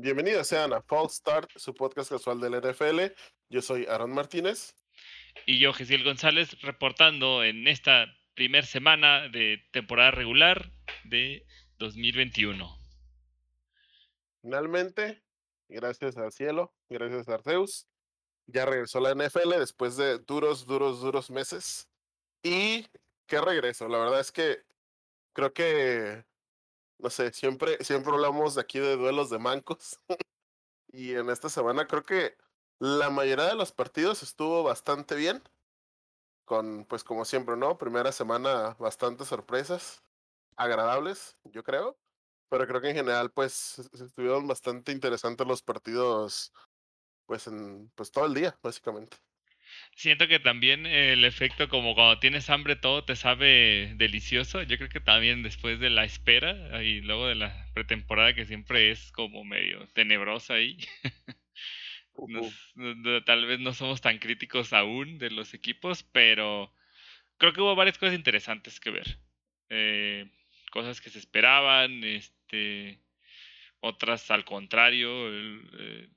Bienvenidos sean a False Start, su podcast casual del NFL. Yo soy Aaron Martínez. Y yo, Gesiel González, reportando en esta primer semana de temporada regular de 2021. Finalmente, gracias al cielo, gracias a Arceus, ya regresó la NFL después de duros, duros, duros meses. Y qué regreso, la verdad es que creo que no sé, siempre, siempre hablamos de aquí de duelos de mancos. y en esta semana creo que la mayoría de los partidos estuvo bastante bien. Con, pues como siempre, ¿no? Primera semana bastantes sorpresas, agradables, yo creo. Pero creo que en general, pues, estuvieron bastante interesantes los partidos, pues, en, pues todo el día, básicamente. Siento que también el efecto como cuando tienes hambre todo te sabe delicioso. Yo creo que también después de la espera y luego de la pretemporada que siempre es como medio tenebrosa ahí. tal vez no somos tan críticos aún de los equipos, pero creo que hubo varias cosas interesantes que ver. Eh, cosas que se esperaban, este, otras al contrario, eh,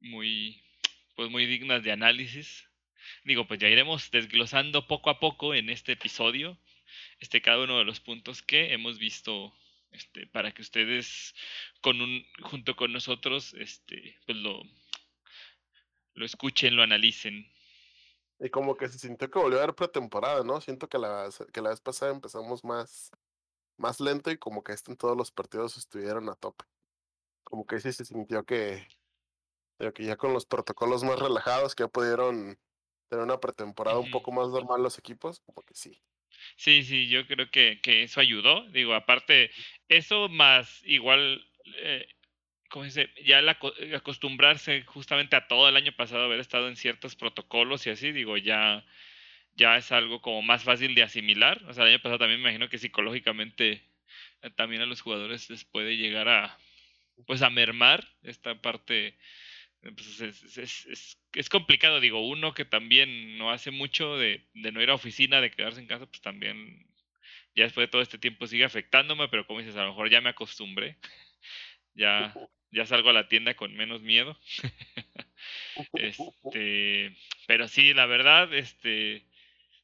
muy, pues muy dignas de análisis digo, pues ya iremos desglosando poco a poco en este episodio, este cada uno de los puntos que hemos visto, este, para que ustedes con un, junto con nosotros, este, pues lo, lo escuchen, lo analicen. Y como que se sintió que volvió a haber pretemporada, ¿no? Siento que la, que la vez pasada empezamos más, más lento y como que este en todos los partidos estuvieron a tope. Como que sí se sintió que, que ya con los protocolos más relajados que ya pudieron tener una pretemporada un poco más normal los equipos, como que sí. Sí, sí, yo creo que, que eso ayudó. Digo, aparte, eso más igual, eh, ¿cómo dice? Ya el acostumbrarse justamente a todo el año pasado haber estado en ciertos protocolos y así, digo, ya, ya es algo como más fácil de asimilar. O sea, el año pasado también me imagino que psicológicamente eh, también a los jugadores les puede llegar a, pues a mermar esta parte pues es, es, complicado, digo, uno que también no hace mucho de, de, no ir a oficina, de quedarse en casa, pues también ya después de todo este tiempo sigue afectándome, pero como dices, a lo mejor ya me acostumbré, ya, ya salgo a la tienda con menos miedo. este, pero sí, la verdad, este,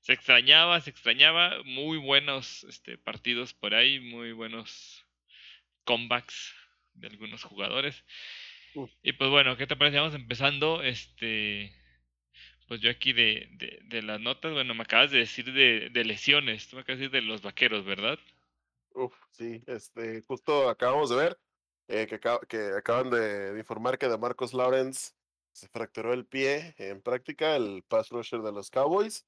se extrañaba, se extrañaba, muy buenos este, partidos por ahí, muy buenos comebacks de algunos jugadores. Y pues bueno, ¿qué te parece? Vamos empezando. Este, pues yo aquí de, de, las notas, bueno, me acabas de decir de, de, lesiones, tú me acabas de decir de los vaqueros, ¿verdad? Uf, sí, este, justo acabamos de ver eh, que, que acaban de informar que de Marcos Lawrence se fracturó el pie en práctica, el pass rusher de los Cowboys.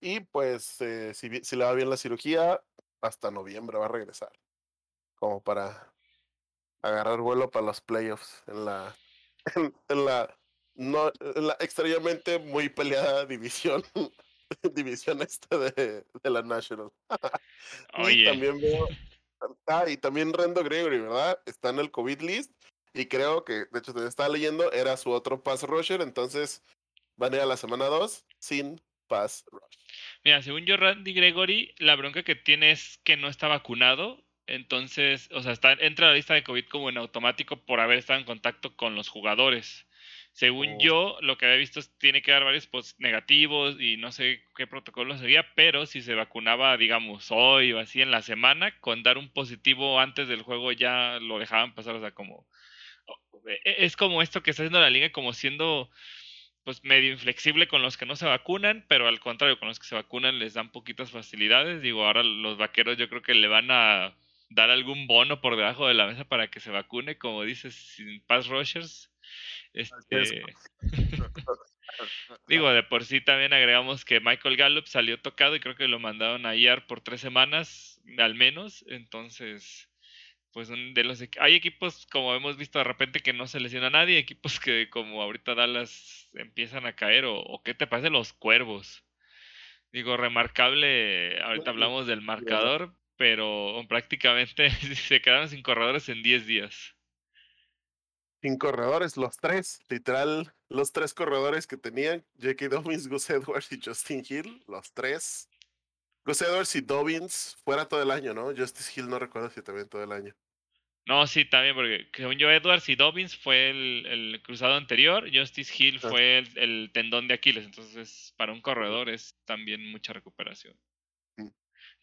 Y pues, eh, si, si le va bien la cirugía, hasta noviembre va a regresar. Como para agarrar vuelo para los playoffs en la, en, la, no, en la extrañamente muy peleada división, división esta de, de la National. y también veo, ah, y también Rendo Gregory, ¿verdad? Está en el COVID list y creo que, de hecho, te estaba leyendo, era su otro pass rusher, entonces van a ir a la semana 2 sin pass rush. Mira, según yo, Randy Gregory, la bronca que tiene es que no está vacunado entonces, o sea, está, entra a la lista de COVID como en automático por haber estado en contacto con los jugadores. Según oh. yo, lo que había visto es tiene que dar varios post negativos y no sé qué protocolo seguía, pero si se vacunaba, digamos, hoy o así en la semana, con dar un positivo antes del juego ya lo dejaban pasar, o sea, como... E, e, es como esto que está haciendo la liga, como siendo pues medio inflexible con los que no se vacunan, pero al contrario, con los que se vacunan les dan poquitas facilidades. Digo, ahora los vaqueros yo creo que le van a dar algún bono por debajo de la mesa para que se vacune, como dices, sin pass rushers. Este, digo, de por sí también agregamos que Michael Gallup salió tocado y creo que lo mandaron a IAR por tres semanas, al menos. Entonces, pues de los hay equipos, como hemos visto de repente, que no se lesiona a nadie, equipos que como ahorita Dallas empiezan a caer, o, o qué te parece los cuervos. Digo, remarcable, ahorita hablamos del marcador, pero prácticamente se quedaron sin corredores en 10 días. Sin corredores, los tres, literal, los tres corredores que tenían, J.K. Dobbins, Gus Edwards y Justin Hill, los tres. Gus Edwards y Dobbins fuera todo el año, ¿no? Justice Hill no recuerdo si también todo el año. No, sí, también, porque según yo, Edwards y Dobbins fue el, cruzado anterior, Justice Hill ah. fue el, tendón de Aquiles, entonces para un corredor es también mucha recuperación.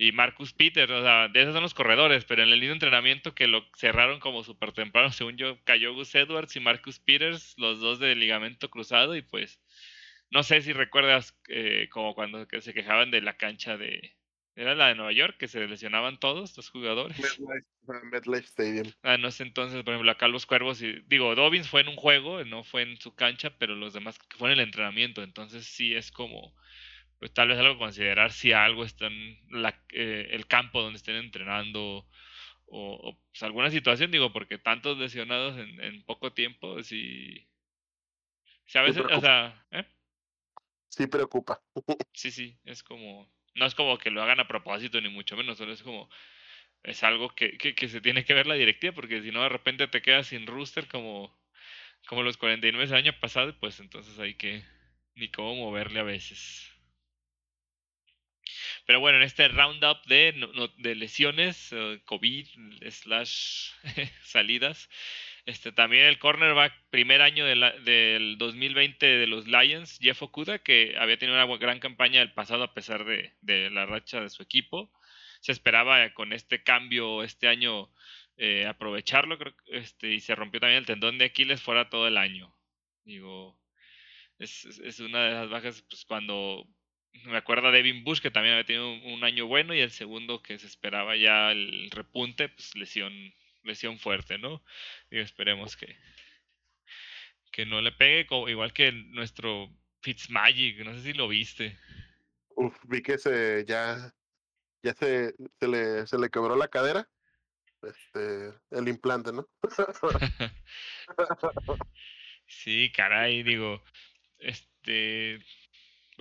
Y Marcus Peters, o sea, de esos son los corredores, pero en el lindo entrenamiento que lo cerraron como súper temprano, según yo, cayó Gus Edwards y Marcus Peters, los dos de ligamento cruzado, y pues no sé si recuerdas eh, como cuando se quejaban de la cancha de, era la de Nueva York, que se lesionaban todos los jugadores. MetLife Stadium. Ah, no sé, entonces, por ejemplo, acá los Cuervos, y, digo, Dobbins fue en un juego, no fue en su cancha, pero los demás fue en el entrenamiento, entonces sí es como, pues tal vez algo considerar si algo está en la, eh, el campo donde estén entrenando o, pues, alguna situación, digo, porque tantos lesionados en, poco tiempo, sí, sí a veces, o sea, ¿eh? Sí preocupa. sí, sí, es como no es como que lo hagan a propósito, ni mucho menos, solo es como, es algo que, que, se tiene que ver la directiva, porque si no de repente te quedas sin rooster como, como los 49 del año pasado, pues entonces hay que ni cómo moverle a veces. Pero bueno, en este roundup de, de lesiones, eh, COVID, slash salidas, este, también el cornerback, primer año del 2020 de los Lions, Jeff Okuda, que había tenido una gran campaña el pasado a pesar de, la racha de su equipo. Se esperaba con este cambio este año eh, aprovecharlo creo, este, y se rompió también el tendón de Aquiles fuera todo el año. Digo, es, una de las bajas pues, cuando me acuerdo de Devin Bush, que también había tenido un, año bueno, y el segundo que se esperaba ya el repunte, pues lesión lesión fuerte, ¿no? Y esperemos que, que no le pegue, igual que nuestro Fitzmagic, no sé si lo viste. Uf, vi que se ya, ya se, se, le, se le quebró la cadera, este, el implante, ¿no? sí, caray, digo, este,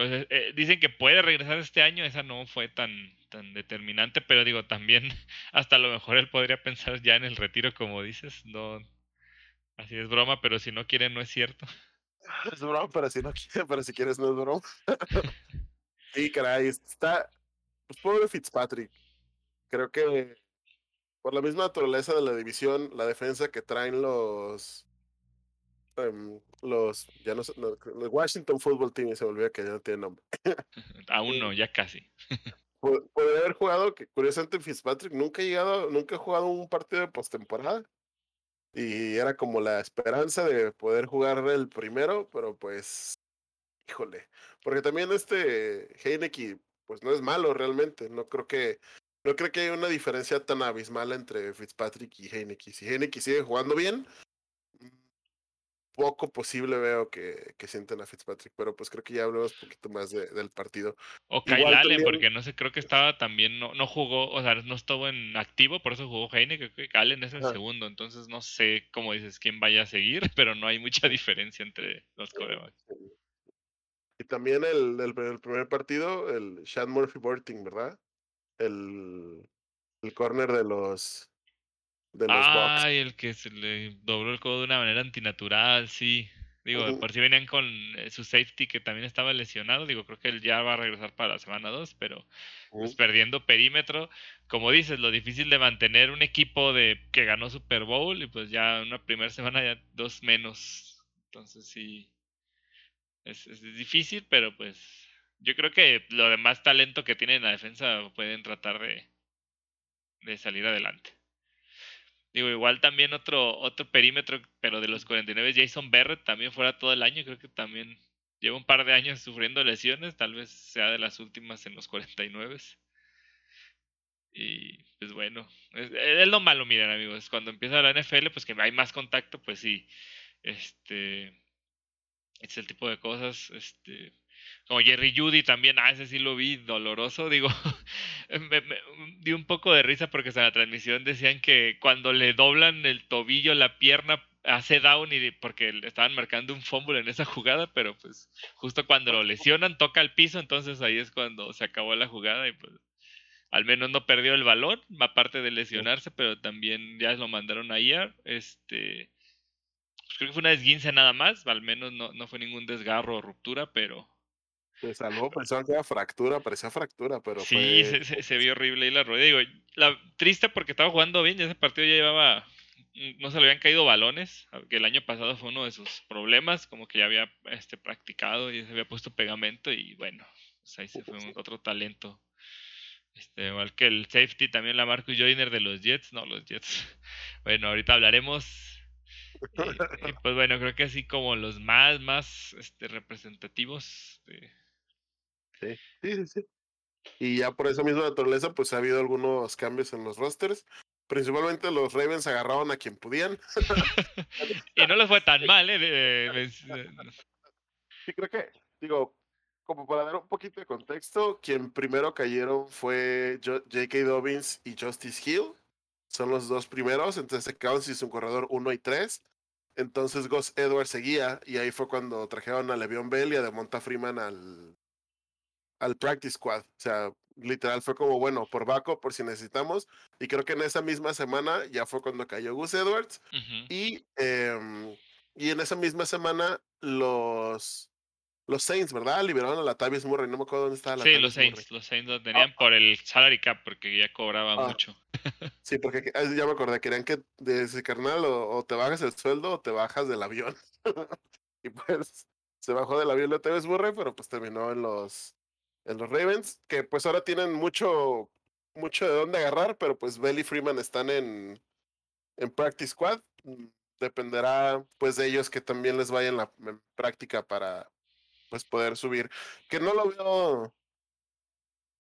pues eh, eh, dicen que puede regresar este año, esa no fue tan, tan determinante, pero digo, también hasta a lo mejor él podría pensar ya en el retiro, como dices, no, así es broma, pero si no quiere no es cierto. Es broma, pero si no quiere, pero si quieres no es broma. sí, caray, está, pues pobre Fitzpatrick, creo que por la misma naturaleza de la división, la defensa que traen los em, los ya no, no, el Washington Football Team se volvió que ya no tiene nombre. Aún no, ya casi. Puede haber jugado, que curiosamente Fitzpatrick nunca ha llegado, nunca ha jugado un partido de postemporada. Y era como la esperanza de poder jugar el primero, pero pues, híjole. Porque también este Heineke, pues no es malo realmente. No creo que, no creo que haya una diferencia tan abismal entre Fitzpatrick y Heineke. Si Heineke sigue jugando bien, poco posible veo que, que sienten a Fitzpatrick, pero pues creo que ya hablamos un poquito más del partido. O Kyle Allen, porque no sé, creo que estaba también, no, no jugó, o sea, no estuvo en activo, por eso jugó Heine, creo que Allen es el segundo, entonces no sé, cómo dices, quién vaya a seguir, pero no hay mucha diferencia entre los corebacks. Y también el, el, primer partido, el Sean Murphy Borting, ¿verdad? El, el corner de los de los Ay, el que se le dobló el codo de una manera antinatural, sí. Digo, por si venían con eh, su safety que también estaba lesionado, digo, creo que él ya va a regresar para la semana 2, pero pues perdiendo perímetro, como dices, lo difícil de mantener un equipo de que ganó Super Bowl y pues ya una primera semana ya dos menos. Entonces sí, es, es difícil, pero pues yo creo que lo demás talento que tiene en la defensa pueden tratar de, de salir adelante. Digo, igual también otro, otro perímetro, pero de los 49, Jason Barrett también fuera todo el año. Creo que también lleva un par de años sufriendo lesiones, tal vez sea de las últimas en los 49. Y pues bueno, es, es lo malo, miren amigos, cuando empieza la NFL, pues que hay más contacto, pues sí, este, es el tipo de cosas, este, como Jerry Judy también, ah, ese sí lo vi, doloroso, digo, me, di un poco de risa porque en la transmisión decían que cuando le doblan el tobillo, la pierna, hace down y porque estaban marcando un fumble en esa jugada, pero pues justo cuando lo lesionan toca el piso, entonces ahí es cuando se acabó la jugada y pues al menos no perdió el balón, aparte de lesionarse, pero también ya lo mandaron a IR, este pues, creo que fue una desguince nada más, al menos no, no fue ningún desgarro o ruptura, pero se salvó, pensaba que era fractura, parecía fractura, pero. Sí, se, se, vio horrible ahí la rueda. Digo, la, triste porque estaba jugando bien y ese partido ya llevaba no se le habían caído balones, que el año pasado fue uno de sus problemas, como que ya había este, practicado y se había puesto pegamento y bueno, pues ahí se fue otro talento. Este, igual que el safety también la Marcus Joyner de los Jets, no los Jets. Bueno, ahorita hablaremos. Y, pues bueno, creo que así como los más, más este, representativos. Sí, sí, sí. Y ya por esa misma naturaleza, pues ha habido algunos cambios en los rosters. Principalmente los Ravens agarraron a quien podían. y no les fue tan mal, ¿eh? sí, creo que, digo, como para dar un poquito de contexto, quien primero cayeron fue J.K. Dobbins y Justice Hill. Son los dos primeros, entonces se quedaron sin su corredor 1 y 3. Entonces Gus Edwards seguía y ahí fue cuando trajeron a Le'Veon Bell y a Demonta Freeman al, al practice squad. O sea, literal fue como, bueno, por Baco, por si necesitamos. Y creo que en esa misma semana ya fue cuando cayó Gus Edwards. y, eh, y en esa misma semana los, los Saints, ¿verdad? Liberaron a la Tavis Murray. No me acuerdo dónde estaba la Sí, los Saints. Los Saints lo tenían por el salary cap porque ya cobraba ah. mucho. sí, porque ah, ya me acordé. Querían que de ese carnal o, te bajas el sueldo o te bajas del avión. y pues se bajó del avión la Tavis Murray, pero pues terminó en los en los Ravens, que pues ahora tienen mucho, mucho de dónde agarrar, pero pues Bell y Freeman están en, en Practice Squad. Mm, dependerá pues de ellos que también les vaya en la práctica para pues poder subir. Que no lo veo,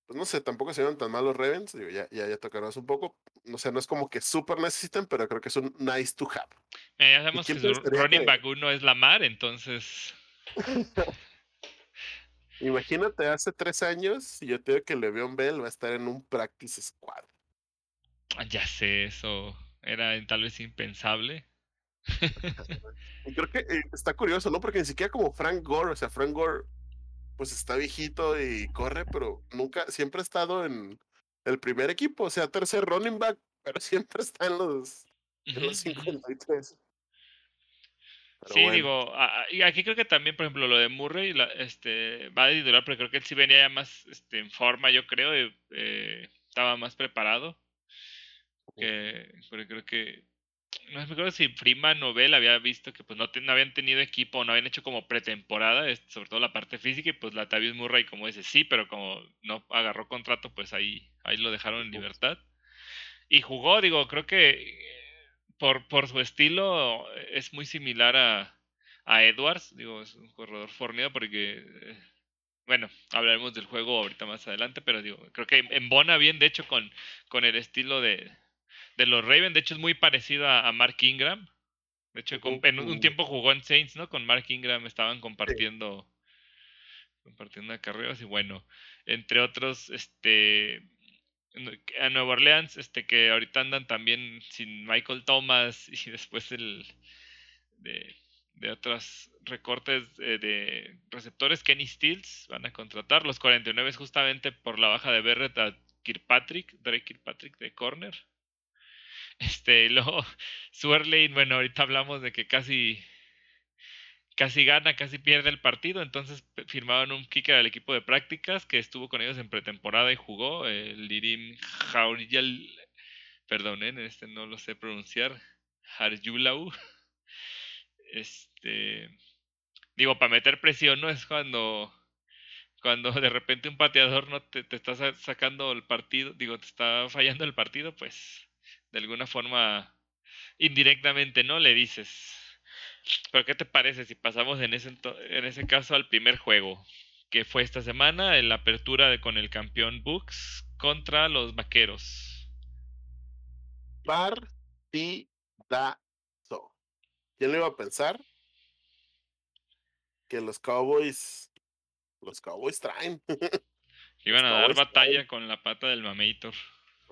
pues no sé, tampoco se ven tan mal los Ravens, ya, ya, ya tocarás un poco. No sé, no es como que súper necesiten, pero creo que es un nice to have. ya sabemos que running back uno es la mar, entonces... Imagínate hace tres años, y yo te digo que Le'Veon Bell va a estar en un practice squad. Ah, ya sé, eso era tal vez impensable. y creo que eh, está curioso, ¿no? Porque ni siquiera como Frank Gore, o sea, Frank Gore, pues está viejito y corre, pero nunca, siempre ha estado en el primer equipo, o sea, tercer running back, pero siempre está en los, en los 53 sí, digo, y aquí creo que también, por ejemplo, lo de Murray este, va a titular, pero creo que él sí venía ya más este, en forma, yo creo, eh, estaba más preparado. Que, porque creo que, no me acuerdo si Freeman o Bell había visto que pues no, no habían tenido equipo, no habían hecho como pretemporada, sobre todo la parte física, y pues la Tavis Murray, como dice, sí, pero como no agarró contrato, pues ahí, ahí lo dejaron en libertad. Y jugó, digo, creo que por, por su estilo es muy similar a, a Edwards. Digo, es un corredor fornido porque, eh, bueno, hablaremos del juego ahorita más adelante, pero digo, creo que embona bien, de hecho, con, con el estilo de, de los Ravens. De hecho, es muy parecido a, Mark Ingram. De hecho, en un, tiempo jugó en Saints, ¿no? Con Mark Ingram estaban compartiendo, compartiendo carreras y bueno, entre otros, este a Nueva Orleans, este que ahorita andan también sin Michael Thomas y después el de, de otros recortes de, receptores, Kenny Stills van a contratar los 49 justamente por la baja de Berrett a Kirkpatrick, Drake Kirkpatrick de corner. Este, y luego Swirley, bueno, ahorita hablamos de que casi casi gana, casi pierde el partido, entonces firmaron un kicker al equipo de prácticas que estuvo con ellos en pretemporada y jugó, el Lirim Jauriel, perdonen, este no lo sé pronunciar, Harjulau. Este, digo, para meter presión, ¿no? Es cuando, cuando de repente un pateador no te, te está sacando el partido, digo, te está fallando el partido, pues de alguna forma indirectamente, ¿no? Le dices, pero ¿qué te parece si pasamos en ese, en ese caso al primer juego? Que fue esta semana, en la apertura de, con el campeón Bucks contra los vaqueros. Partidazo. ¿Quién le iba a pensar? Que los Cowboys. Los Cowboys traen. Iban a dar batalla con la pata del Mameitor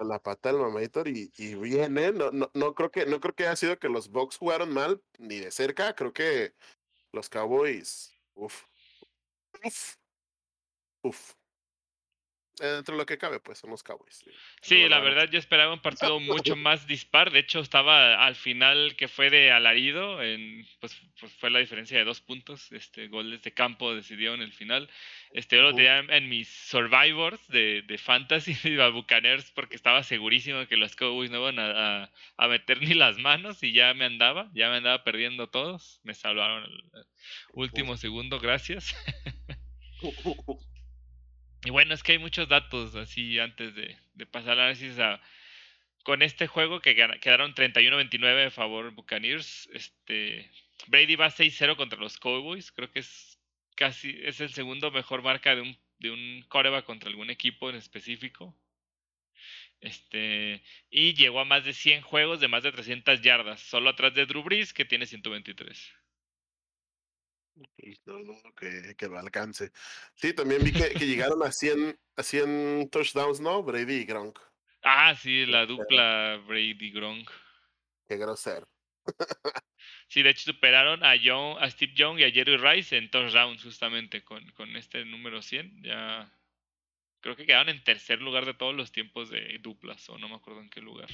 la pata del Mamator y, y bien, ¿eh? No, no, no, creo que, no creo que haya sido que los Bucks jugaron mal, ni de cerca. Creo que los Cowboys. Uf. Uf. Uf. Dentro de lo que cabe, pues son los Cowboys. Sí, la verdad yo esperaba un partido mucho más dispar. De hecho, estaba al final que fue de alarido. En, pues, pues fue la diferencia de dos puntos. Este goles de campo decidió en el final. Este, yo lo tenía en mis survivors de, de Fantasy de Buccaneers porque estaba segurísimo que los Cowboys no iban a, a, meter ni las manos y ya me andaba, ya me andaba perdiendo todos. Me salvaron el último segundo, gracias. Y bueno, es que hay muchos datos así antes de, pasar al análisis a, con este juego que quedaron 31-29 a favor Buccaneers. Este, Brady va 6-0 contra los Cowboys. Creo que es casi es el segundo mejor marca de un de un coreback contra algún equipo en específico. Este, y llegó a más de 100 juegos de más de 300 yardas, solo atrás de Drew Brees que tiene 123 que, que lo alcance. Sí, también vi que, que llegaron a 100, a 100 touchdowns, ¿no? Brady y Gronk. Ah, sí, la dupla Brady-Gronk. Qué grosero. sí, de hecho superaron a, John, a Steve Young y a Jerry Rice en touchdowns justamente con, con este número 100. Ya creo que quedaron en tercer lugar de todos los tiempos de duplas, o no me acuerdo en qué lugar.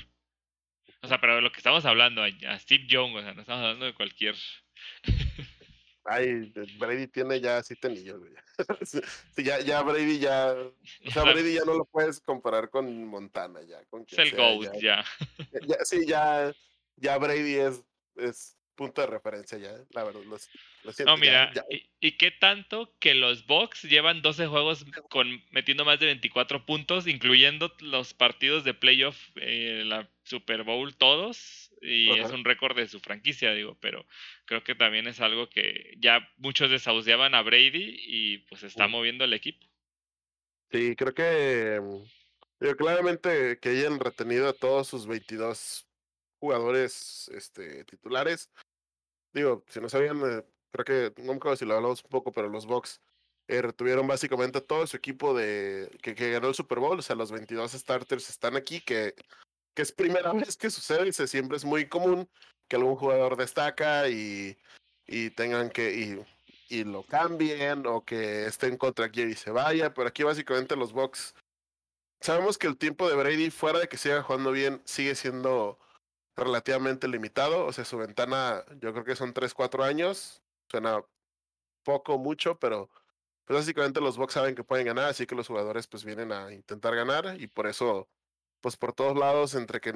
O sea, pero de lo que estamos hablando, a Steve Young, o sea, no estamos hablando de cualquier Ay, Brady tiene ya siete niños, güey. ya, ya Brady ya. O sea, Brady ya no lo puedes comparar con Montana, ya. Con es el GOAT, ya. ya. Sí, ya, ya Brady es, es punto de referencia ya, la verdad. Lo, siento, no, mira, Y, qué tanto que los Bucks llevan 12 juegos con metiendo más de 24 puntos, incluyendo los partidos de playoff, eh, la Super Bowl, todos? Y es un récord de su franquicia, digo, pero creo que también es algo que ya muchos desahuciaban a Brady y pues está moviendo el equipo. Sí, creo que digo, claramente que hayan retenido a todos sus 22 jugadores este, titulares. Digo, si no sabían, eh, creo que, no me acuerdo si lo hablamos un poco, pero los Bucks eh, retuvieron básicamente todo su equipo de que, que ganó el Super Bowl, o sea, los 22 starters están aquí, que que es primera vez que sucede y se, siempre es muy común que algún jugador destaca y, y tengan que y, y, lo cambien o que estén contra quien y se vaya, pero aquí básicamente los Bucks sabemos que el tiempo de Brady fuera de que siga jugando bien sigue siendo relativamente limitado, o sea, su ventana yo creo que son 3, 4 años, suena poco, mucho, pero pues básicamente los Bucks saben que pueden ganar, así que los jugadores pues vienen a intentar ganar y por eso pues por todos lados, entre que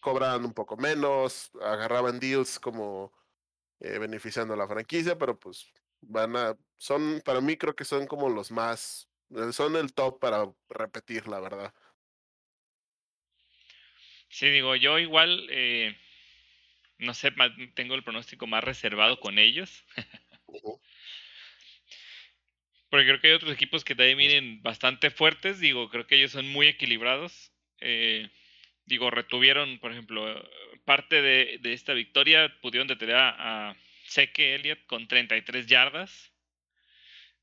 cobran un poco menos, agarraban deals como eh, beneficiando a la franquicia, pero pues van a, son, para mí creo que son como los más, eh, son el top para repetir, la verdad. Sí, digo, yo igual, eh, no sé, tengo el pronóstico más reservado con ellos. Porque creo que hay otros equipos que también vienen bastante fuertes, digo, creo que ellos son muy equilibrados. Eh, digo, retuvieron, por ejemplo, parte de, esta victoria, pudieron detener a, Seque Elliott con 33 yardas.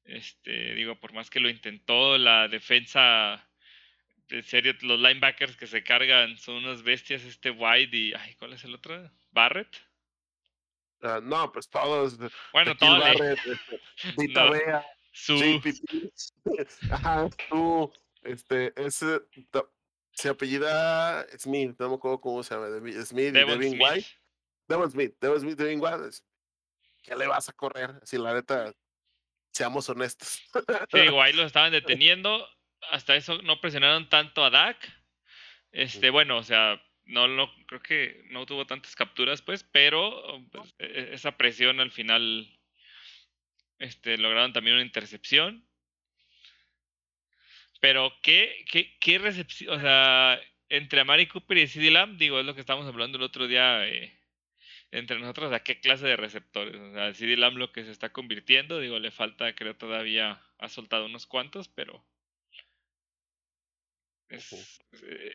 Este, digo, por más que lo intentó, la defensa, de serio, los linebackers que se cargan son unas bestias, este White y, ay, ¿cuál es el otro? Barrett. Ah, no, pues todos. Bueno, todos. Barrett, este, Vita Bea, su... Ajá, tú, este, ese, se apellida Smith, no me acuerdo cómo se llama, Smith, Devin, Devin White. Devin Smith, Devin Smith, Devin White. ¿Qué le vas a correr? Si la neta, seamos honestos. Sí, igual los estaban deteniendo. Hasta eso no presionaron tanto a Dak. Este, bueno, o sea, no, no creo que no tuvo tantas capturas, pues, pero pues, e, e, esa presión al final este, lograron también una intercepción. Pero qué, qué, qué recepción, o sea, entre Amari Cooper y CD Lamb, digo, es lo que estábamos hablando el otro día eh, entre nosotros, ¿a qué clase de receptores? O sea, CD Lamb lo que se está convirtiendo, digo, le falta, creo, todavía ha soltado unos cuantos, pero es,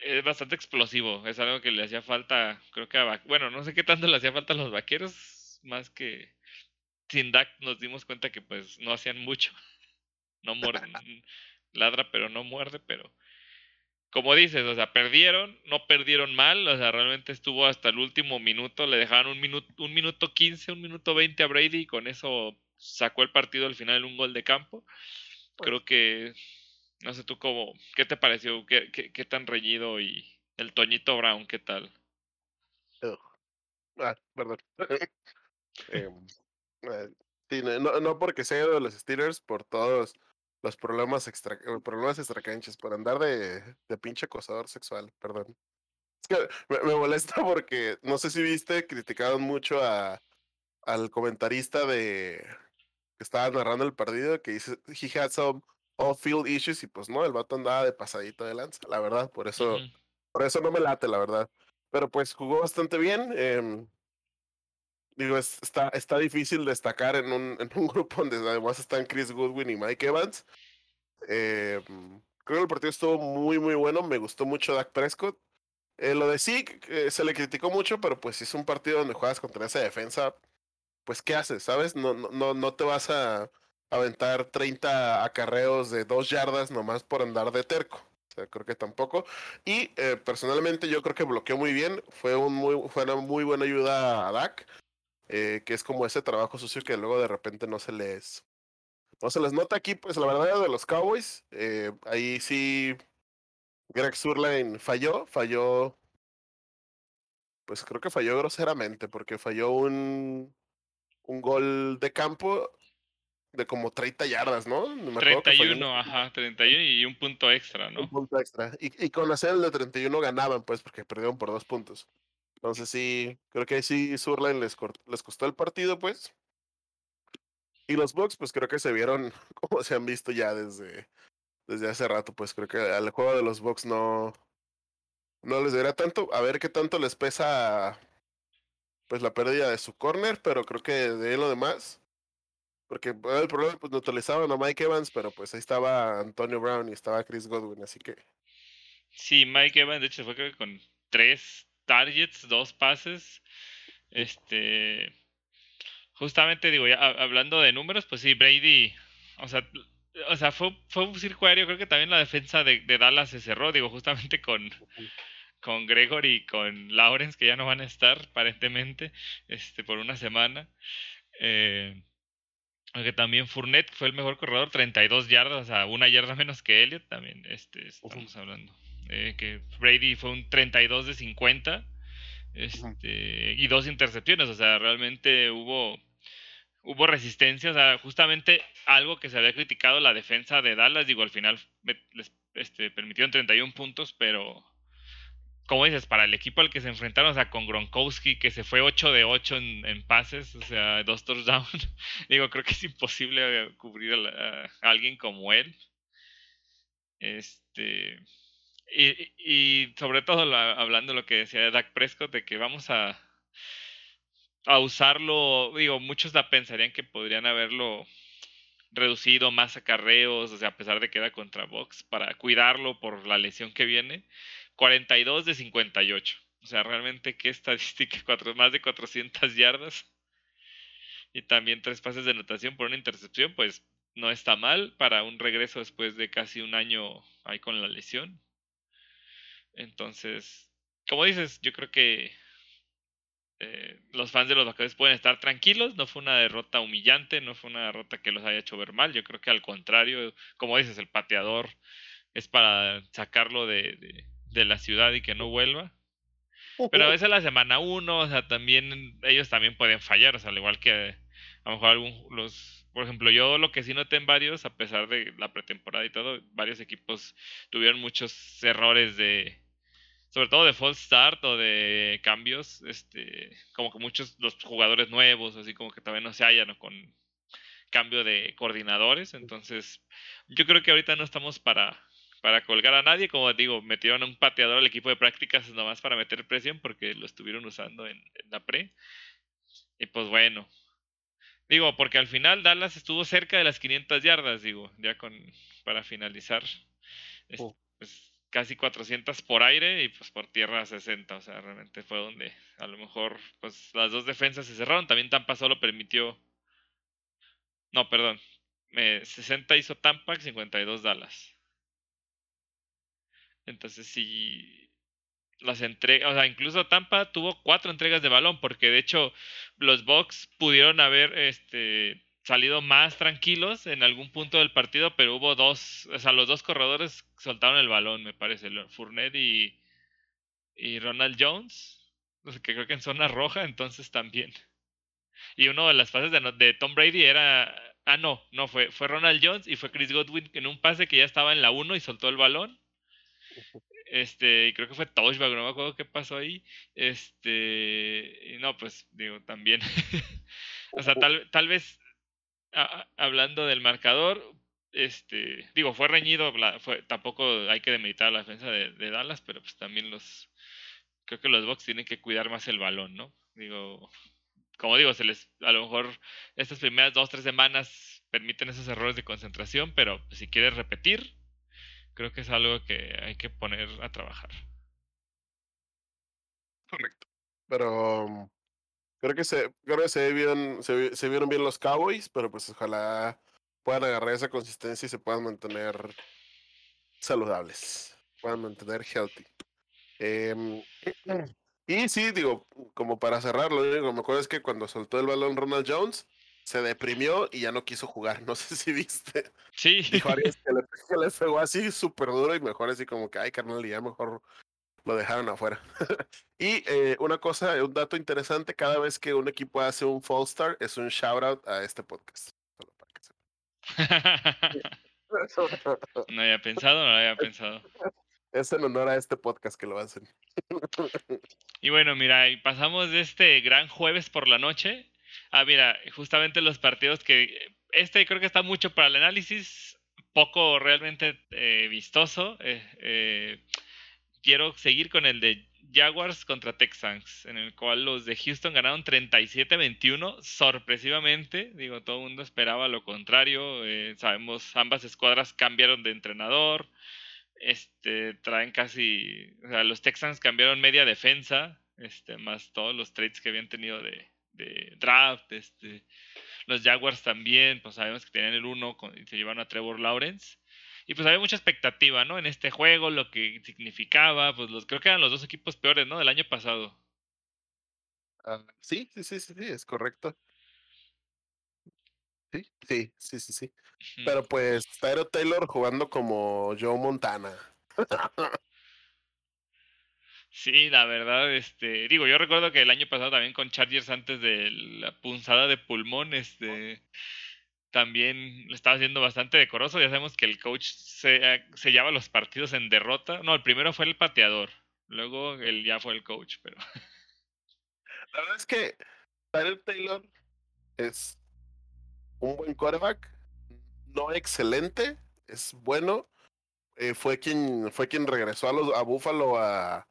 es, bastante explosivo. Es algo que le hacía falta, creo que a. Bueno, no sé qué tanto le hacía falta a los vaqueros, más que sin Dak nos dimos cuenta que pues no hacían mucho. No mueren ladra pero no muerde, pero como dices, o sea, perdieron, no perdieron mal, o sea, realmente estuvo hasta el último minuto, le dejaron un minuto, un minuto 15, un minuto 20 a Brady y con eso sacó el partido al final en un gol de campo. Creo que No sé tú cómo, ¿qué te pareció? ¿Qué, qué, tan reñido y el Toñito Brown, qué tal? Ah, perdón. Em, eh, no, no, porque sea de los Steelers, por todos los problemas extra, problemas extracanchas, por andar de, de pinche acosador sexual, perdón. Es que me, molesta porque no sé si viste, criticaron mucho a, al comentarista de que estaba narrando el partido que dice he had some off-field issues y pues no, el vato andaba de pasadito de lanza, la verdad, por eso, por eso no me late, la verdad. Pero pues jugó bastante bien. Eh, digo, está, está difícil destacar en un, en un grupo donde además están Chris Goodwin y Mike Evans. Eh, creo que el partido estuvo muy, muy bueno. Me gustó mucho Dak Prescott. Eh, lo de sí, se le criticó mucho, pero pues si es un partido donde juegas contra esa defensa, pues ¿qué haces? ¿Sabes? No, no, no te vas a aventar 30 acarreos de dos yardas nomás por andar de terco. O sea, creo que tampoco. Y eh, personalmente yo creo que bloqueó muy bien. Fue, un muy, fue una muy buena ayuda a Dak. Eh, que es como ese trabajo sucio que luego de repente no se les no se les nota aquí, pues la verdad de los Cowboys, eh, ahí sí Greg Surline falló, falló, pues creo que falló groseramente, porque falló un, un gol de campo de como 30 yardas, ¿no? Me 31, ajá, 31 y un punto extra, ¿no? Un punto extra. Y, y con hacer el de 31 ganaban, pues, porque perdieron por dos puntos. Entonces sí, creo que ahí sí Surline les, les costó el partido, pues. Y los Bucks, pues creo que se vieron como se han visto ya desde, desde hace rato, pues creo que al juego de los Bucks no, no les debería tanto. A ver qué tanto les pesa pues la pérdida de su corner, pero creo que de lo demás. Porque el problema, pues neutralizaban a Mike Evans, pero pues ahí estaba Antonio Brown y estaba Chris Godwin, así que. Sí, Mike Evans, de hecho, fue creo que con tres targets, dos pases. Este. Justamente digo, ya hablando de números, pues sí, Brady. O sea, o sea fue, fue un circo aéreo. Creo que también la defensa de, Dallas se cerró. Digo, justamente con, con Gregory y con Lawrence, que ya no van a estar, aparentemente, este, por una semana. Eh, aunque también Fournette fue el mejor corredor, 32 yardas, o sea, una yarda menos que Elliot, también este, estamos hablando. Eh, que Brady fue un 32 de 50 este, y dos intercepciones, o sea, realmente hubo, hubo resistencia, o sea, justamente algo que se había criticado la defensa de Dallas, digo, al final les este, permitieron 31 puntos, pero como dices, para el equipo al que se enfrentaron, o sea, con Gronkowski, que se fue 8 de 8 en, pases, o sea, dos touchdowns, digo, creo que es imposible cubrir a, a alguien como él. Este, y, sobre todo hablando de lo que decía Dak Prescott, de que vamos a, a usarlo, digo, muchos la pensarían que podrían haberlo reducido más acarreos, o sea, a pesar de que era contra Box, para cuidarlo por la lesión que viene. 42 de 58. O sea, realmente qué estadística, cuatro, más de 400 yardas. Y también tres pases de anotación por una intercepción, pues no está mal para un regreso después de casi un año ahí con la lesión. Entonces, como dices, yo creo que eh, los fans de los vaqueros pueden estar tranquilos. No fue una derrota humillante, no fue una derrota que los haya hecho ver mal. Yo creo que al contrario, como dices, el pateador es para sacarlo de, de, la ciudad y que no vuelva. Pero a veces la semana uno, o sea, también ellos también pueden fallar, o sea, al igual que a lo mejor algún, los, por ejemplo, yo lo que sí noté en varios, a pesar de la pretemporada y todo, varios equipos tuvieron muchos errores de, sobre todo de false start o de cambios, este, como que muchos los jugadores nuevos, así como que todavía no se hallan con cambio de coordinadores, entonces yo creo que ahorita no estamos para, para colgar a nadie, como digo, metieron un pateador al equipo de prácticas nomás para meter presión porque lo estuvieron usando en, la pre, y pues bueno, digo, porque al final Dallas estuvo cerca de las 500 yardas, digo, ya con, para finalizar, oh. Casi 400 por aire y pues por tierra 60. O sea, realmente fue donde a lo mejor pues las dos defensas se cerraron. También Tampa solo permitió... No, perdón. 60 hizo Tampa, 52 Dallas. Entonces sí, las entregas, o sea, incluso Tampa tuvo cuatro entregas de balón, porque de hecho los Bucks pudieron haber este, salido más tranquilos en algún punto del partido, pero hubo dos, o sea, los dos corredores soltaron el balón, me parece, Fournette y, y Ronald Jones, que creo que en zona roja, entonces también. Y uno de las pases de, Tom Brady era, ah, no, no, fue, fue Ronald Jones y fue Chris Godwin en un pase que ya estaba en la 1 y soltó el balón. Este, creo que fue touchback, no me acuerdo qué pasó ahí. Este, no, pues digo, también. o sea, tal, tal vez hablando del marcador, este, digo, fue reñido, tampoco hay que demeritar la defensa de, Dallas, pero pues también los, creo que los Bucks tienen que cuidar más el balón, ¿no? Digo, como digo, se les, a lo mejor estas primeras dos, tres semanas permiten esos errores de concentración, pero si quieres repetir, creo que es algo que hay que poner a trabajar. Correcto. Pero um, creo que se, creo que se vieron, se, se vieron bien los Cowboys, pero pues ojalá puedan agarrar esa consistencia y se puedan mantener saludables, puedan mantener healthy. Em, y sí, digo, como para cerrarlo, lo único me acuerdo es que cuando soltó el balón Ronald Jones, se deprimió y ya no quiso jugar. No sé si viste. Sí. Dijo Arias que le, que le pegó así súper duro y mejor así como que, ay, carnal, ya mejor lo dejaron afuera. y eh, una cosa, un dato interesante, cada vez que un equipo hace un fall start, es un shout out a este podcast. no había pensado, no había pensado. Es en honor a este podcast que lo hacen. y bueno, mira, y pasamos de este gran jueves por la noche Ah, mira, justamente los partidos que... Este creo que está mucho para el análisis, poco realmente eh, vistoso. Eh, eh, quiero seguir con el de Jaguars contra Texans, en el cual los de Houston ganaron 37-21, sorpresivamente. Digo, todo el mundo esperaba lo contrario. sabemos, ambas escuadras cambiaron de entrenador. Este, traen casi, o sea, los Texans cambiaron media defensa, este, más todos los trades que habían tenido de, de draft, este, los Jaguars también, pues sabemos que tenían el 1 y se llevaron a Trevor Lawrence. Y pues había mucha expectativa, ¿no? En este juego, lo que significaba, pues los, creo que eran los dos equipos peores, ¿no? Del año pasado. Ah, sí, sí, sí, sí, es correcto. Sí, sí, sí, sí, sí. Pero pues Tyro Taylor jugando como Joe Montana. Sí, la verdad, este, digo, yo recuerdo que el año pasado también con Chargers antes de la punzada de pulmón, este, también le estaba haciendo bastante decoroso. Ya sabemos que el coach se, se lleva los partidos en derrota. No, el primero fue el pateador, luego él ya fue el coach, pero. La verdad es que Tyler Taylor es un buen quarterback, no excelente, es bueno. Eh, fue quien fue quien regresó a los a Buffalo a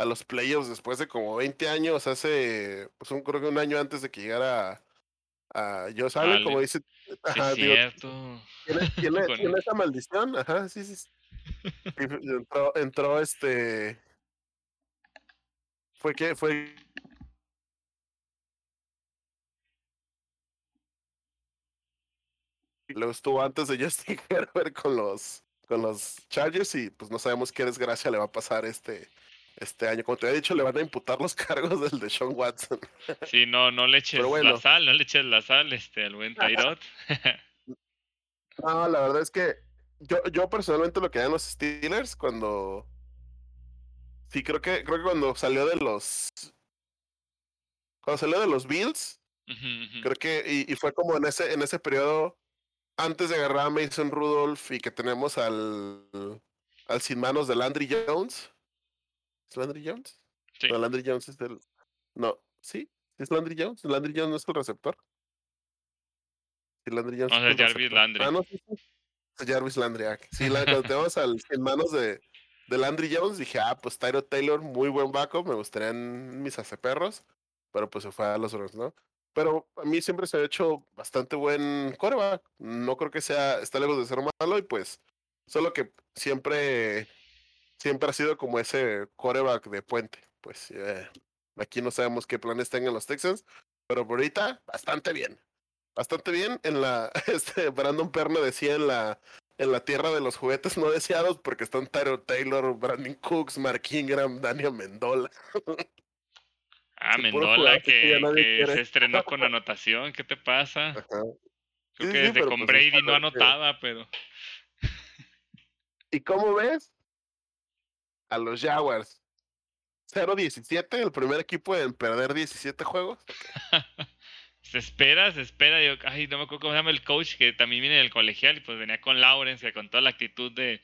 a los playoffs después de como 20 años, hace, pues un, creo que un año antes de que llegara a, a Josh Allen, como dice. Ajá, cierto. ¿tiene, ¿tiene, esa maldición, ajá, sí, sí. entró, entró este. Fue que, fue Luego estuvo antes de Justin Herbert con los con los Chargers y pues no sabemos qué desgracia le va a pasar este este año. Como te había dicho, le van a imputar los cargos del de Sean Watson. Sí, no, no le eches la sal, no le eches la sal este, al buen Tyrod. no, la verdad es que yo, yo personalmente lo que hagan los Steelers cuando. Sí, creo que, creo que cuando salió de los. Cuando salió de los Bills, creo que. Y, y, fue como en ese, en ese periodo. Antes de agarrar a Mason Rudolph y que tenemos al. al sin manos de Landry Jones. ¿Es Landry Jones? Sí. No, Landry Jones es el. No, ¿sí? ¿Es Landry Jones? ¿Landry Jones no es el receptor? Sí, Landry Jones. No, es Jarvis Landry. Ah, no, sí, sí. Es Jarvis Landry. Ah, sí, la, cuando tenemos al, en manos de, de Landry Jones, dije, ah, pues Tyro Taylor, muy buen backup, me gustarían mis aceperros, pero pues se fue a los Rams, ¿no? Pero a mí siempre se ha hecho bastante buen coreback. No creo que sea, está lejos de ser malo y pues, solo que siempre siempre ha sido como ese coreback de puente. Pues eh, aquí no sabemos qué planes tengan los Texans, pero por ahorita bastante bien. Bastante bien. En la, este, Brandon Perno decía en la, en la tierra de los juguetes no deseados porque están Tyro Taylor, Brandon Cooks, Mark Ingram, Daniel Mendola. Ah, Mendola, que, se estrenó con anotación, ¿qué te pasa? Creo que desde con pues, Brady no anotaba, pero. ¿Y cómo ves? A los Jaguars. 0-17, el primer equipo en perder 17 juegos. se espera, se espera. ay, no me acuerdo cómo se llama el coach que también viene del colegial y pues venía con Lawrence, con toda la actitud de,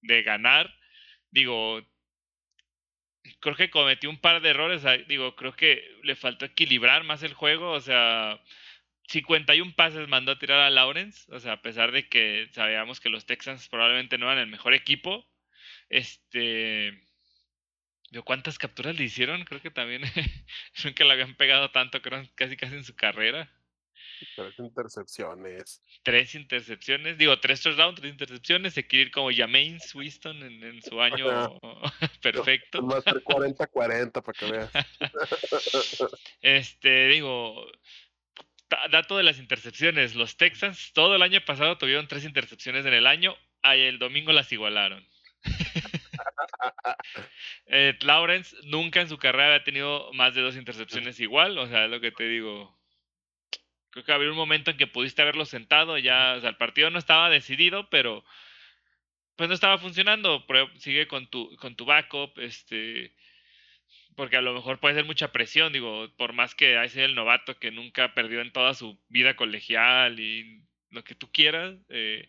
de ganar. Digo, creo que cometió un par de errores. Digo, creo que le faltó equilibrar más el juego. O sea, 51 pases mandó a tirar a Lawrence. O sea, a pesar de que sabíamos que los Texans probablemente no eran el mejor equipo. Este. ¿Cuántas capturas le hicieron? Creo que también nunca le habían pegado tanto, creo, casi casi en su carrera. Tres intercepciones. Tres intercepciones, digo, tres touchdowns, tres intercepciones. Se quiere ir como Jameis Winston en, su año perfecto. Ser 40-40 para que veas. este, digo, dato de las intercepciones. Los Texans todo el año pasado tuvieron tres intercepciones en el año. El domingo las igualaron. eh, Lawrence nunca en su carrera había tenido más de dos intercepciones igual. O sea, es lo que te digo creo que había un momento en que pudiste haberlo sentado, ya, o sea, el partido no estaba decidido, pero pues no estaba funcionando, pero sigue con tu, con tu backup, este, porque a lo mejor puede ser mucha presión, digo, por más que sido el novato que nunca perdió en toda su vida colegial y lo que tú quieras, eh,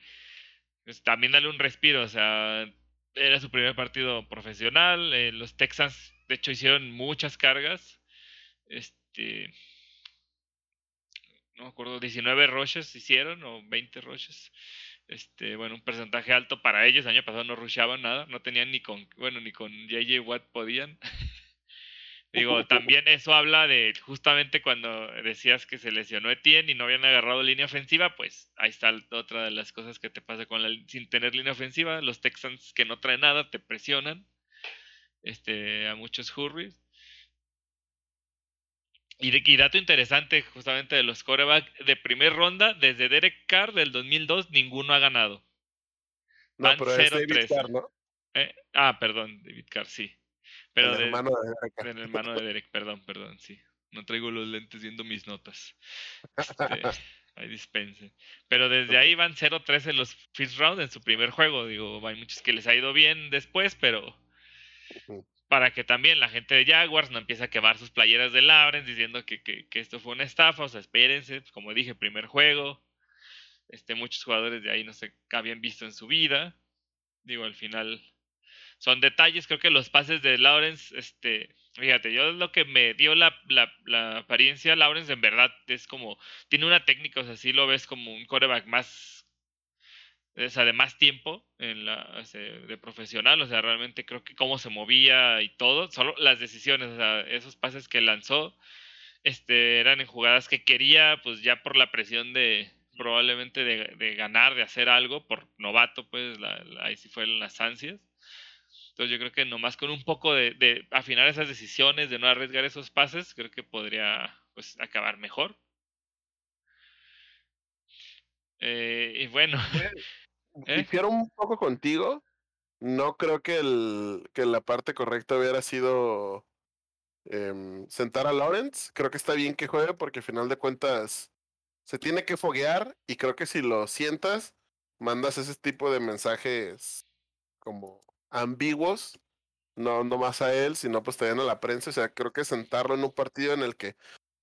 pues también dale un respiro, o sea, era su primer partido profesional, eh, los Texans de hecho hicieron muchas cargas, este, no me acuerdo, 19 rushes hicieron o 20 rushes. Este, bueno, un porcentaje alto para ellos. El año pasado no rushaban nada, no tenían ni con, bueno, ni con JJ Watt podían. Digo, también eso habla de justamente cuando decías que se lesionó Etienne y no habían agarrado línea ofensiva, pues ahí está otra de las cosas que te pasa con la sin tener línea ofensiva, los Texans que no traen nada te presionan este a muchos hurries y, dato interesante justamente de los coreback de primer ronda, desde Derek Carr del 2002, ninguno ha ganado. No, pero es David Carr, ¿no? ¿Eh? Ah, perdón, David Carr, sí. Pero el hermano de Derek. El hermano de Derek, perdón, perdón, sí. No traigo los lentes viendo mis notas. Este, ahí dispense. Pero desde ahí van 0-3 en los first round en su primer juego. Digo, hay muchos que les ha ido bien después, pero para que también la gente de Jaguars no empiece a quemar sus playeras de Lawrence diciendo que, esto fue una estafa, o sea, espérense, pues, como dije, primer juego, este, muchos jugadores de ahí no se habían visto en su vida, digo, al final son detalles, creo que los pases de Lawrence, este, fíjate, yo lo que me dio la, la, la apariencia, Lawrence en verdad es como, tiene una técnica, o sea, sí lo ves como un quarterback más o sea, de más tiempo en la, de profesional, o sea, realmente creo que cómo se movía y todo, solo las decisiones, o sea, esos pases que lanzó, este, eran en jugadas que quería, pues ya por la presión de probablemente de, ganar, de hacer algo, por novato, pues ahí sí fueron las ansias. Entonces yo creo que nomás con un poco de, afinar esas decisiones, de no arriesgar esos pases, creo que podría pues acabar mejor. Eh, y bueno, ¿Eh? un poco contigo. No creo que, el, que la parte correcta hubiera sido em, sentar a Lawrence. Creo que está bien que juegue porque al final de cuentas se tiene que foguear y creo que si lo sientas, mandas ese tipo de mensajes como ambiguos, no, no más a él, sino pues también a la prensa. O sea, creo que sentarlo en un partido en el que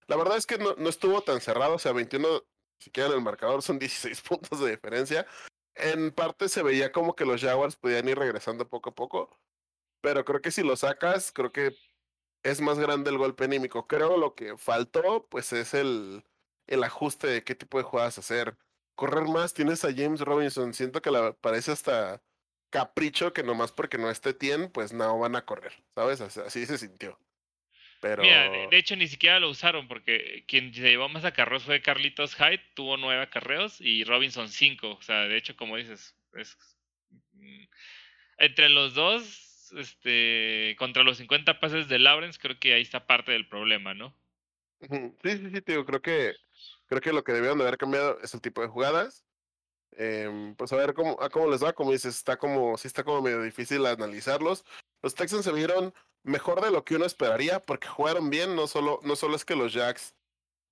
la verdad es que no, no estuvo tan cerrado, o sea, 21, siquiera en el marcador son 16 puntos de diferencia en parte se veía como que los Jaguars podían ir regresando poco a poco, pero creo que si lo sacas, creo que es más grande el golpe anímico. Creo lo que faltó, pues es el, el ajuste de qué tipo de jugadas hacer. Correr más, tienes a James Robinson, siento que la, parece hasta capricho que nomás porque no esté Tien, pues no van a correr, ¿sabes? Así se sintió. Pero... Mira, de, hecho ni siquiera lo usaron porque quien se llevó más acarreos fue Carlitos Hyde, tuvo nueve acarreos y Robinson cinco. O sea, de hecho, como dices, es, mm, entre los dos, este, contra los 50 pases de Lawrence, creo que ahí está parte del problema, ¿no? Sí, sí, sí, tío, creo que, creo que lo que debieron de haber cambiado es el tipo de jugadas. Em, pues a ver cómo, a cómo les va, como dices, está como, sí está como medio difícil analizarlos. Los Texans se vieron mejor de lo que uno esperaría, porque jugaron bien, no solo, no solo es que los Jacks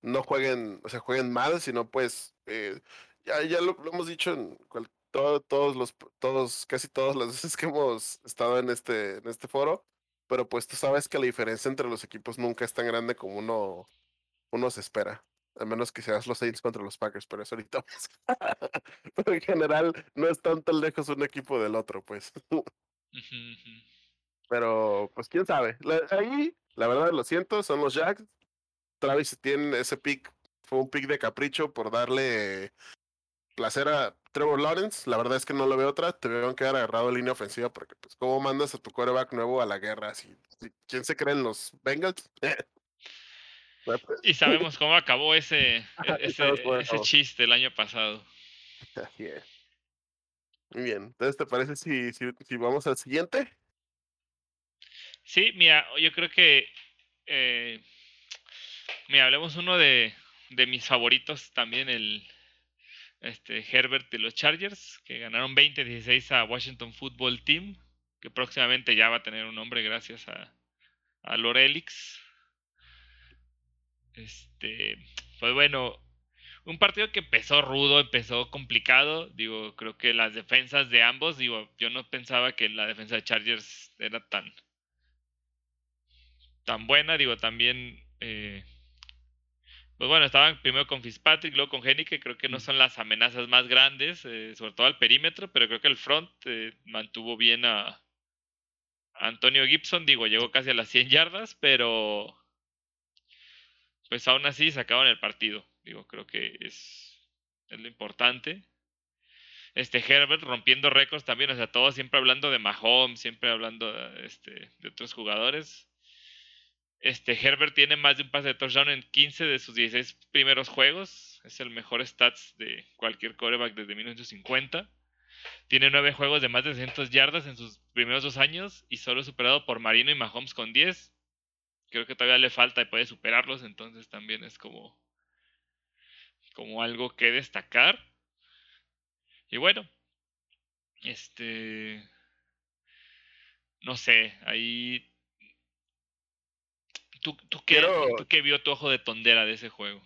no jueguen, o sea, jueguen mal, sino pues eh, ya, ya lo, hemos dicho en todos los, todos, casi todas las veces que hemos estado en este, en este foro, pero pues tú sabes que la diferencia entre los equipos nunca es tan grande como uno, uno se espera. A menos que seas los Saints contra los Packers, pero eso ahorita. pero en general no es tan lejos un equipo del otro, pues. pero, pues quién sabe. ahí, la verdad, lo siento, son los Jacks. Travis tiene ese pick, fue un pick de capricho por darle placer a Trevor Lawrence. La verdad es que no lo veo otra. Te veo quedar agarrado en línea ofensiva porque, pues, ¿cómo mandas a tu quarterback nuevo a la guerra? ¿Quién se cree en los Bengals? y sabemos cómo acabó ese, e, ese, ese chiste el año pasado. Muy bien. Entonces, ¿te parece si, si, si, vamos al siguiente? Sí, mira, yo creo que. Eh, mira, hablemos uno de, de mis favoritos también, el, este, Herbert de los Chargers, que ganaron 20-16 a Washington Football Team, que próximamente ya va a tener un nombre gracias a, a Lorelix. Este, pues bueno, un partido que empezó rudo, empezó complicado. Digo, creo que las defensas de ambos, digo, yo no pensaba que la defensa de Chargers era tan, tan buena. Digo, también eh, pues bueno, estaban primero con Fitzpatrick, luego con Henry, que creo que no son las amenazas más grandes, eh, sobre todo al perímetro, pero creo que el front eh, mantuvo bien a, Antonio Gibson, digo, llegó casi a las 100 yardas, pero pues aún así sacaron el partido, digo, creo que es, es lo importante. Este Herbert rompiendo récords también, o sea, todos siempre hablando de Mahomes, siempre hablando este, de otros jugadores. Este, Herbert tiene más de un pase de touchdown en 15 de sus 16 primeros juegos. Es el mejor stats de cualquier quarterback desde 1950. Tiene 9 juegos de más de 200 yardas en sus primeros dos años y solo superado por Marino y Mahomes con 10. Creo que todavía le falta y puede superarlos, entonces también es como, como algo que destacar. Y bueno, este, no sé, ahí ¿Tú, tú, qué, ¿Tú qué vio tu ojo de tondera de ese juego?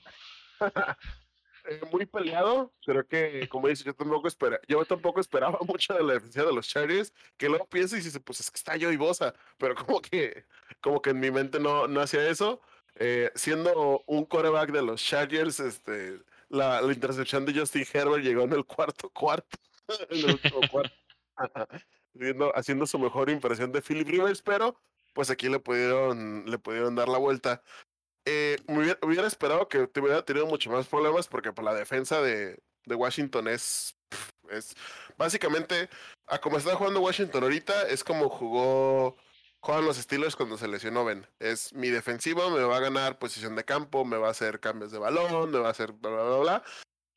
Eh, muy peleado. Creo que, como dices, yo tampoco, espera, yo tampoco esperaba mucho de la defensa de los Chargers. Que luego piensas y dices, pues es que está yo y Bosa. Pero como que, como que en mi mente no, no hacía eso. Eh, siendo un quarterback de los Chargers, este, la, la, intercepción de Justin Herbert llegó en el cuarto cuarto. en el cuarto. haciendo, haciendo su mejor impresión de Philip Rivers, pero pues aquí le pudieron, le pudieron dar la vuelta. Eh, hubiera, esperado que hubiera tenido mucho más problemas porque pues, la defensa de, de Washington es, es básicamente a como está jugando Washington ahorita es como jugó juegan los Steelers cuando se lesionó Ben. Es mi defensiva, me va a ganar posición de campo, me va a hacer cambios de balón, me va a hacer bla bla bla bla.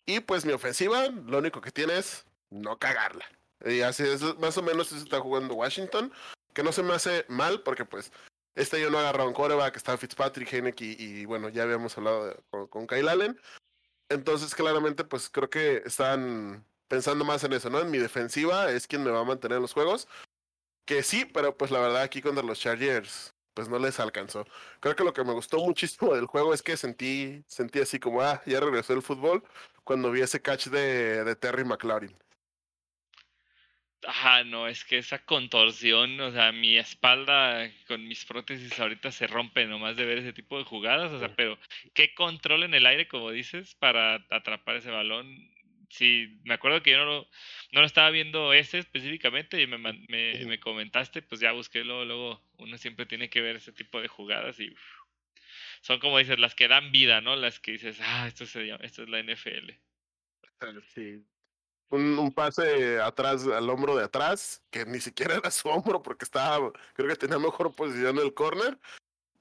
Y pues mi ofensiva, lo único que tiene es no cagarla. Y así es más o menos eso está jugando Washington que no se me hace mal porque pues este yo no agarrado un coreback, está Fitzpatrick, Heineck y, bueno, ya habíamos hablado con, Kyle Allen. Entonces claramente pues creo que están pensando más en eso, ¿no? En mi defensiva es quien me va a mantener en los juegos. Que sí, pero pues la verdad aquí contra los Chargers pues no les alcanzó. Creo que lo que me gustó muchísimo del juego es que sentí, sentí así como, ah, ya regresó el fútbol cuando vi ese catch de, de Terry McLaurin. Ajá, no, es que esa contorsión, o sea, mi espalda con mis prótesis ahorita se rompe nomás de ver ese tipo de jugadas, o sea, pero qué control en el aire, como dices, para atrapar ese balón. Sí, me acuerdo que yo no lo, no lo estaba viendo ese específicamente y me, me, me comentaste, pues ya busqué luego, luego uno siempre tiene que ver ese tipo de jugadas y son como dices, las que dan vida, ¿no? Las que dices, ah, esto, se esto es la NFL. Sí, un, pase atrás, al hombro de atrás, que ni siquiera era su hombro porque estaba, creo que tenía mejor posición el corner,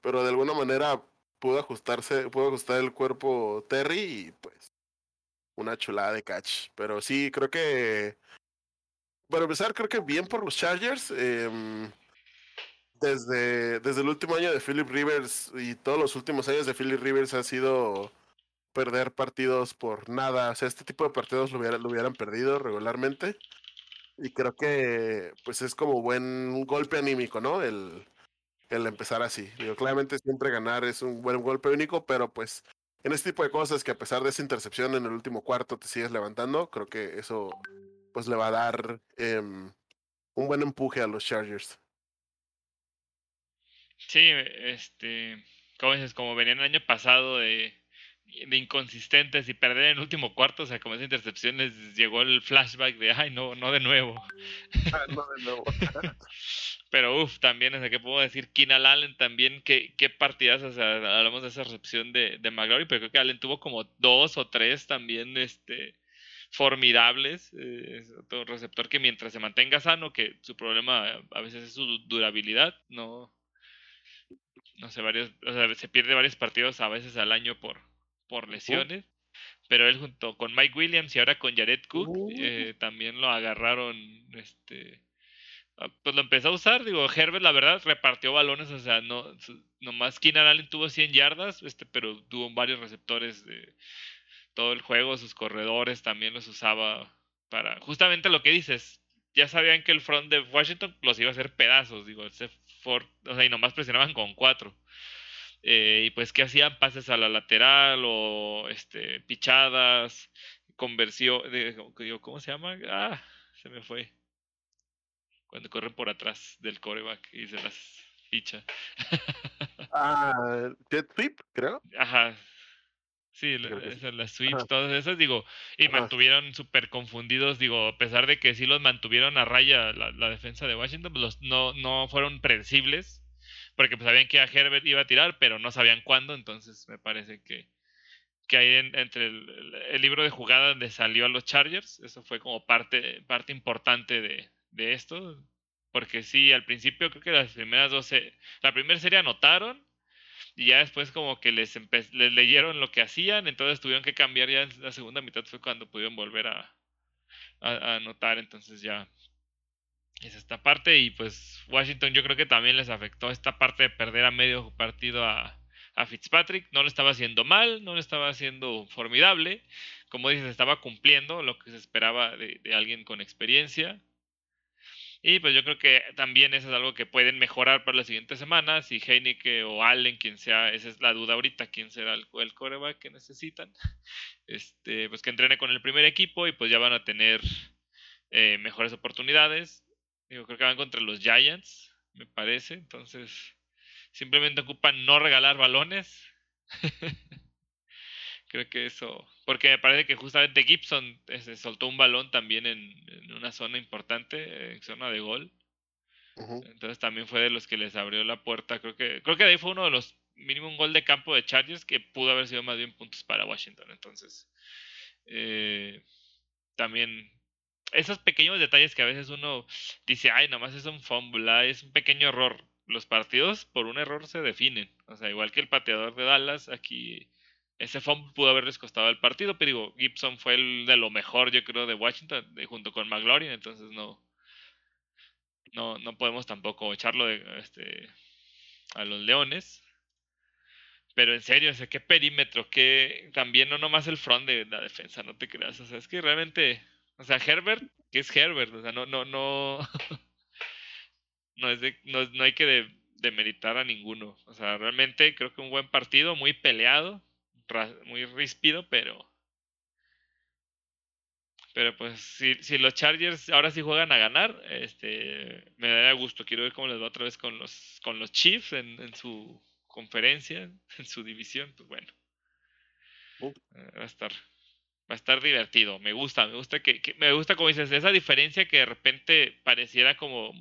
pero de alguna manera pudo ajustarse, pudo ajustar el cuerpo Terry y pues una chulada de catch. Pero sí, creo que, para empezar, creo que bien por los Chargers. Em, desde, desde el último año de Philip Rivers y todos los últimos años de Philip Rivers ha sido perder partidos por nada. O sea, este tipo de partidos lo, lo hubieran perdido regularmente. Y creo que pues es como buen golpe anímico, ¿no? El, empezar así. Digo, claramente siempre ganar es un buen golpe único, pero pues en este tipo de cosas que a pesar de esa intercepción en el último cuarto te sigues levantando, creo que eso pues le va a dar em, un buen empuje a los Chargers. Sí, este, como dices, como venían el año pasado de, de inconsistentes y perder en el último cuarto, o sea, como esas intercepciones llegó el flashback de, ay, no, no de nuevo. Ah, no de nuevo. Pero uff, también, o sea, ¿qué puedo decir? Keenan Allen también, qué, qué partidas, o sea, hablamos de esa recepción de, de McLaurin, pero creo que Allen tuvo como dos o tres también, este, formidables. Eh, es otro receptor que mientras se mantenga sano, que su problema a veces es su durabilidad, no, no sé, varios, o sea, se pierde varios partidos a veces al año por, por lesiones. Pero él junto con Mike Williams y ahora con Jared Cook Uh. eh, también lo agarraron, este, ah, pues lo empezó a usar, digo, Herbert la verdad repartió balones, o sea, no, nomás Keenan Allen tuvo 100 yardas, este, pero tuvo varios receptores de todo el juego, sus corredores también los usaba para, justamente lo que dices, ya sabían que el front de Washington los iba a hacer pedazos, digo, ese for- o sea, y nomás presionaban con cuatro. Eh, y pues que hacían pases a la lateral o este pichadas, conversión, ¿cómo se llama? Ah, se me fue. Cuando corren por atrás del coreback y se las ficha. Ah, Jet Sweep, creo. Ajá. Sí, la- las sweeps, Ajá. todas esas, digo, y Ajá. mantuvieron súper confundidos, digo, a pesar de que sí los mantuvieron a raya la, la defensa de Washington, pues los, no, no fueron predecibles, porque pues sabían que a Herbert iba a tirar, pero no sabían cuándo, entonces me parece que, que ahí en- entre el, libro de jugada donde salió a los Chargers, eso fue como parte, parte importante de, de esto, porque sí, al principio creo que las primeras dos, se- la primera serie anotaron, y ya después como que les, les leyeron lo que hacían, entonces tuvieron que cambiar ya en la segunda mitad fue cuando pudieron volver a, a, a anotar, entonces ya es esta parte y pues Washington yo creo que también les afectó esta parte de perder a medio partido a, Fitzpatrick, no lo estaba haciendo mal, no lo estaba haciendo formidable, como dices, estaba cumpliendo lo que se esperaba de, de alguien con experiencia. Y pues yo creo que también eso es algo que pueden mejorar para las siguientes semanas. Si Heineke o Allen, quien sea, esa es la duda ahorita, quién será el, el coreback que necesitan. Este, pues que entrene con el primer equipo y pues ya van a tener eh, mejores oportunidades. Digo, creo que van contra los Giants, me parece. Entonces, simplemente ocupan no regalar balones. creo que eso. Porque me parece que justamente Gibson se soltó un balón también en, en una zona importante, en zona de gol. Entonces también fue de los que les abrió la puerta. Creo que, creo que de ahí fue uno de los mínimo un gol de campo de Chargers que pudo haber sido más bien puntos para Washington. Entonces, eh, también esos pequeños detalles que a veces uno dice, ay, nomás es un fumble, es un pequeño error. Los partidos por un error se definen. O sea, igual que el pateador de Dallas, aquí ese fumble pudo haberles costado el partido, pero digo, Gibson fue el de lo mejor, yo creo, de Washington, junto con McLaurin, entonces no, no, no podemos tampoco echarlo de, este, a los Leones. Pero en serio, o sea, qué perímetro, qué también no nomás el front de la defensa, no te creas. O sea, es que realmente, o sea, Herbert, que es Herbert, o sea, no, no, no, no es de, no, no hay que de- demeritar a ninguno. O sea, realmente creo que un buen partido, muy peleado, muy ríspido, pero pero pues si, si los Chargers ahora sí juegan a ganar, este me daría gusto. Quiero ver cómo les va otra vez con los con los Chiefs en, en su conferencia, en su división, pues bueno. Uh. eh, Va a estar va a estar divertido. Me gusta, me gusta que, me gusta como dices, esa diferencia que de repente pareciera como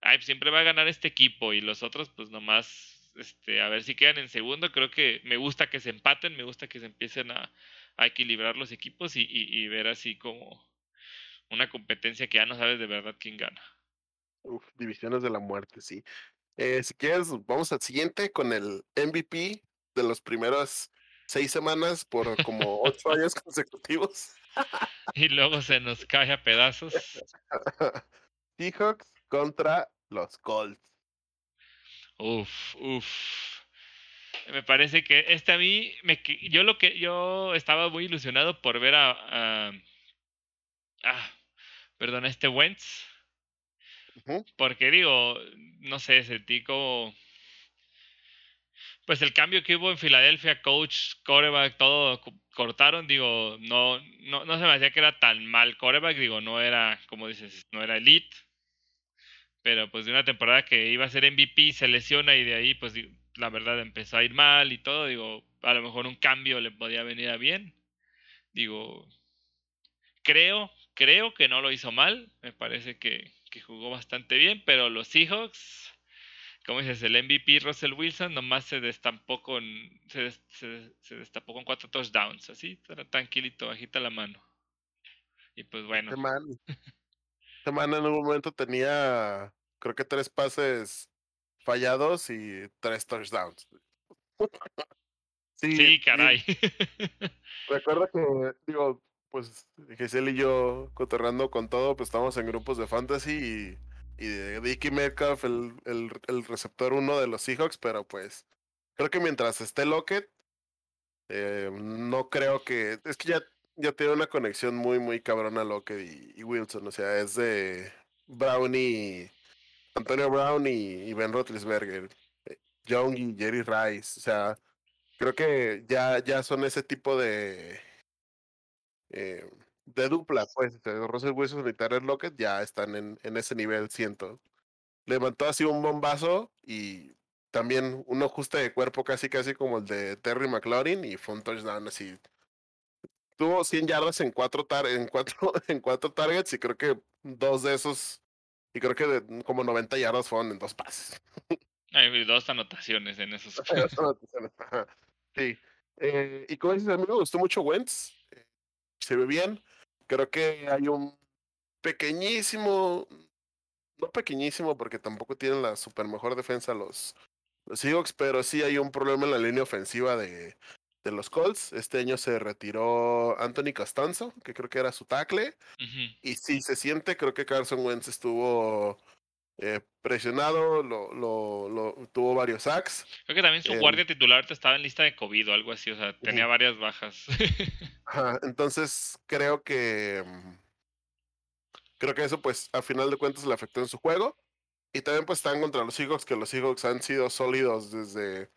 ay, pues siempre va a ganar este equipo y los otros pues nomás este a ver si quedan en segundo. Creo que me gusta que se empaten, me gusta que se empiecen a equilibrar los equipos y, y- ver así como una competencia que ya no sabes de verdad quién gana. Uf, divisiones de la muerte, sí. Eh, si quieres, vamos al siguiente con el MVP de las primeras seis semanas por como ocho años consecutivos. Y luego se nos cae a pedazos. Seahawks contra los Colts. Uf, uf. Me parece que este a mí, me, yo lo que yo estaba muy ilusionado por ver a, a- ah, perdón, a este Wentz, porque digo, no sé, sentí como Pues el cambio que hubo en Filadelfia, coach, coreback, todo cortaron, digo, no, no, no se me hacía que era tan mal coreback, digo, no era, como dices, no era elite, pero pues de una temporada que iba a ser MVP se lesiona y de ahí pues la verdad empezó a ir mal y todo, digo, a lo mejor un cambio le podía venir a bien. Digo, creo, creo que no lo hizo mal, me parece que, que jugó bastante bien, pero los Seahawks, como dices, el MVP Russell Wilson nomás se destampó con, se, se, destapó con cuatro touchdowns, así, tranquilito, bajita la mano. Y pues bueno. semana en un momento tenía, creo que tres pases fallados y tres touchdowns. sí, caray. recuerda que, digo, pues Giselle y yo cotorreando con todo, pues estamos en grupos de fantasy y, y de Dicky Metcalf, el, el, receptor uno de los Seahawks, pero pues creo que mientras esté Lockett, eh, no creo que. Es que ya ya tiene una conexión muy, muy cabrona Lockett y, Wilson. O sea, es de Brown y Antonio Brown y, Ben Roethlisberger, eh, Young y Jerry Rice. O sea, creo que ya, ya son ese tipo de eh, de dupla, pues. Russell Wilson y Tyler Lockett ya están en, en ese nivel, siento. Levantó así un bombazo y también un ajuste de cuerpo casi casi como el de Terry McLaurin y fue un touchdown así tuvo 100 yardas en cuatro, en cuatro, en cuatro targets y creo que dos de esos, y creo que como 90 yardas fueron en dos pases. Hay dos anotaciones en esos. sí. Eh, y como dices, a mí me gustó mucho Wentz. Eh, se ve bien. Creo que hay un pequeñísimo, no pequeñísimo porque tampoco tienen la super mejor defensa los, los Seahawks, pero sí hay un problema en la línea ofensiva de, de los Colts. Este año se retiró Anthony Costanzo, que creo que era su tackle. Y sí se siente, creo que Carson Wentz estuvo eh, presionado, lo, lo, lo, tuvo varios sacks. Creo que también su guardia titular estaba en lista de COVID o algo así, o sea, tenía varias bajas. entonces creo que mm, creo que eso pues a final de cuentas le afectó en su juego. Y también pues están contra los Seahawks, que los Seahawks han sido sólidos desde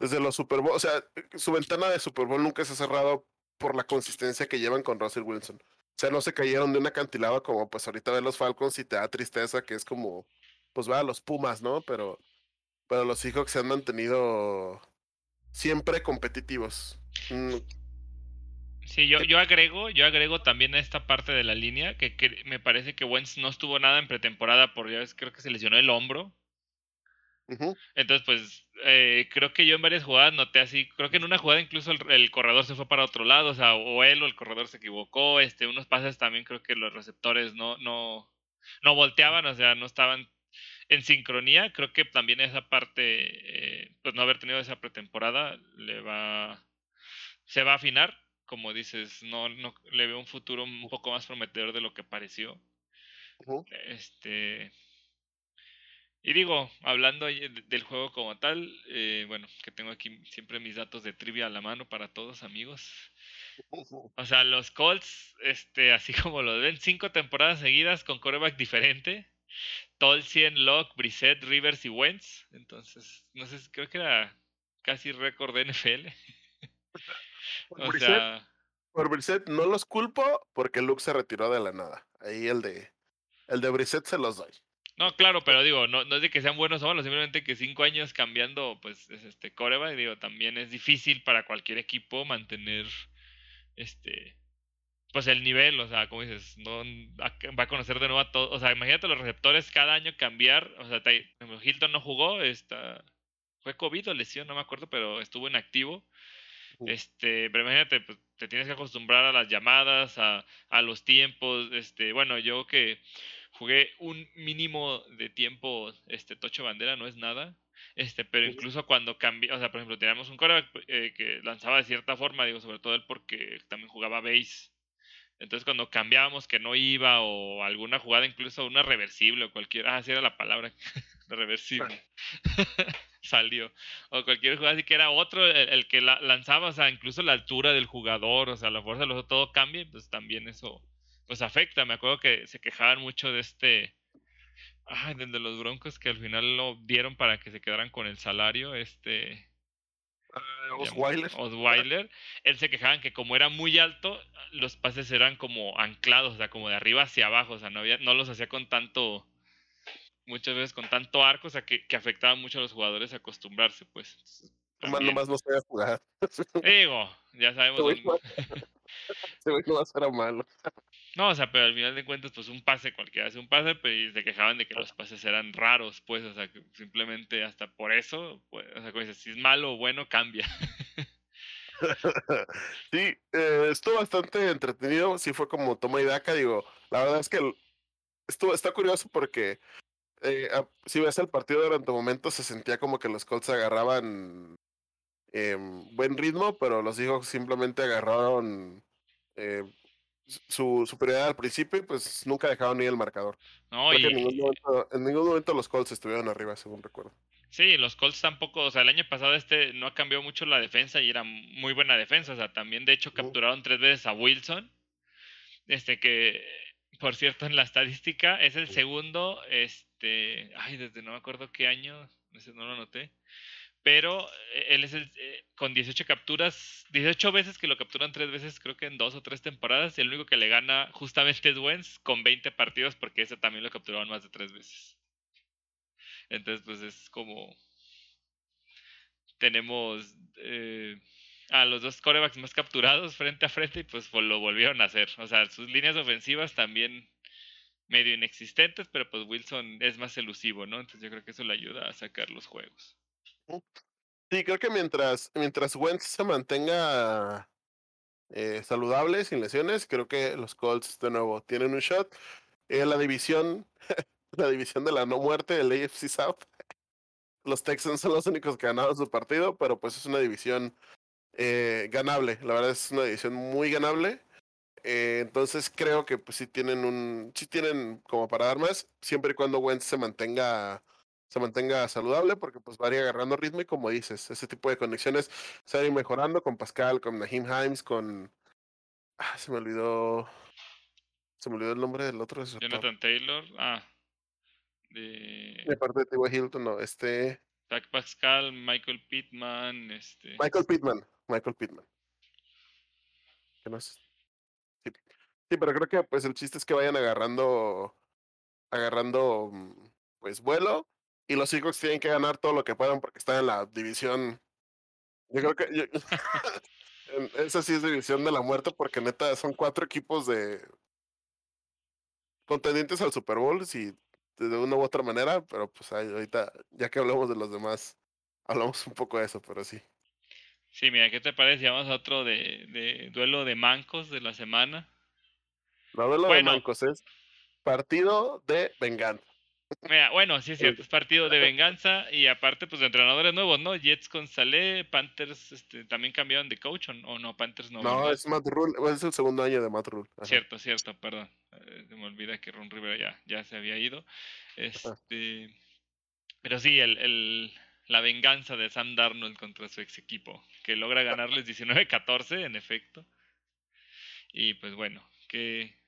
desde los Super Bowl, o sea, su ventana de Super Bowl nunca se ha cerrado por la consistencia que llevan con Russell Wilson. O sea, no se cayeron de una acantilado como pues ahorita ven los Falcons y te da tristeza que es como, pues va a los Pumas, ¿no? Pero, pero los Seahawks se han mantenido siempre competitivos. Mm. Sí, yo, yo agrego, yo agrego también a esta parte de la línea que, me parece que Wentz no estuvo nada en pretemporada por ya creo que se lesionó el hombro entonces, pues eh, creo que yo en varias jugadas noté así, creo que en una jugada incluso el, corredor se fue para otro lado, o sea, o él o el corredor se equivocó, este, unos pases también creo que los receptores no, no, no volteaban, o sea, no estaban en sincronía, creo que también esa parte, eh, pues no haber tenido esa pretemporada, le va, se va a afinar, como dices, no, no le veo un futuro un poco más prometedor de lo que pareció. Este, y digo, hablando del juego como tal, eh, bueno, que tengo aquí siempre mis datos de trivia a la mano para todos amigos. O sea, los Colts, este, así como lo ven, cinco temporadas seguidas con coreback diferente. Tolcien, Locke, Brissett, Rivers y Wentz. Entonces, no sé, creo que era casi récord de NFL. o sea... por Brissett no los culpo porque Luke se retiró de la nada. Ahí el de el de Brissett se los doy. No, claro, pero digo, no, no es de que sean buenos o malos, simplemente que cinco años cambiando, pues, es este coreba, y digo, también es difícil para cualquier equipo mantener este pues el nivel, o sea, como dices, no va a conocer de nuevo a todos, o sea, imagínate los receptores cada año cambiar, o sea, Hilton no jugó, está fue COVID o lesión, no me acuerdo, pero estuvo en activo. Este, pero imagínate, pues, te tienes que acostumbrar a las llamadas, a, a los tiempos, este, bueno, yo que jugué un mínimo de tiempo este tocho bandera, no es nada. Este, pero incluso cuando cambié, o sea, por ejemplo, teníamos un coreback eh, que lanzaba de cierta forma, digo, sobre todo él porque también jugaba base. Entonces cuando cambiábamos que no iba o alguna jugada, incluso una reversible o cualquier, ah, sí era la palabra, reversible. Salió. O cualquier jugada así que era otro el, que la, lanzaba, o sea, incluso la altura del jugador, o sea, la fuerza de los todo cambia, pues también eso pues afecta. Me acuerdo que se quejaban mucho de este, ay, de los Broncos que al final lo dieron para que se quedaran con el salario, este, Uh, Osweiler. Osweiler. Él se quejaban que como era muy alto, los pases eran como anclados, o sea, como de arriba hacia abajo, o sea, no, había, no los hacía con tanto, muchas veces con tanto arco, o sea, que, que afectaba mucho a los jugadores a acostumbrarse, pues. Nomás, nomás no sabía jugar. Digo, ya sabemos. Se ve que va a ser malo. No, o sea, pero al final de cuentas, pues un pase, cualquiera hace un pase, pero y se quejaban de que los pases eran raros, pues, o sea, que simplemente hasta por eso, pues, o sea, como dices, si es malo o bueno, cambia. sí, eh, estuvo bastante entretenido, sí fue como toma y daca, digo, la verdad es que estuvo, está curioso porque eh, si ves el partido durante momentos se sentía como que los Colts agarraban eh, buen ritmo, pero los hijos simplemente agarraron eh, su superioridad al principio y pues nunca dejaron ni el marcador. No, y... en, ningún momento, los Colts estuvieron arriba, según recuerdo. Sí, los Colts tampoco, o sea, el año pasado este no ha cambiado mucho la defensa y era muy buena defensa, o sea, también de hecho capturaron tres veces a Wilson, este que, por cierto, en la estadística es el segundo, este, ay, desde no me acuerdo qué año, no lo noté, pero eh, él es el, eh, con 18 capturas, 18 veces que lo capturan tres veces, creo que en dos o tres temporadas, y el único que le gana justamente es Wentz con 20 partidos, porque ese también lo capturaron más de tres veces. Entonces, pues es como. Tenemos eh, a los dos corebacks más capturados frente a frente y pues lo volvieron a hacer. O sea, sus líneas ofensivas también medio inexistentes, pero pues Wilson es más elusivo, ¿no? Entonces yo creo que eso le ayuda a sacar los juegos. Sí, creo que mientras, mientras Wentz se mantenga eh, saludable, sin lesiones, creo que los Colts de nuevo tienen un shot. En la división, la división de la no muerte, el AFC South. Los Texans son los únicos que ganaron su partido, pero pues es una división eh, ganable. La verdad es una división muy ganable. Eh, entonces creo que pues sí tienen un, sí tienen como para dar más, siempre y cuando Wentz se mantenga se mantenga saludable, porque pues va a ir agarrando ritmo y como dices, ese tipo de conexiones se van a ir mejorando con Pascal, con Nahim Himes, con... Ah, se me olvidó... Se me olvidó el nombre del otro. Jonathan Taylor, ah. De... de parte de T.Y. Hilton, no, este... Pascal, Michael Pittman, este... Michael Pittman, Michael Pittman. ¿Qué más? Sí. sí, pero creo que pues el chiste es que vayan agarrando agarrando mm, pues vuelo y los Seahawks tienen que ganar todo lo que puedan porque están en la división. Yo creo que. esa sí es división de la muerte porque neta son cuatro equipos de. contendientes al Super Bowl, si de una u otra manera, pero pues ahorita, ya que hablamos de los demás, hablamos un poco de eso, pero sí. Sí, mira, ¿qué te parece? Vamos a otro de, de duelo de mancos de la semana. No, duelo de mancos es partido de venganza bueno, sí es cierto, es partido de venganza y aparte pues de entrenadores nuevos, ¿no? Jets con Saleh, Panthers este, también cambiaron de coach o, no, Panthers no. No, es Matt Rule, es el segundo año de Matt Rule. Cierto, cierto, perdón. Eh, se me olvida que Ron Rivera ya, ya se había ido. Este, pero sí, el, el, la venganza de Sam Darnold contra su ex equipo, que logra ganarles 19-14 en efecto. Y pues bueno, que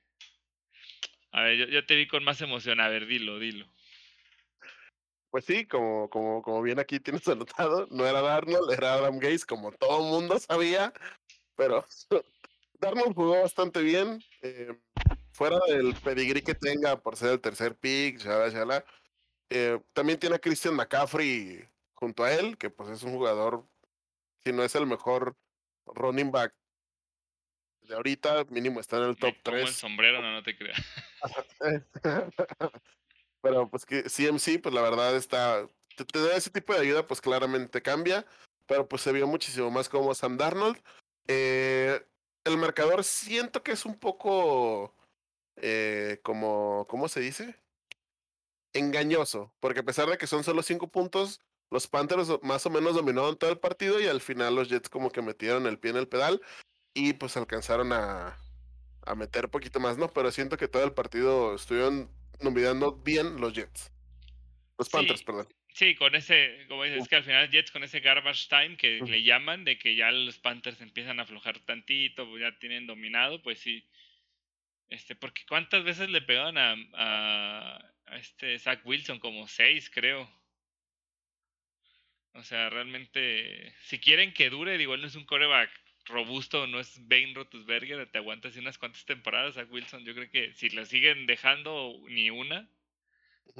a ver, yo, te vi con más emoción. A ver, dilo, dilo. Pues sí, como, como, como bien aquí tienes anotado, no era Darnold, era Adam Gates, como todo mundo sabía, pero Darnold jugó bastante bien, eh, fuera del pedigrí que tenga por ser el tercer pick, shala, eh, también tiene a Christian McCaffrey junto a él, que pues es un jugador, si no es el mejor running back de ahorita, mínimo está en el top 3. el sombrero, no, no te creas. Pero pues que CMC, pues la verdad está, te, da ese tipo de ayuda, pues claramente cambia, pero pues se vio muchísimo más como Sam Darnold. Eh, el marcador siento que es un poco eh, como, ¿cómo se dice? Engañoso, porque a pesar de que son solo cinco puntos, los Panthers más o menos dominaron todo el partido y al final los Jets como que metieron el pie en el pedal y pues alcanzaron a, a meter poquito más, ¿no? Pero siento que todo el partido estuvieron nominando bien los Jets. Los Panthers, perdón. Sí, con ese, como dices, es que al final Jets con ese garbage time que le llaman, de que ya los Panthers empiezan a aflojar tantito, pues ya tienen dominado, pues sí. Este, porque ¿cuántas veces le pegaron a, a, a este Zach Wilson? Como seis, creo. O sea, realmente, si quieren que dure, digo, él no es un coreback robusto, no es Ben Roethlisberger, te aguantas unas cuantas temporadas a Wilson. Yo creo que si lo siguen dejando ni una,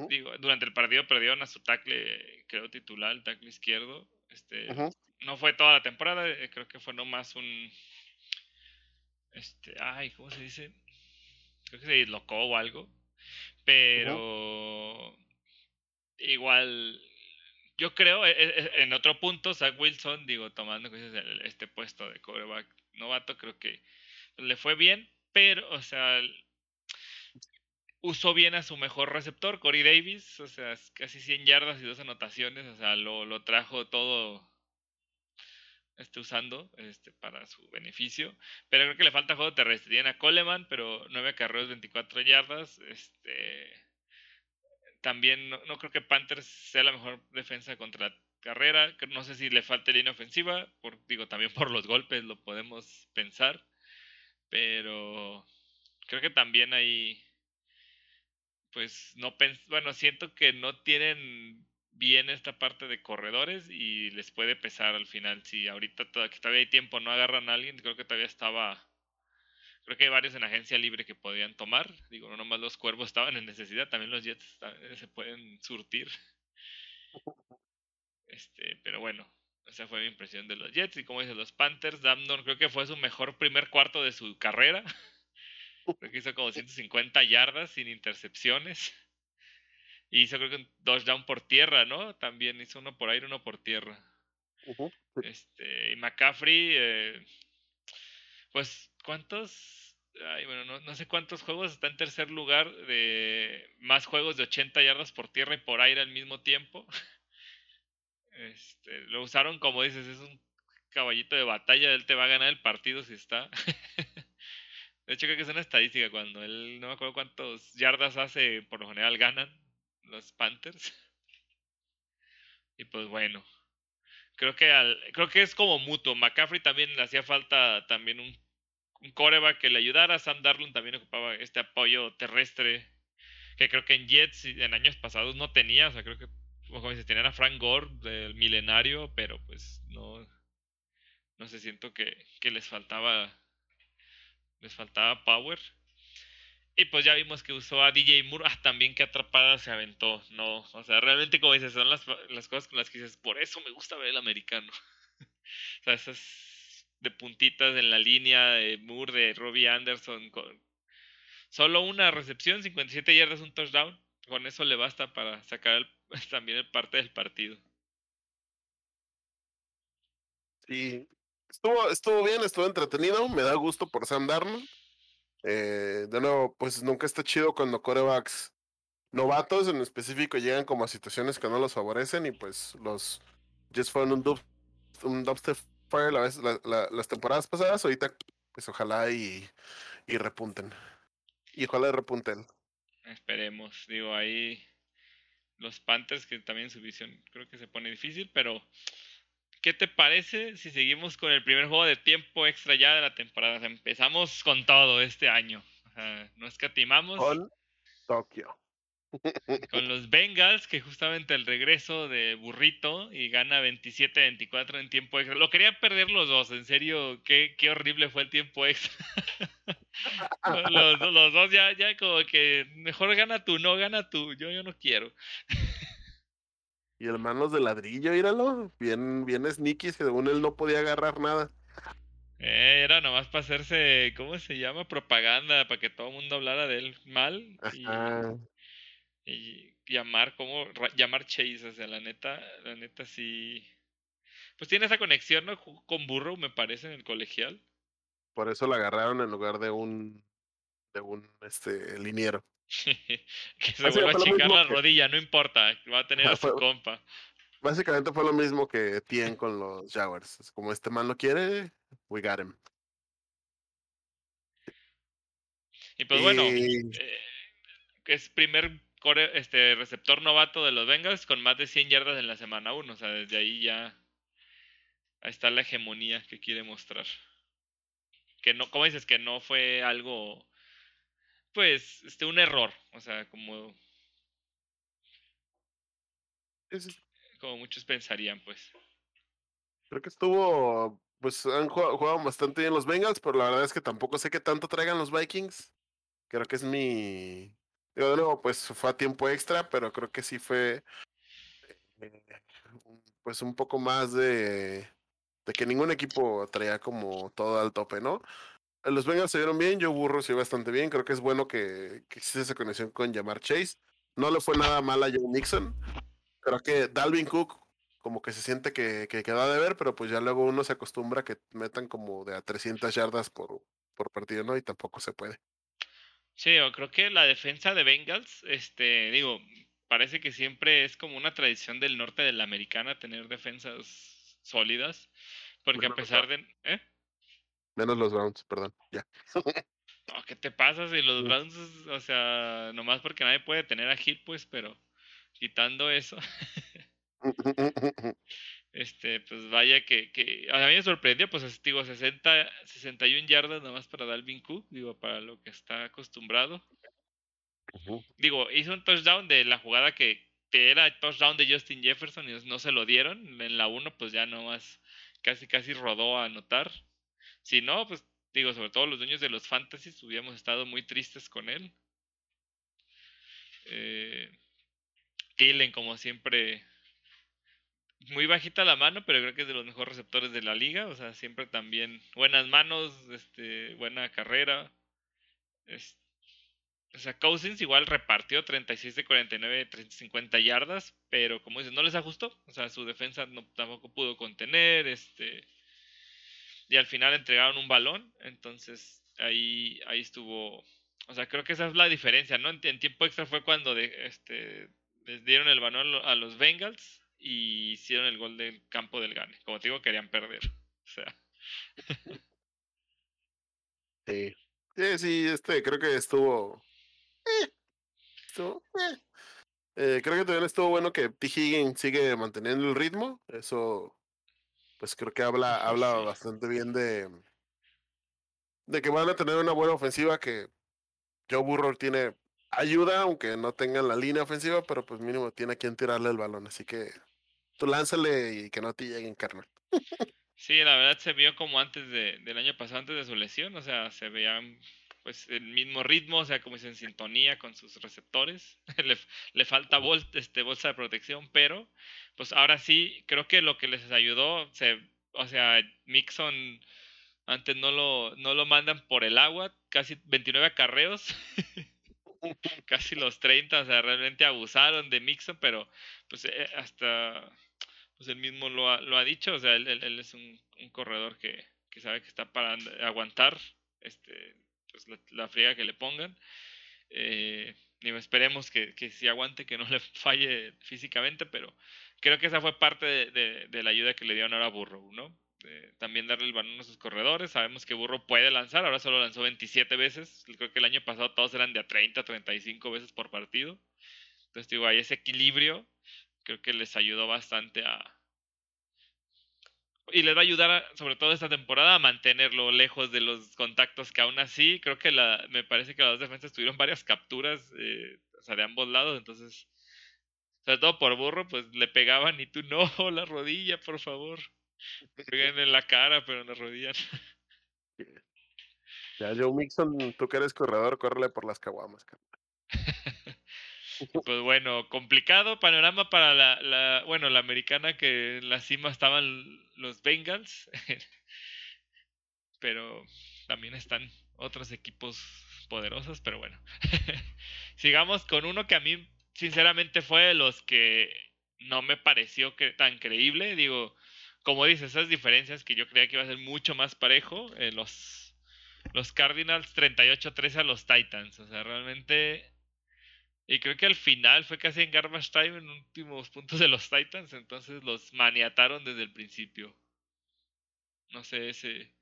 digo, durante el partido perdieron a su tackle, creo titular, el tackle izquierdo. Este, no fue toda la temporada, eh, creo que fue nomás un, este, ay, ¿cómo se dice? Creo que se dislocó o algo. Pero igual yo creo, eh, eh, en otro punto, Zach Wilson, digo, tomando este puesto de coreback novato, creo que le fue bien, pero, o sea, usó bien a su mejor receptor, Corey Davis, o sea, casi 100 yardas y dos anotaciones, o sea, lo, lo trajo todo este, usando este, para su beneficio. Pero creo que le falta juego terrestre. Tiene a Coleman, pero 9 carreras, 24 yardas. Este, también no, creo que Panthers sea la mejor defensa contra la carrera. No sé si le falta línea ofensiva. Por, digo, también por los golpes lo podemos pensar. Pero creo que también hay. Pues no bueno, siento que no tienen bien esta parte de corredores y les puede pesar al final. Si ahorita todavía hay tiempo no agarran a alguien, creo que todavía estaba Creo que hay varios en agencia libre que podían tomar. Digo, no nomás los cuervos estaban en necesidad, también los Jets se pueden surtir. Este, pero bueno, esa fue mi impresión de los Jets. Y como dice, los Panthers, Damnon creo que fue su mejor primer cuarto de su carrera. Creo que hizo como 150 yardas sin intercepciones. Y hizo creo que un touchdown por tierra, ¿no? También hizo uno por aire, uno por tierra. Este, y McCaffrey, eh, pues ¿Cuántos? Ay, bueno, no, no, sé cuántos juegos está en tercer lugar de más juegos de 80 yardas por tierra y por aire al mismo tiempo. Este, lo usaron como dices, es un caballito de batalla, él te va a ganar el partido si está. de hecho creo que es una estadística cuando él no me acuerdo cuántos yardas hace, por lo general ganan los Panthers. Y pues bueno, creo que al, creo que es como mutuo. McCaffrey también le hacía falta también un un coreback que le ayudara. Sam Darnold también ocupaba este apoyo terrestre que creo que en Jets en años pasados no tenía. O sea, creo que, como dices, tenían a Frank Gore del milenario, pero pues no, no sé, siento que, que les faltaba, les faltaba power. Y pues ya vimos que usó a DJ Moore. Ah, también que atrapada se aventó. No, o sea, realmente como dices, son las, las cosas con las que dices, por eso me gusta ver el americano. o sea, esas de puntitas en la línea de Moore, de Robbie Anderson, con solo una recepción, 57 yardas, un touchdown. Con eso le basta para sacar también el parte del partido. Sí, estuvo, estuvo bien, estuvo entretenido, me da gusto por Sam Darnold. Eh, de nuevo, pues nunca está chido cuando corebacks novatos en específico llegan como a situaciones que no los favorecen y pues los Jets fueron un, dub, un dubstep la, las temporadas pasadas, ahorita pues ojalá y, y repunten. Y ojalá repunten. Esperemos, digo, ahí los Panthers que también su visión creo que se pone difícil, pero ¿qué te parece si seguimos con el primer juego de tiempo extra ya de la temporada? empezamos con todo este año. no escatimamos. Con Tokio. Con los Bengals, que justamente el regreso de Burrito y gana 27-24 en tiempo extra. Lo quería perder los dos, en serio, qué, qué horrible fue el tiempo extra. los, los, dos ya, ya como que mejor gana tú, no gana tú, yo, yo no quiero. y el manos de ladrillo, míralo, bien, bien sneaky, según él no podía agarrar nada. Eh, era nomás para hacerse, ¿cómo se llama? Propaganda, para que todo el mundo hablara de él mal. Y, y llamar como llamar Chase, o sea, la neta, la neta sí pues tiene esa conexión ¿no? con Burrow, me parece, en el colegial. Por eso la agarraron en lugar de un de un este liniero. que se vuelva a chingar la rodilla, no importa, va a tener a su compa. Básicamente fue lo mismo que Tien con los Jaguars. Como este man lo quiere, we got him. Y pues bueno, eh, es primer este receptor novato de los Bengals con más de 100 yardas en la semana 1. O sea, desde ahí ya ahí está la hegemonía que quiere mostrar. Que no, como dices, que no fue algo, pues, este, un error. O sea, como... como muchos pensarían, pues. Creo que estuvo, pues han jugado, bastante bien los Bengals, pero la verdad es que tampoco sé qué tanto traigan los Vikings. Creo que es mi... Digo, de nuevo, pues fue a tiempo extra, pero creo que sí fue eh, pues un poco más de, de que ningún equipo traía como todo al tope, ¿no? Los Bengals se vieron bien, yo Burro se bastante bien. Creo que es bueno que, que existe esa conexión con llamar Chase. No le fue nada mal a Joe Nixon. Creo que Dalvin Cook como que se siente que, que queda de ver, pero pues ya luego uno se acostumbra a que metan como de a 300 yardas por, por partido, ¿no? Y tampoco se puede. Sí, yo creo que la defensa de Bengals, este, digo, parece que siempre es como una tradición del norte de la americana tener defensas sólidas, porque a pesar de... ¿eh? Menos los Browns, perdón, ya. no, ¿qué te pasa si los Browns, o sea, nomás porque nadie puede tener a Hill, pues, pero quitando eso. este, pues vaya que, que, a mí me sorprendió, pues digo, 60, 61 yardas nomás para Dalvin Cook, digo, para lo que está acostumbrado. Digo, hizo un touchdown de la jugada que, que era touchdown de Justin Jefferson y no se lo dieron. En la 1, pues ya nomás casi casi rodó a anotar. Si no, pues digo, sobre todo los dueños de los fantasies hubiéramos estado muy tristes con él. Eh, como siempre, muy bajita la mano, pero creo que es de los mejores receptores de la liga. O sea, siempre también buenas manos, este, buena carrera. o sea, Cousins igual repartió 36 de 49, 50 yardas, pero como dices, no les ajustó. O sea, su defensa no, tampoco pudo contener. Este, y al final entregaron un balón. Entonces ahí, ahí estuvo. O sea, creo que esa es la diferencia, ¿no? En, tiempo extra fue cuando este, les dieron el balón a los Bengals y hicieron el gol del campo del Gane. Como te digo, querían perder. O sea. Sí. Sí, sí, este, creo que estuvo. Eh, estuvo. Eh. Eh, creo que también estuvo bueno que T. Higgins sigue manteniendo el ritmo. Eso, pues creo que habla, habla bastante bien de. De que van a tener una buena ofensiva que Joe Burrow tiene ayuda, aunque no tengan la línea ofensiva, pero pues mínimo tiene a quien tirarle el balón. Así que lánzale y que no te lleguen, carnal. Sí, la verdad se vio como antes de, del año pasado, antes de su lesión, o sea, se veía pues el mismo ritmo, o sea, como es en sintonía con sus receptores. le, le, falta este, bolsa de protección, pero pues ahora sí, creo que lo que les ayudó, se, o sea, Mixon antes no lo, no lo mandan por el agua, casi 29 acarreos. casi los 30, o sea, realmente abusaron de Mixon, pero pues eh, hasta pues él mismo lo ha, lo ha dicho, o sea, él, él, es un, un corredor que, que, sabe que está para aguantar este, pues la, friega que le pongan. Eh, esperemos que, que sí aguante, que no le falle físicamente, pero creo que esa fue parte de, de, la ayuda que le dieron ahora a Burrow, ¿no? también darle el balón a sus corredores. Sabemos que Burro puede lanzar, ahora solo lanzó 27 veces. Creo que el año pasado todos eran de a 30, 35 veces por partido. Entonces, digo, hay ese equilibrio. Creo que les ayudó bastante a. Y les va a ayudar, sobre todo esta temporada, a mantenerlo lejos de los contactos que aún así, creo que la, me parece que las dos defensas tuvieron varias capturas, eh, o sea, de ambos lados, entonces, sobre todo por burro, pues le pegaban y tú no, la rodilla, por favor. Pegan en la cara, pero en la rodilla. Ya, Joe Mixon, tú que eres corredor, córrele por las caguamas, Pues bueno, complicado panorama para la, bueno, la americana que en la cima estaban los Bengals, pero también están otros equipos poderosos, pero bueno. Sigamos con uno que a mí sinceramente fue de los que no me pareció que tan creíble, digo, como dices, esas diferencias que yo creía que iba a ser mucho más parejo, eh, los, los Cardinals 38-13 a los Titans. O sea, realmente. Y creo que al final fue casi en garbage time en últimos puntos de los Titans, entonces los maniataron desde el principio. No sé, ese.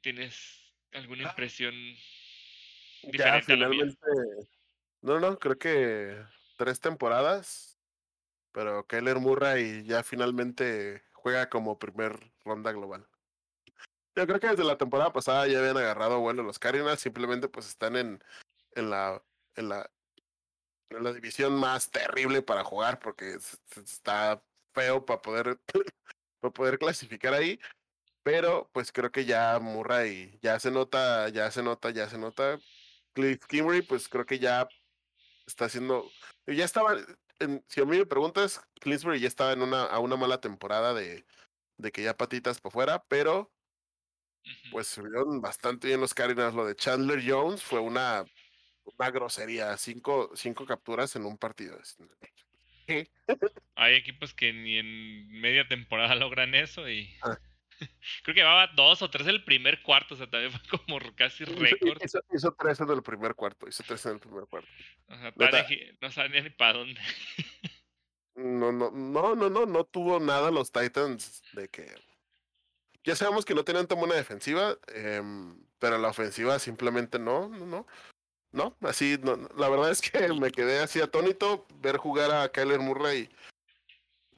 ¿Tienes alguna ah. impresión diferente? Ya, finalmente. No, no, creo que tres temporadas pero Kyler Murray ya finalmente juega como primer ronda global. Yo creo que desde la temporada pasada ya habían agarrado bueno los Cardinals, simplemente pues están en, en la en la la división más terrible para jugar porque está feo para poder, para poder clasificar ahí. Pero pues creo que ya Murray ya se nota, ya se nota, ya se nota. Cliff Kimmery, pues creo que ya está haciendo. Ya estaba. si a mí me preguntas, Clinsbury ya estaba en una, a una mala temporada de, de que ya patitas por fuera, pero pues se vieron bastante bien los Cardinals. Lo de Chandler Jones fue una, una grosería. Cinco, cinco capturas en un partido. Hay equipos que ni en media temporada logran eso y ah. creo que llevaba dos o tres en el primer cuarto, o sea, también fue como casi récord. Hizo, tres en el primer cuarto, hizo tres en el primer cuarto. no sabía ni para dónde. no, no, no, no, no, no tuvo nada los Titans de que ya sabemos que no tenían tan buena defensiva, em, pero la ofensiva simplemente no, no, no. No, así, no, la verdad es que me quedé así atónito ver jugar a Kyler Murray.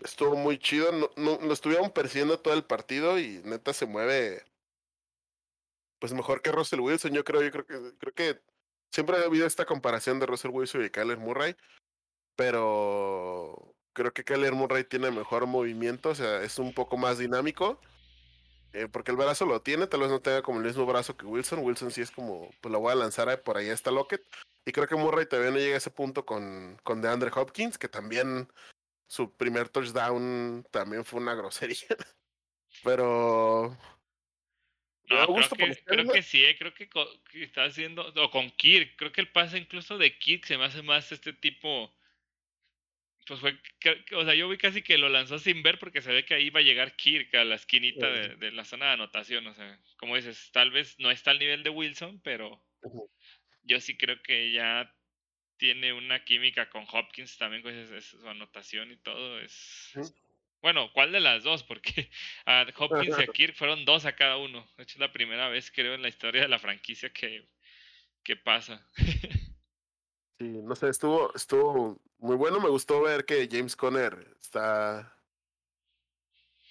Estuvo muy chido, no, no, lo estuvieron persiguiendo todo el partido y neta se mueve pues mejor que Russell Wilson, yo creo, yo creo que creo que siempre ha habido esta comparación de Russell Wilson y Kyler Murray, pero creo que Kyler Murray tiene mejor movimiento, o sea, es un poco más dinámico eh, porque el brazo lo tiene, tal vez no tenga como el mismo brazo que Wilson. Wilson sí es como, pues lo voy a lanzar por ahí a esta Lockett. Y creo que Murray todavía no llega a ese punto con, con DeAndre Hopkins, que también su primer touchdown también fue una grosería. Pero. No, creo, que, creo que sí, eh, creo que, está haciendo, o con Kirk, creo que el pase incluso de Kirk se me hace más este tipo pues fue, o sea, yo vi casi que lo lanzó sin ver porque se ve que ahí iba a llegar Kirk a la esquinita de, la zona de anotación, o sea, como dices, tal vez no está al nivel de Wilson, pero yo sí creo que ya tiene una química con Hopkins también, con su anotación y todo, es... Bueno, ¿cuál de las dos? Porque a Hopkins y a Kirk fueron dos a cada uno. De hecho, es la primera vez, creo, en la historia de la franquicia que, que pasa. Sí, no sé, estuvo, estuvo muy bueno. Me gustó ver que James Conner está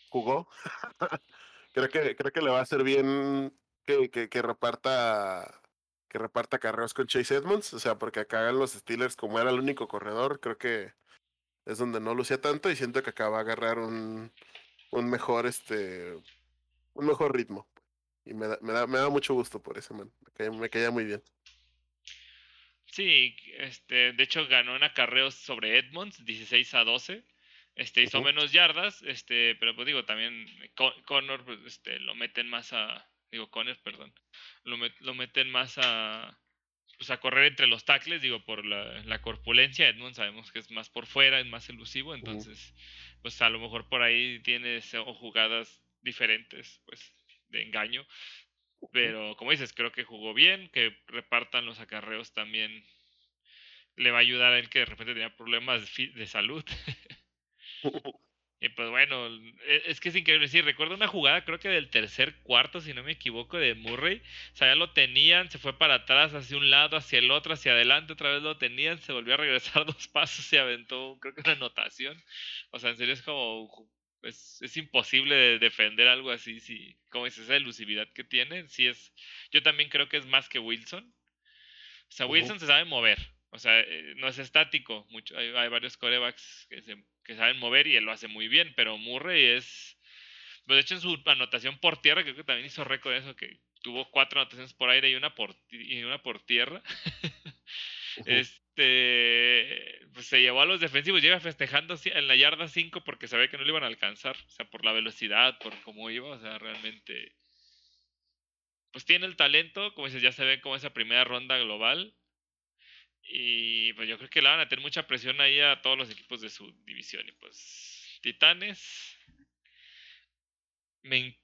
jugó. creo que creo que le va a hacer bien que, que, que reparta que reparta carreras con Chase Edmonds, o sea, porque acá los Steelers como era el único corredor, creo que es donde no lucía tanto y siento que acá va a agarrar un, un mejor este un mejor ritmo. Y me da, me da, me da mucho gusto por ese man. me caía muy bien. Sí, este, de hecho ganó en acarreos sobre Edmonds, 16 a 12. Este, hizo menos yardas, este, pero pues digo, también Connor, pues, este, lo meten más a, digo, Connor, perdón, lo, lo meten más a, pues a correr entre los tackles, digo, por la, la, corpulencia. Edmonds sabemos que es más por fuera, es más elusivo, entonces, pues a lo mejor por ahí tiene jugadas diferentes, pues, de engaño. Pero como dices, creo que jugó bien, que repartan los acarreos también le va a ayudar a él que de repente tenía problemas de salud. y pues bueno, e, es que es increíble. Sí, recuerdo una jugada, creo que del tercer cuarto, si no me equivoco, de Murray. O sea, ya lo tenían, se fue para atrás, hacia un lado, hacia el otro, hacia adelante, otra vez lo tenían, se volvió a regresar dos pasos y aventó, creo que una anotación. O sea, en serio es como es, es imposible defender algo así, si, como dices, esa elusividad que tiene, sí es, yo también creo que es más que Wilson. O sea, Wilson se sabe mover, o sea, eh, no es estático, mucho, hay, hay varios corebacks que, se, que saben mover y él lo hace muy bien, pero Murray es, pues de hecho en su anotación por tierra, creo que también hizo récord eso, que tuvo cuatro anotaciones por aire y una por, y una por tierra. Este, pues se llevó a los defensivos, llega festejando en la yarda 5 porque sabía que no le iban a alcanzar, o sea, por la velocidad, por cómo iba, o sea, realmente, pues tiene el talento, como dices, ya se ve como esa primera ronda global, y pues yo creo que le van a tener mucha presión ahí a todos los equipos de su división, y pues, Titanes, me,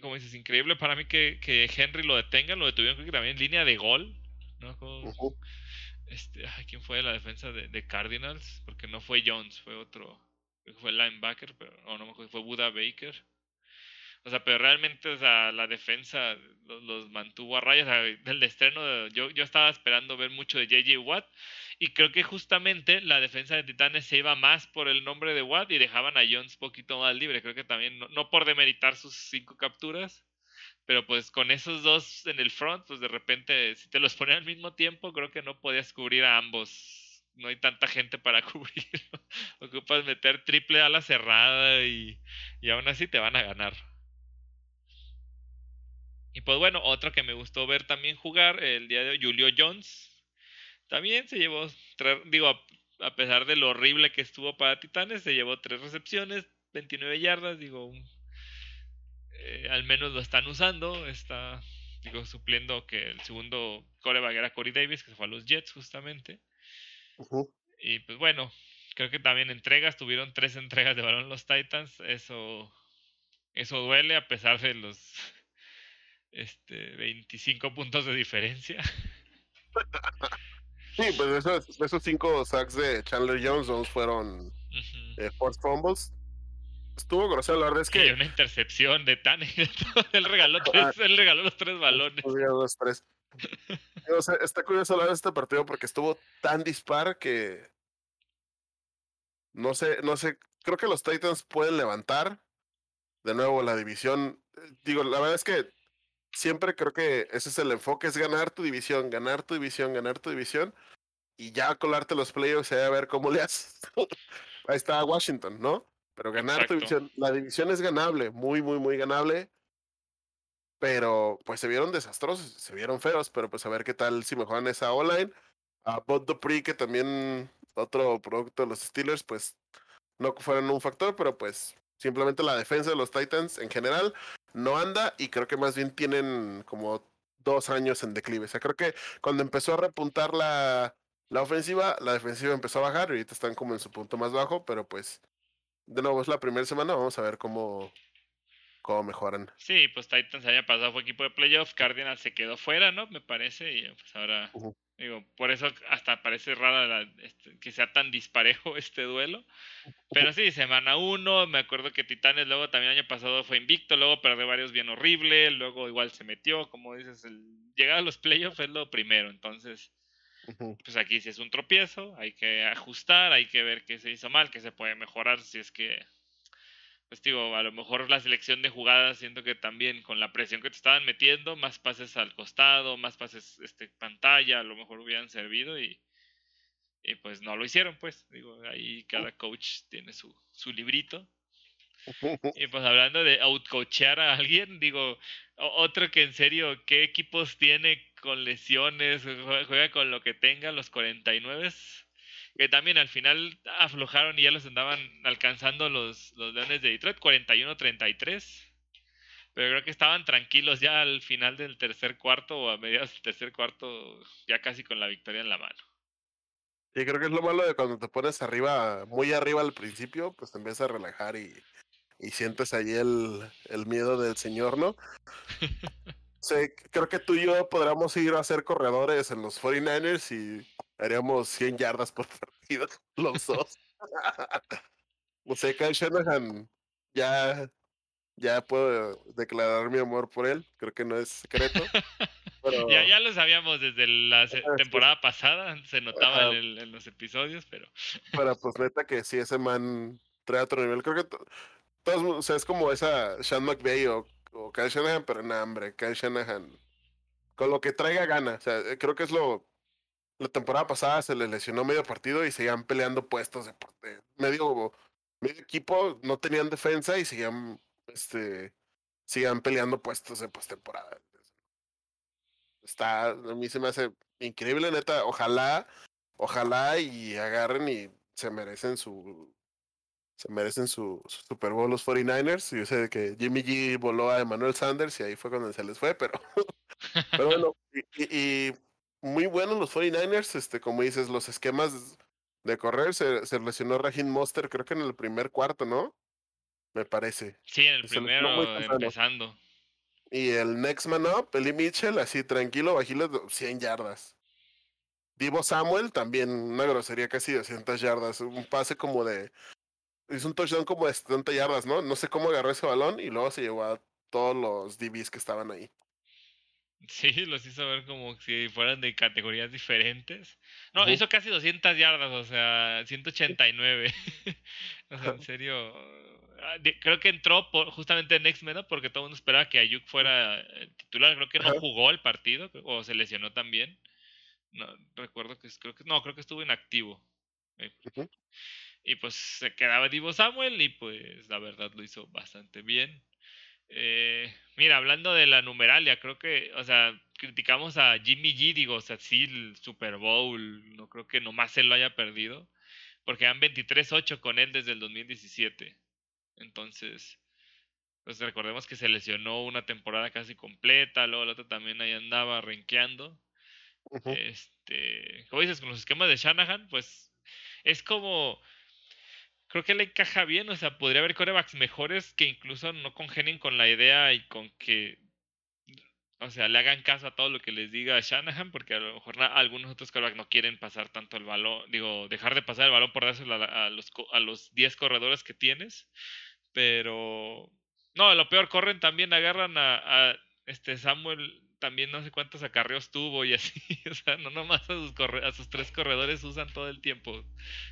como dices, increíble para mí que, que Henry lo detenga, lo detuvieron también en línea de gol. Este, ¿Quién fue la defensa de, Cardinals? Porque no fue Jones, fue otro. Fue linebacker, pero o no fue Buda Baker. O sea, pero realmente o sea, la defensa los, mantuvo a rayas. del estreno, yo, yo estaba esperando ver mucho de JJ Watt. Y creo que justamente la defensa de Titanes se iba más por el nombre de Watt y dejaban a Jones poquito más libre. Creo que también, no por demeritar sus cinco capturas, pero pues con esos dos en el front, pues de repente, si te los ponían al mismo tiempo, creo que no podías cubrir a ambos no hay tanta gente para cubrirlo. Ocupas meter triple a la cerrada y, y aún así te van a ganar. Y pues bueno, otro que me gustó ver también jugar el día de hoy, Julio Jones. También se llevó, digo, a, pesar de lo horrible que estuvo para Titanes, se llevó tres recepciones, 29 yardas, digo, eh, al menos lo están usando, está, digo, supliendo que el segundo coreback era Corey Davis, que se fue a los Jets justamente. Y pues bueno, creo que también entregas, tuvieron tres entregas de balón los Titans, eso, eso duele a pesar de los este, 25 puntos de diferencia. Sí, pues esos, esos cinco sacks de Chandler Jones fueron eh, force fumbles. Estuvo grosero, la verdad es que. una intercepción de Tane. él, regaló tres, él regaló los tres balones. Los tres. está curioso hablar de este partido porque estuvo tan dispar que. No sé, no sé. Creo que los Titans pueden levantar de nuevo la división. Digo, la verdad es que siempre creo que ese es el enfoque, es ganar tu división, ganar tu división, ganar tu división y ya colarte los playoffs y a ver cómo le haces. Ahí está Washington, ¿no? Pero ganar tu división, la división es ganable, muy, muy, muy ganable. Pero pues se vieron desastrosos, se vieron feos, pero pues a ver qué tal si mejoran esa online. A Bot Dupree, que también otro producto de los Steelers, pues no fueron un factor, pero pues simplemente la defensa de los Titans en general no anda y creo que más bien tienen como dos años en declive. O sea, creo que cuando empezó a repuntar la, la ofensiva, la defensiva empezó a bajar y ahorita están como en su punto más bajo, pero pues de nuevo es la primera semana, vamos a ver cómo, cómo mejoran. Sí, pues Titans haya pasado fue equipo de playoffs, Cardinals se quedó fuera, ¿no? Me parece, y pues ahora, digo, por eso hasta parece rara este, que sea tan disparejo este duelo. Pero sí, semana uno, me acuerdo que Titanes luego también el año pasado fue invicto, luego perdió varios bien horrible, luego igual se metió, como dices, el, llegar a los playoffs es lo primero, entonces... Pues aquí si es un tropiezo, hay que ajustar, hay que ver qué se hizo mal, qué se puede mejorar si es que pues digo, a lo mejor la selección de jugadas, siento que también con la presión que te estaban metiendo, más pases al costado, más pases este, pantalla, a lo mejor hubieran servido y, y pues no lo hicieron, pues. Digo, ahí cada coach tiene su, su librito. Y pues hablando de outcoachear a alguien, digo, otro que en serio, ¿qué equipos tiene con lesiones? Juega con lo que tenga, los 49 que también al final aflojaron y ya los andaban alcanzando los, los Leones de Detroit, 41-33. Pero creo que estaban tranquilos ya al final del tercer cuarto o a mediados del tercer cuarto, ya casi con la victoria en la mano. Y creo que es lo malo de cuando te pones arriba, muy arriba al principio, pues te empiezas a relajar y, y sientes ahí el, el miedo del señor, ¿no? sí, creo que tú y yo podríamos ir a ser corredores en los 49ers y haríamos 100 yardas por partido, los dos. no sé, Kyle Shanahan, ya, ya puedo declarar mi amor por él, creo que no es secreto. ya, ya lo sabíamos desde la temporada pasada, se notaba en, los episodios, pero... pero pues neta que sí, ese man trae otro nivel. Creo que todos, o sea, es como esa Sean McVay o, o Kyle Shanahan, pero no, hombre, Kyle Shanahan, con lo que traiga gana, eh, creo que es lo la temporada pasada se les lesionó medio partido y seguían peleando puestos de, medio, medio equipo, no tenían defensa y seguían, este, seguían peleando puestos de postemporada. Está, a mí se me hace increíble, neta. Ojalá, ojalá y agarren y se merecen su, se merecen su, Super Bowl los 49ers. Yo sé que Jimmy G voló a Emmanuel Sanders y ahí fue cuando se les fue, pero, pero bueno, y muy buenos los 49ers, este, como dices, los esquemas de correr, se, se lesionó Raheem Monster, creo que en el primer cuarto, ¿no? Me parece. Sí, en el primero empezando. Y el next man up, Eli Mitchell, así tranquilo, bajile 100 yardas. Divo Samuel, también una grosería casi 200 yardas. Un pase como de. Hizo un touchdown como de 70 yardas, ¿no? No sé cómo agarró ese balón y luego se llevó a todos los DBs que estaban ahí. Sí, los hizo ver como si fueran de categorías diferentes. No, hizo casi 200 yardas, o sea, 189. o sea, en serio. Ah, creo que entró por, justamente en X-Men, porque todo el mundo esperaba que Ayuk fuera titular. Creo que no jugó el partido, o se lesionó también. No, recuerdo que creo que no, creo que estuvo inactivo. Eh, y pues se quedaba Divo Samuel y pues la verdad lo hizo bastante bien. Eh, mira, hablando de la numeralia, creo que, o sea, criticamos a Jimmy G, digo, o sea, sí, el Super Bowl, no creo que nomás él lo haya perdido, porque han 23-8 con él desde el 2017. Entonces, pues recordemos que se lesionó una temporada casi completa, luego el otro también ahí andaba renqueando. Este, como dices, con los esquemas de Shanahan, pues es como creo que le encaja bien, o sea, podría haber corebacks mejores que incluso no congenien con la idea y con que o sea, le hagan caso a todo lo que les diga Shanahan, porque a lo mejor algunos otros corebacks no quieren pasar tanto el balón, digo, dejar de pasar el balón por dárselo a, los, a los 10 corredores que tienes, pero no, lo peor, corren también, agarran a, este Samuel, también no sé cuántos acarreos tuvo y así, o sea, no nomás a sus, a sus tres corredores usan todo el tiempo,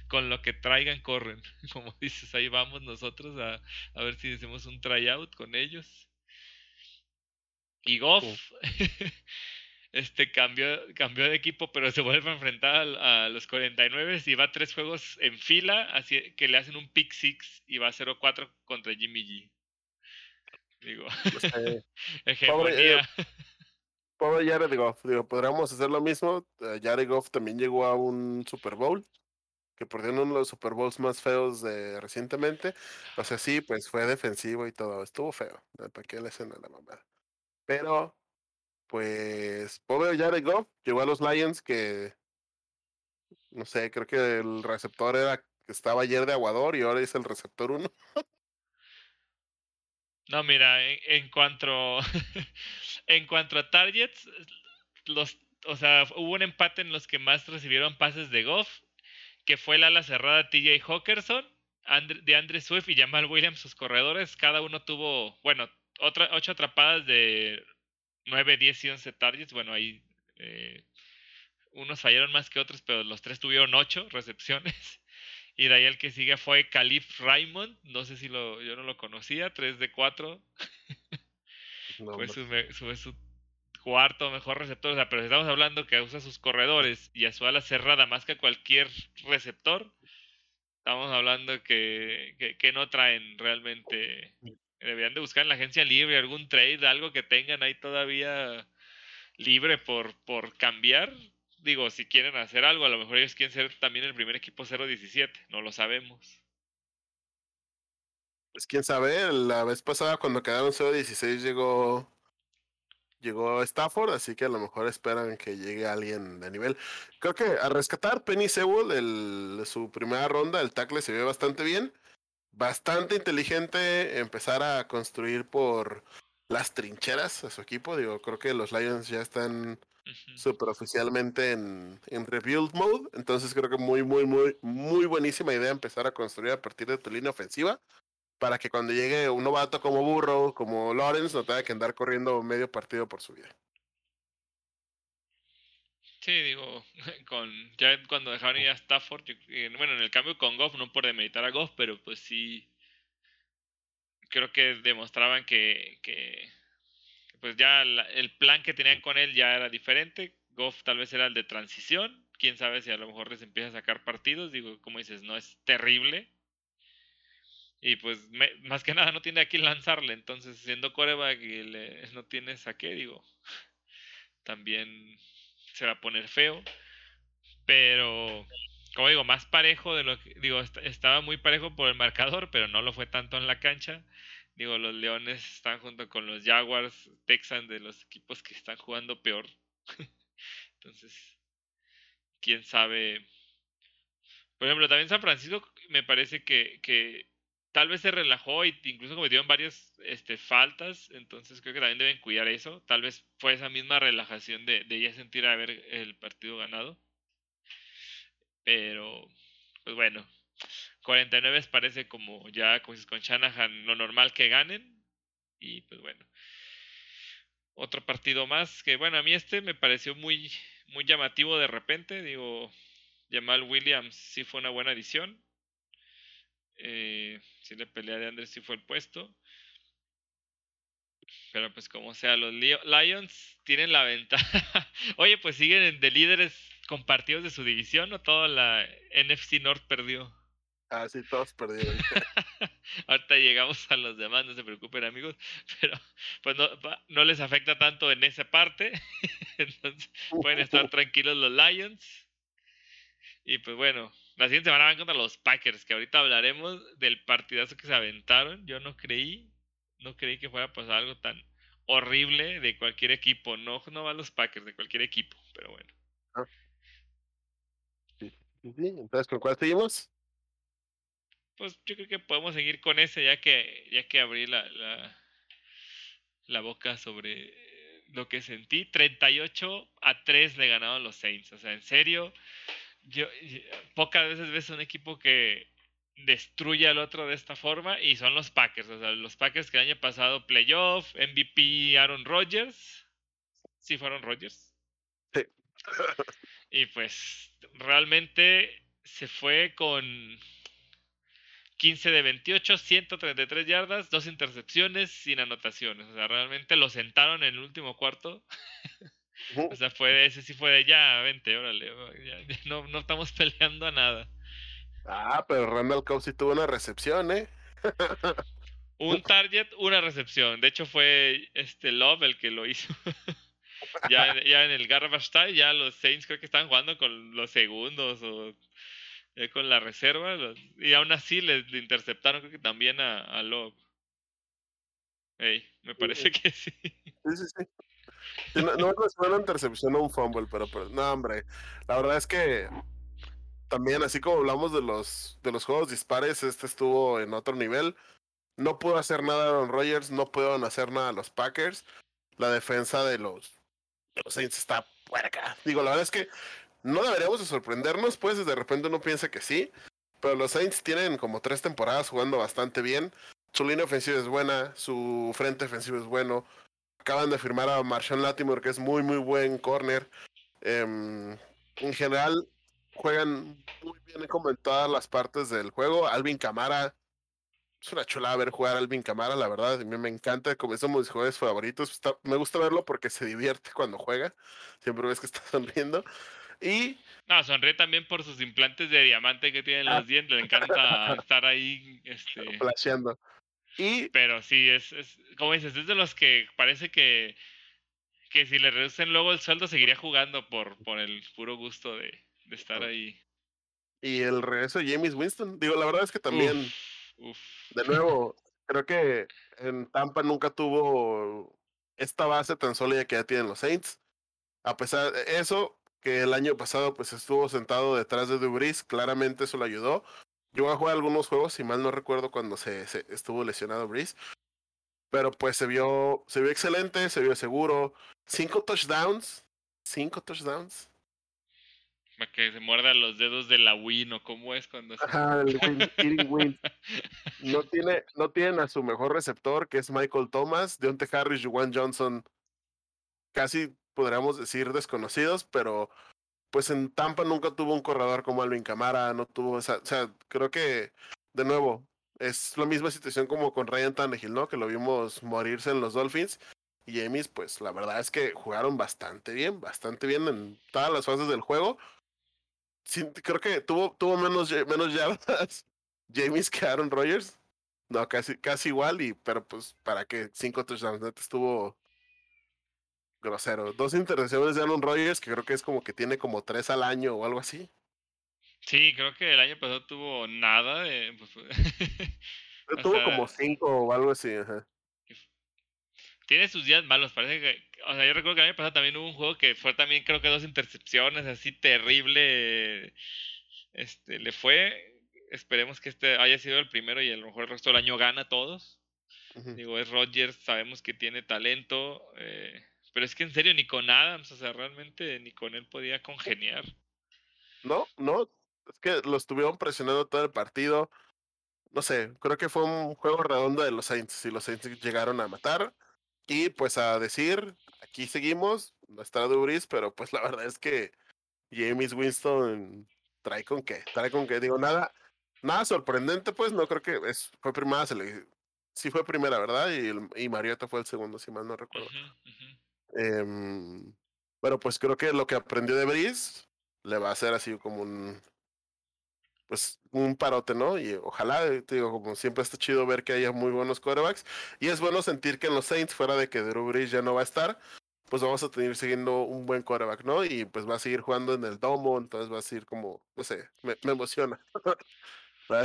con lo que traigan corren, como dices, ahí vamos nosotros a, a ver si hacemos un tryout con ellos. Y Goff este cambió, cambió de equipo, pero se vuelve a enfrentar a, los 49 y va a tres juegos en fila, así que le hacen un pick six y va a 0-4 contra Jimmy G. Digo, Pobre, eh, pobre, Jared Goff, digo, podríamos hacer lo mismo. Eh, Jared Goff también llegó a un Super Bowl que perdió uno de los Super Bowls más feos de recientemente. O sea, sí, pues fue defensivo y todo. Estuvo feo. ¿Para qué le hacen a la mamá? Pero, pues, pobre Jared Goff llegó a los Lions que, no sé, creo que el receptor era estaba ayer de Aguador y ahora es el receptor uno. no, mira, en, cuanto a targets, los, o sea, hubo un empate en los que más recibieron pases de Goff, que fue el ala cerrada TJ Hawkerson, de Andre Swift y Jamal Williams, sus corredores. Cada uno tuvo, bueno, otra, ocho atrapadas de 9, 10 y 11 targets. Bueno, ahí eh, unos fallaron más que otros, pero los tres tuvieron 8 recepciones. Y de ahí el que sigue fue Calif Raymond. No sé si lo, yo no lo conocía, 3 de 4. fue su, su, cuarto mejor receptor. O sea, pero estamos hablando que usa sus corredores y a su ala cerrada más que cualquier receptor. Estamos hablando que, que, que no traen realmente Deberían de buscar en la agencia libre algún trade, algo que tengan ahí todavía libre por, por cambiar. Digo, si quieren hacer algo, a lo mejor ellos quieren ser también el primer equipo 0-17, no lo sabemos. Pues quién sabe, la vez pasada cuando quedaron 0-16 llegó llegó Stafford, así que a lo mejor esperan que llegue alguien de nivel. Creo que a rescatar Penny Sewell, el, su primera ronda, el tackle se ve bastante bien bastante inteligente empezar a construir por las trincheras a su equipo. Digo, creo que los Lions ya están super oficialmente en, en, rebuild mode. Entonces creo que muy, muy, muy, muy buenísima idea empezar a construir a partir de tu línea ofensiva. Para que cuando llegue un novato como Burrow, como Lawrence, no tenga que andar corriendo medio partido por su vida. Sí, digo, con ya cuando dejaron ir a Stafford, bueno, en el cambio con Goff, no por demeritar a Goff, pero pues sí, creo que demostraban que, que pues ya el plan que tenían con él ya era diferente. Goff tal vez era el de transición, quién sabe si a lo mejor les empieza a sacar partidos, digo, como dices, no es terrible. Y pues más que nada no tiene a quién lanzarle, entonces siendo coreback y le, no tienes a qué, digo, también se va a poner feo. Pero, como digo, más parejo de lo que. Digo, estaba muy parejo por el marcador, pero no lo fue tanto en la cancha. Digo, los Leones están junto con los Jaguars, Texans, de los equipos que están jugando peor. Entonces, quién sabe. Por ejemplo, también San Francisco me parece que, que tal vez se relajó y incluso cometieron varias este, faltas, entonces creo que también deben cuidar eso. Tal vez fue esa misma relajación de, de ya sentir haber el partido ganado. Pero, pues bueno, 49 parece como ya como con Shanahan lo normal que ganen. Y pues bueno, otro partido más que bueno, a mí este me pareció muy, muy llamativo de repente. Digo, Jamal Williams sí fue una buena adición eh, si le pelea de Andrés si fue el puesto. Pero pues como sea, los Lions tienen la ventaja. Oye, pues siguen de líderes compartidos de su división o toda la NFC North perdió. Ah, sí, todos perdieron. Ahorita llegamos a los demás, no se preocupen amigos, pero pues no, no les afecta tanto en esa parte. Entonces pueden estar tranquilos los Lions. Y pues bueno, la siguiente semana van contra los Packers, que ahorita hablaremos del partidazo que se aventaron. Yo no creí, no creí que fuera a pasar algo tan horrible de cualquier equipo. No, no van los Packers, de cualquier equipo, pero bueno. Ah. Sí, sí, entonces, ¿con cuál seguimos? Pues yo creo que podemos seguir con ese ya que ya que abrí la, la, la boca sobre lo que sentí. 38 a 3 le ganaron los Saints. O sea, en serio, yo, pocas veces ves un equipo que destruye al otro de esta forma y son los Packers. O sea, los Packers que el año pasado playoff, MVP Aaron Rodgers. ¿Sí fueron Rodgers? Sí. y pues realmente se fue con 15 de 28, 133 yardas, dos intercepciones sin anotaciones. O sea, realmente lo sentaron en el último cuarto. o sea, fue ese sí fue de ya, vente, órale, ya, no, no estamos peleando a nada. Ah, pero Randall Cobb sí tuvo una recepción, ¿eh? Un target, una recepción. De hecho, fue este Love el que lo hizo. ya, ya en el garbage time, ya los Saints creo que estaban jugando con los segundos o eh, con la reserva. y aún así le, interceptaron, creo que también a, a Love. me parece que sí. Sí, sí, sí. no, no fue una intercepción o un fumble, pero, pero, no, hombre. La verdad es que también, así como hablamos de los, de los juegos dispares, este estuvo en otro nivel. No pudo hacer nada Aaron Rodgers, no pudieron hacer nada los Packers. La defensa de los, de los Saints está puerca. Digo, la verdad es que no deberíamos de sorprendernos, pues de repente uno piensa que sí, pero los Saints tienen como tres temporadas jugando bastante bien. Su línea ofensiva es buena, su frente ofensivo es bueno. Acaban de firmar a Marshawn Latimore, que es muy, muy buen corner. Em, en general, juegan muy bien como en todas las partes del juego. Alvin Camara, es una chulada ver jugar a Alvin Camara, la verdad. A mí me encanta, como es uno de mis jugadores favoritos. me gusta verlo porque se divierte cuando juega. Siempre ves que está sonriendo. Y. No, sonríe también por sus implantes de diamante que tienen los ah. dientes. Le encanta estar ahí. Este... Flasheando. Y... Pero sí, es, es, como dices, es de los que parece que, que si le reducen luego el sueldo seguiría jugando por, por el puro gusto de, de estar ahí. Y el regreso de James Winston, digo, la verdad es que también, de nuevo, creo que en Tampa nunca tuvo esta base tan sólida que ya tienen los Saints. A pesar de eso, que el año pasado pues estuvo sentado detrás de Dubris, claramente eso le ayudó. Yo a jugar algunos juegos, si mal no recuerdo cuando se, estuvo lesionado Breeze. Pero pues se vio, se vio excelente, se vio seguro. Cinco touchdowns. Cinco touchdowns. Para que se muerda los dedos de la Win o cómo es cuando se... el win, No, tiene, no tienen a su mejor receptor, que es Michael Thomas, Deontay Harris, Juan Johnson. Casi podríamos decir desconocidos, pero pues en Tampa nunca tuvo un corredor como Alvin Camara, no tuvo esa, o sea, creo que de nuevo es la misma situación como con Ryan Tannehill, ¿no? Que lo vimos morirse en los Dolphins. Y James, pues la verdad es que jugaron bastante bien, bastante bien en todas las fases del juego. creo que tuvo, tuvo menos, menos yardas James que Aaron Rodgers. No, casi, casi igual, y, pero pues para que cinco touchdowns, estuvo, grosero. Dos intercepciones de Aaron Rodgers, que creo que es como que tiene como tres al año o algo así. Sí, creo que el año pasado tuvo nada. Pues, tuvo como cinco o algo así. Tiene sus días malos, parece que. O sea, yo recuerdo que el año pasado también hubo un juego que fue también, creo que dos intercepciones, así terrible. Este, le fue. Esperemos que este haya sido el primero y a lo mejor el resto del año gana todos. Digo, es Rodgers, sabemos que tiene talento. Eh, pero es que en serio, ni con Adams, o sea, realmente ni con él podía congeniar. No, no, es que lo estuvieron presionando todo el partido. No sé, creo que fue un juego redondo de los Saints y los Saints llegaron a matar. Y pues a decir, aquí seguimos, no está Dubris, pero pues la verdad es que James Winston trae con qué, trae con qué, digo, nada, nada sorprendente, pues no creo que es, fue primera, se le, sí fue primera, ¿verdad? Y, y Mariota fue el segundo, si mal no recuerdo. Eh, bueno, pues creo que lo que aprendió de Brice le va a hacer así como un pues un parote, ¿no? Y ojalá, eh, te digo, como siempre está chido ver que haya muy buenos quarterbacks. Y es bueno sentir que en los Saints, fuera de que Drew Brees ya no va a estar, pues vamos a tener siguiendo un buen quarterback, ¿no? Y pues va a seguir jugando en el domo, entonces va a seguir como, no sé, me, me emociona.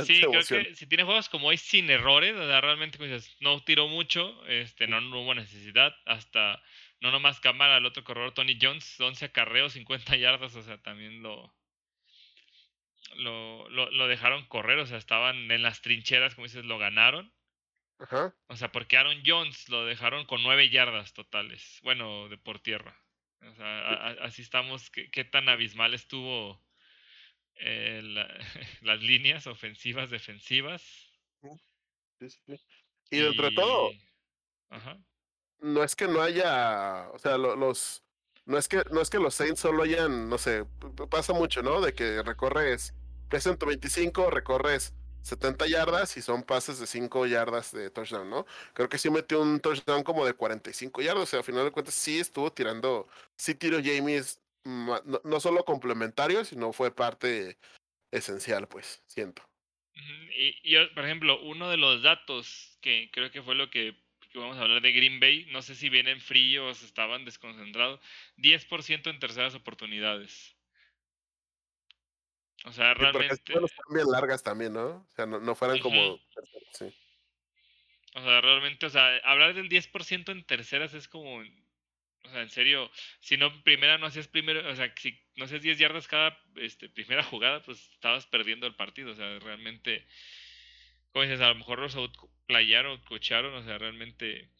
sí, creo que si tiene juegos como hoy sin errores, o sea, realmente pues, no tiró mucho, este, no, no hubo necesidad, hasta no nomás cámara el otro corredor Tony Jones, 11 acarreos, 50 yardas, o sea, también lo, lo, lo, dejaron correr, o sea, estaban en las trincheras, como dices, lo ganaron. Ajá. O sea, porque Aaron Jones lo dejaron con nueve yardas totales, bueno, de por tierra. O sea, así estamos, ¿qué, qué, tan abismal estuvo eh, las líneas ofensivas, defensivas. Sí, sí, Y dentro de todo, Ajá. No es que no haya, o sea, los, no es que, no es que los Saints solo hayan, no sé, pasa mucho, ¿no? De que recorres 125, recorres 70 yardas y son pases de 5 yardas de touchdown, ¿no? Creo que sí metió un touchdown como de 45 yardas, o sea, al final de cuentas sí estuvo tirando, sí tiró James, no, no solo complementario, sino fue parte esencial, pues, siento. Y, y, por ejemplo, uno de los datos que creo que fue lo que vamos a hablar de Green Bay, no sé si vienen fríos, estaban desconcentrados, 10% en terceras oportunidades. O sea, realmente... Están bien largas también, ¿no? O sea, no, fueran como... Sí. O sea, realmente, o sea, hablar del 10% en terceras es como... O sea, en serio, si no primera no hacías primero, o sea, si no hacías 10 yardas cada este, primera jugada, pues estabas perdiendo el partido. O sea, realmente como dices, a lo mejor los outplayaron, cocharon, o sea, realmente.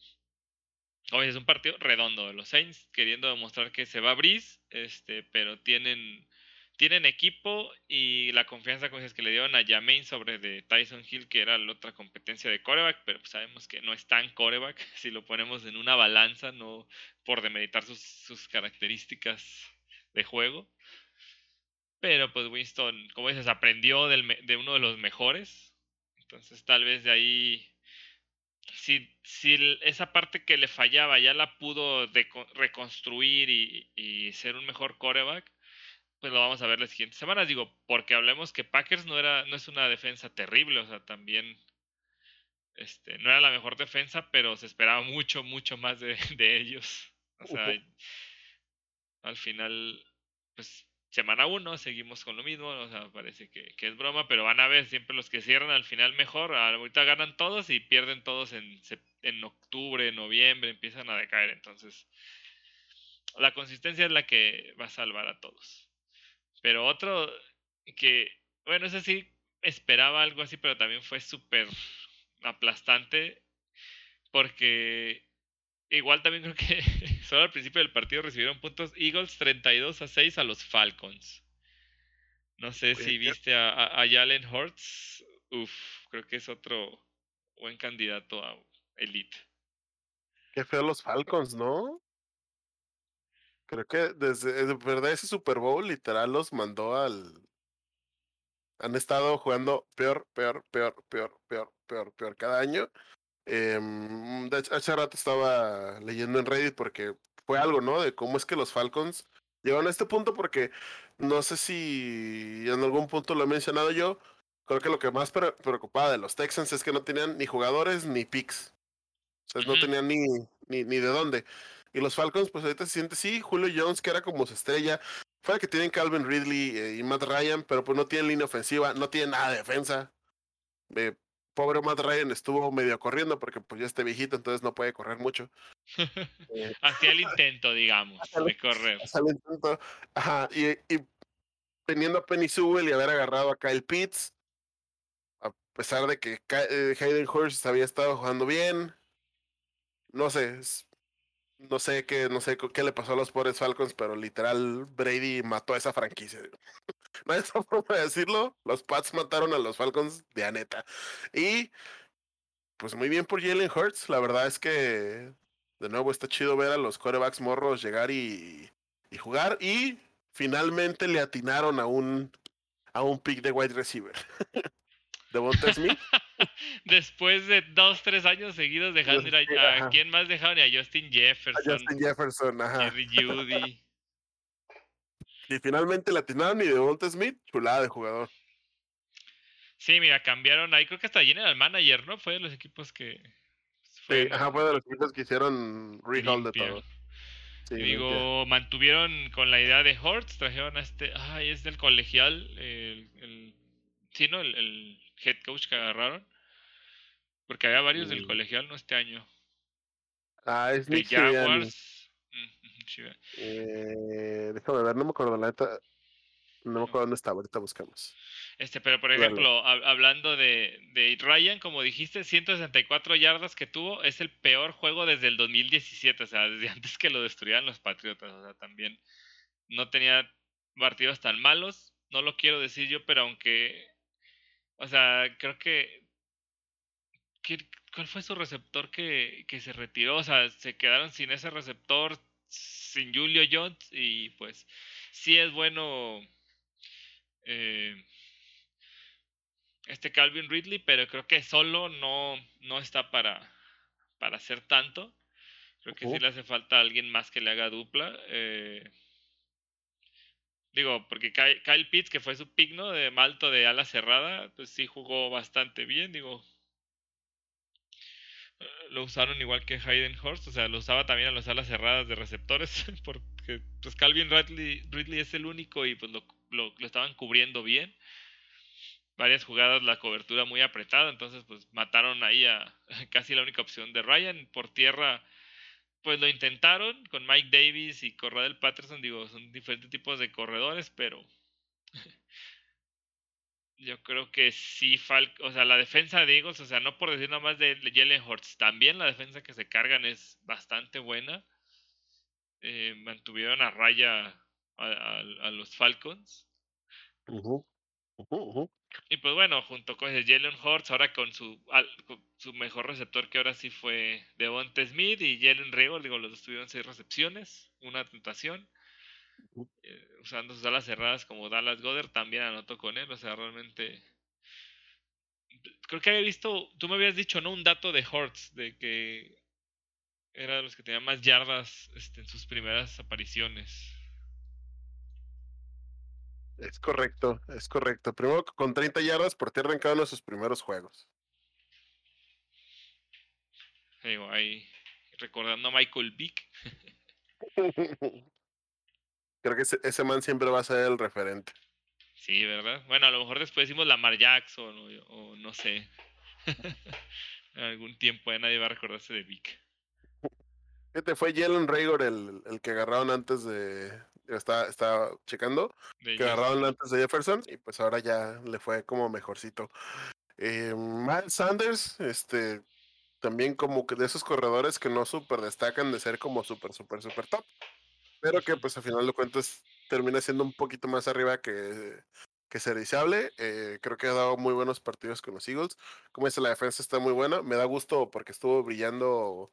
Como dices, es un partido redondo de los Saints, queriendo demostrar que se va a Breeze, este, pero tienen, tienen equipo y la confianza como que le dieron a Jamain sobre de Tyson Hill, que era la otra competencia de coreback, pero pues sabemos que no es tan coreback si lo ponemos en una balanza, no por demeritar sus, sus características de juego. Pero pues Winston, como dices, aprendió del, de uno de los mejores, entonces tal vez de ahí, si, si esa parte que le fallaba ya la pudo reconstruir y, ser un mejor coreback, pues lo vamos a ver las siguientes semanas. Digo, porque hablemos que Packers no, era, no es una defensa terrible, o sea, también este, no era la mejor defensa, pero se esperaba mucho, mucho más de, de ellos. O sea, al final, pues semana uno seguimos con lo mismo, o sea, parece que, que, es broma, pero van a ver siempre los que cierran al final mejor, ahorita ganan todos y pierden todos en, en octubre, noviembre, empiezan a decaer, entonces la consistencia es la que va a salvar a todos. Pero otro que, bueno, ese sí esperaba algo así, pero también fue súper aplastante porque Igual también creo que solo al principio del partido recibieron puntos Eagles 32 a 6 a los Falcons. No sé si viste a, a, Jalen Hurts. Uf, creo que es otro buen candidato a Elite. Qué feo los Falcons, ¿no? Creo que desde de verdad ese Super Bowl literal los mandó al. Han estado jugando peor, peor, peor, peor, peor, peor, peor cada año. Eh, hace rato estaba leyendo en Reddit porque fue algo, ¿no? De cómo es que los Falcons llegaron a este punto porque no sé si en algún punto lo he mencionado yo. Creo que lo que más preocupaba de los Texans es que no tenían ni jugadores ni picks. O sea, no tenían ni, ni, ni de dónde. Y los Falcons, pues ahorita se siente, sí, Julio Jones, que era como su estrella. Fue que tienen Calvin Ridley eh, y Matt Ryan, pero pues no tienen línea ofensiva, no tienen nada de defensa. Eh, pobre Matt Ryan estuvo medio corriendo porque pues ya está viejito, entonces no puede correr mucho. eh, Hacía el intento, digamos, de correr. Hacía el intento. Ajá, y, y teniendo a Penny Sewell y haber agarrado a Kyle Pitts, a pesar de que eh, Hayden Hurst había estado jugando bien, no sé, no sé qué, no sé qué le pasó a los pobres Falcons, pero literal Brady mató a esa franquicia. No hay otra forma de decirlo. Los Pats mataron a los Falcons de Aneta. Y pues muy bien por Jalen Hurts. La verdad es que de nuevo está chido ver a los quarterbacks morros llegar y, y jugar. Y finalmente le atinaron a un a un pick de wide receiver. de Smith. Después de dos, tres años seguidos dejando ir a, a quién más dejaron a Justin Jefferson. A Justin Jefferson, ajá. Jerry Judy. Y finalmente latinaron y de Devonta Smith, chulada de jugador. Sí, mira, cambiaron ahí, creo que hasta General Manager, ¿no? Fue de los equipos que... Sí, ajá, fue de los equipos que hicieron rehaul de todo. Sí, digo, mantuvieron con la idea de Hortz, trajeron a este, ay, es del colegial, el, el sí, ¿no? El, head coach que agarraron. Porque había varios del colegial, ¿no? Este año. Ah, es de Jaguars. Eh, déjame ver, no me acuerdo la neta. No me acuerdo dónde estaba, ahorita buscamos. Este, pero por ejemplo, hablando de, de, Ryan, como dijiste, 164 yardas que tuvo, es el peor juego desde el 2017, o sea, desde antes que lo destruyeran los Patriotas, o sea, también no tenía partidos tan malos, no lo quiero decir yo, pero aunque, o sea, creo que, ¿cuál fue su receptor que, que se retiró? O sea, se quedaron sin ese receptor, sin Julio Jones, y pues sí es bueno. Eh, este Calvin Ridley, pero creo que solo no, no está para, para hacer tanto. Creo que sí le hace falta alguien más que le haga dupla. Eh, digo, porque Kyle, Pitts, que fue su pigno de malto de ala cerrada, pues sí jugó bastante bien. Digo, lo usaron igual que Hayden Horst, o sea, lo usaba también a las alas cerradas de receptores, porque pues Calvin Ridley, Ridley es el único y pues lo, lo, lo estaban cubriendo bien varias jugadas la cobertura muy apretada, entonces pues mataron ahí a casi la única opción de Ryan. Por tierra, pues lo intentaron con Mike Davis y Corradel Patterson, digo, son diferentes tipos de corredores, pero yo creo que sí, Fal o sea, la defensa de Eagles, o sea, no por decir nada más de Jalen Hurts, también la defensa que se cargan es bastante buena. Eh, mantuvieron a raya a, los Falcons. Y pues bueno, junto con Jalen Hurts, ahora con su, su mejor receptor que ahora sí fue Devonta Smith y Jalen Rigor, digo, los dos tuvieron seis recepciones, una tentación. Eh, usando sus alas cerradas como Dallas Goddard, también anotó con él, o sea, realmente... Creo que había visto, tú me habías dicho, ¿no? Un dato de Hurts, de que era de los que tenía más yardas este, en sus primeras apariciones. Es correcto, es correcto. Primero con 30 yardas por tierra en cada uno de sus primeros juegos. Ahí recordando a Michael Vick. Creo que ese, man siempre va a ser el referente. Sí, ¿verdad? Bueno, a lo mejor después decimos Lamar Jackson o, no sé. en algún tiempo ya nadie va a recordarse de Vic. te fue Jalen Rager el, el que agarraron antes de, estaba, estaba checando, que agarraron antes de Jefferson y pues ahora ya le fue como mejorcito. Eh, Miles Sanders, este, también como que de esos corredores que no super destacan de ser como super, super, super top, pero que pues al final de cuentas termina siendo un poquito más arriba que, que serviciable. Eh, creo que ha dado muy buenos partidos con los Eagles. Como dice, la defensa está muy buena. Me da gusto porque estuvo brillando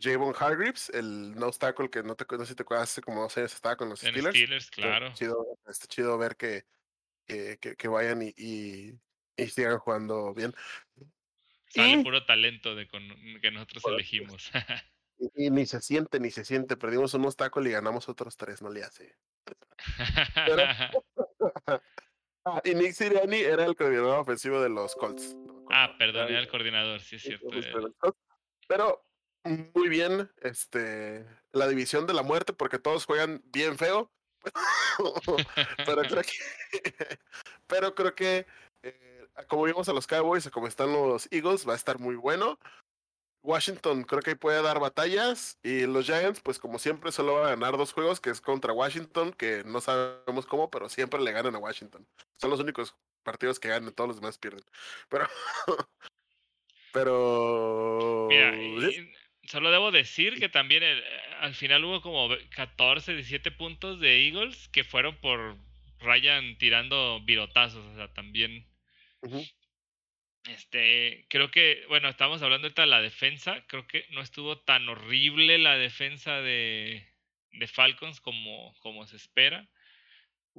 Javon Hargreaves, el no tackle que no, te, no sé si te acuerdas, hace como dos años estaba con los Steelers. Steelers, claro. Está chido, está chido ver que, que, que, vayan y, y, sigan jugando bien. Sale puro talento de con, que nosotros elegimos. y, ni se siente, ni se siente. Perdimos unos tacos y ganamos otros tres, no le hace. Pero, ah, y Nick Siriani era el coordinador ofensivo de los Colts. ah, perdón, era el coordinador, sí es cierto. Pero muy bien este, la división de la muerte porque todos juegan bien feo. pero, creo que, pero creo que eh, como vimos a los Cowboys, como están los Eagles, va a estar muy bueno. Washington creo que puede dar batallas y los Giants, pues como siempre, solo van a ganar dos juegos, que es contra Washington, que no sabemos cómo, pero siempre le ganan a Washington. Son los únicos partidos que ganan, todos los demás pierden. Pero, pero... Solo debo decir que también eh, al final hubo como 14, 17 puntos de Eagles que fueron por Ryan tirando virotazos, o sea, también. Este, creo que, bueno, estamos hablando ahorita de la defensa, creo que no estuvo tan horrible la defensa de, de Falcons como, como se espera,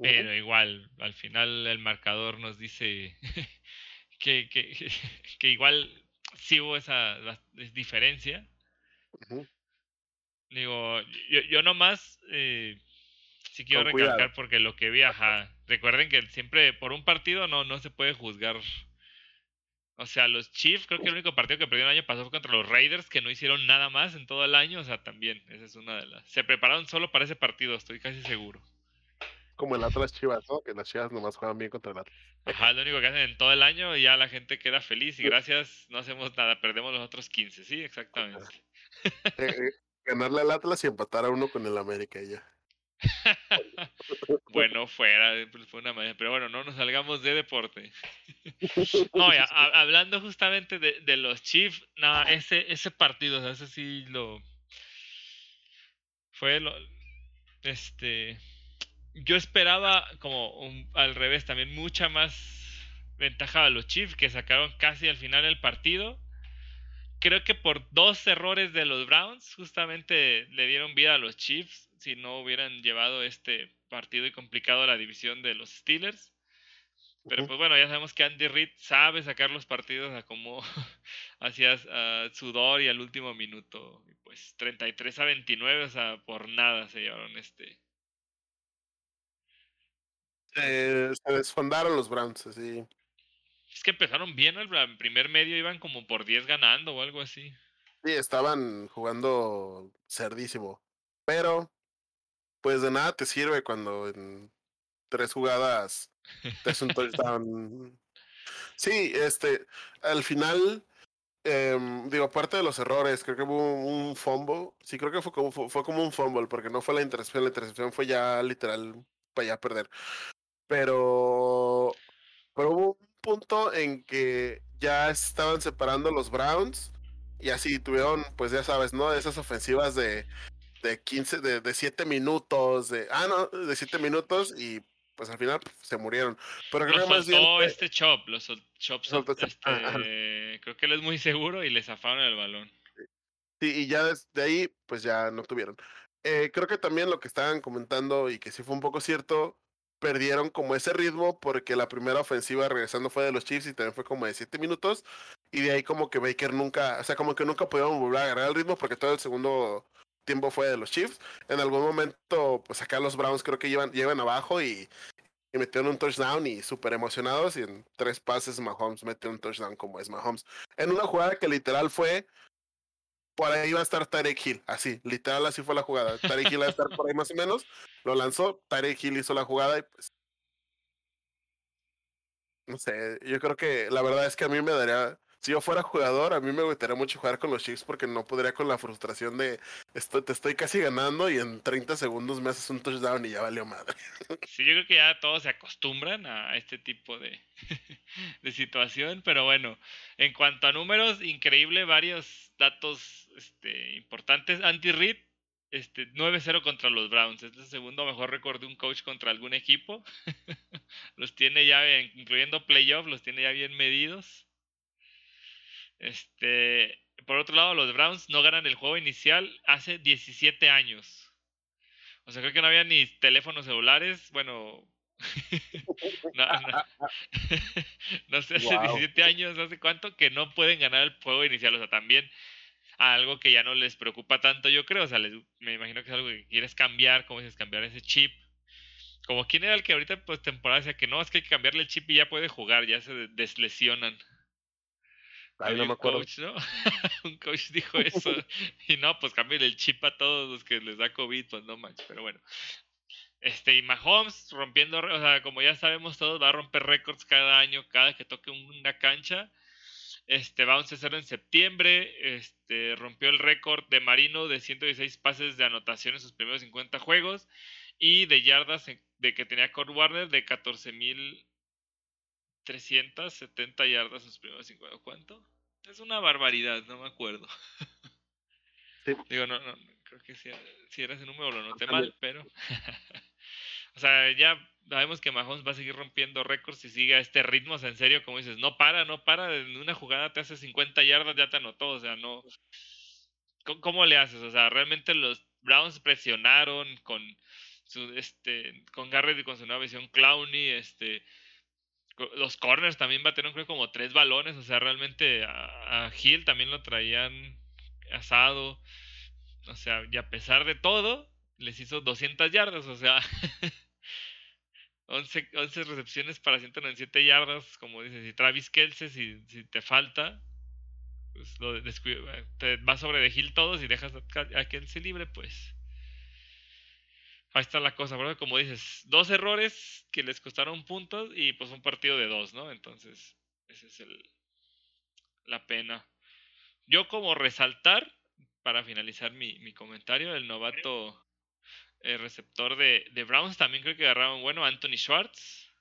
pero igual, al final el marcador nos dice que, que, que igual sí hubo esa diferencia Digo, yo, yo nomás, eh, Sí quiero recalcar porque lo que vi, ajá. Recuerden que siempre por un partido no, no se puede juzgar. O sea, los Chiefs, creo que el único partido que perdieron el año pasado fue contra los Raiders, que no hicieron nada más en todo el año. O sea, también, esa es una de las. Se prepararon solo para ese partido, estoy casi seguro. Como el Atlas Chivas, ¿no? Que las Chivas nomás juegan bien contra el Atlas. Ajá, lo único que hacen en todo el año y ya la gente queda feliz y gracias, no hacemos nada, perdemos los otros 15, sí, exactamente. Eh, eh, ganarle al Atlas y empatar a uno con el América ya. bueno, fuera, pues, fue una manera. Pero bueno, no nos salgamos de deporte. no, hablando justamente de, los Chiefs, no, ese, ese partido, ese sí lo. Fue lo. Este. Yo esperaba, como al revés, también mucha más ventaja a los Chiefs, que sacaron casi al final el partido creo que por dos errores de los Browns justamente le dieron vida a los Chiefs si no hubieran llevado este partido y complicado la división de los Steelers. Pero pues bueno, ya sabemos que Andy Reid sabe sacar los partidos a como hacía sudor y al último minuto. Y pues 33 a 29, o sea, por nada se llevaron este. se desfondaron los Browns, así. Es que empezaron bien, el primer medio iban como por 10 ganando o algo así. Sí, estaban jugando cerdísimo. Pero, pues de nada te sirve cuando en tres jugadas te es un touchdown. Sí, este, al final, em, digo, aparte de los errores, creo que hubo un fumble. Sí, creo que fue como, fue, como un fumble, porque no fue la intercepción, la intercepción fue ya literal para ya perder. Pero, pero hubo punto en que ya estaban separando los Browns y así tuvieron, pues ya sabes, ¿no? Esas ofensivas de, de 15, de, de 7 minutos, de, ah, no, de 7 minutos y pues al final pues, se murieron. Pero creo que soltó este Chop, los Chops, este, creo que él es muy seguro y le zafaron el balón. Sí, y ya desde ahí, pues ya no tuvieron. Eh, creo que también lo que estaban comentando y que sí fue un poco cierto, perdieron como ese ritmo porque la primera ofensiva regresando fue de los Chiefs y también fue como de 7 minutos. Y de ahí como que Baker nunca, o sea, como que nunca pudieron volver a agarrar el ritmo porque todo el segundo tiempo fue de los Chiefs. En algún momento, pues acá los Browns creo que llevan, llevan abajo y, y metieron un touchdown y súper emocionados. Y en tres pases Mahomes metió un touchdown como es Mahomes. En una jugada que literal fue por ahí iba a estar Tarek Hill, así, literal así fue la jugada. Tarek Hill iba a estar por ahí más o menos, lo lanzó, Tarek Hill hizo la jugada y pues... No sé, yo creo que la verdad es que a mí me daría, si yo fuera jugador, a mí me gustaría mucho jugar con los Chiefs porque no podría con la frustración de estoy, te estoy casi ganando y en 30 segundos me haces un touchdown y ya valió madre. Sí, yo creo que ya todos se acostumbran a este tipo de, de situación, pero bueno, en cuanto a números, increíble, varios datos este, importantes. Andy Reid, este, 9-0 contra los Browns, es el segundo mejor récord de un coach contra algún equipo. los tiene ya, incluyendo playoff, los tiene ya bien medidos. Este, por otro lado, los Browns no ganan el juego inicial hace 17 años. O sea, creo que no había ni teléfonos celulares. Bueno, no, no, sé, hace 17 años, no sé cuánto, que no pueden ganar el juego inicial. O sea, también algo que ya no les preocupa tanto, yo creo. O sea, me imagino que es algo que quieres cambiar, como dices, cambiar ese chip. Como quién era el que ahorita, pues, temporada decía que no, es que hay que cambiarle el chip y ya puede jugar, ya se deslesionan. Un Coach, ¿no? un coach dijo eso. y no, pues cambien el chip a todos los que les da COVID, pues no manches. Pero bueno. Este, y Mahomes rompiendo, o sea, como ya sabemos todos, va a romper récords cada año, cada que toque una cancha. Este, va a 11-0 en septiembre. Este, rompió el récord de Marino de 116 pases de anotación en sus primeros 50 juegos. Y de yardas de que tenía Kurt Warner de 14.000 370 yardas en sus primeros 50. ¿Cuánto? Es una barbaridad, no me acuerdo. Digo, no, no, creo que si, si era ese número lo noté mal, pero. o sea, ya sabemos que Mahomes va a seguir rompiendo récords y sigue a este ritmo. O sea, en serio, como dices, no para, no para. En una jugada te hace 50 yardas, ya te anotó. O sea, no. ¿Cómo, le haces? O sea, realmente los Browns presionaron con su, este, con Garrett y con su nueva visión Clowney, este los corners también batieron creo como tres balones, o sea, realmente a, Hill también lo traían asado. O sea, y a pesar de todo, les hizo 200 yardas, o sea, 11, 11 recepciones para 197 yardas, como dices, y Travis Kelce, si, si te falta, pues lo te vas sobre de Hill todos y dejas a, Kelce libre, pues ahí está la cosa, ¿verdad? Como dices, dos errores que les costaron puntos y pues un partido de dos, ¿no? Entonces, esa es el, la pena. Yo como resaltar, para finalizar mi, mi comentario, el novato el receptor de, de, Browns también creo que agarraron bueno, Anthony Schwartz.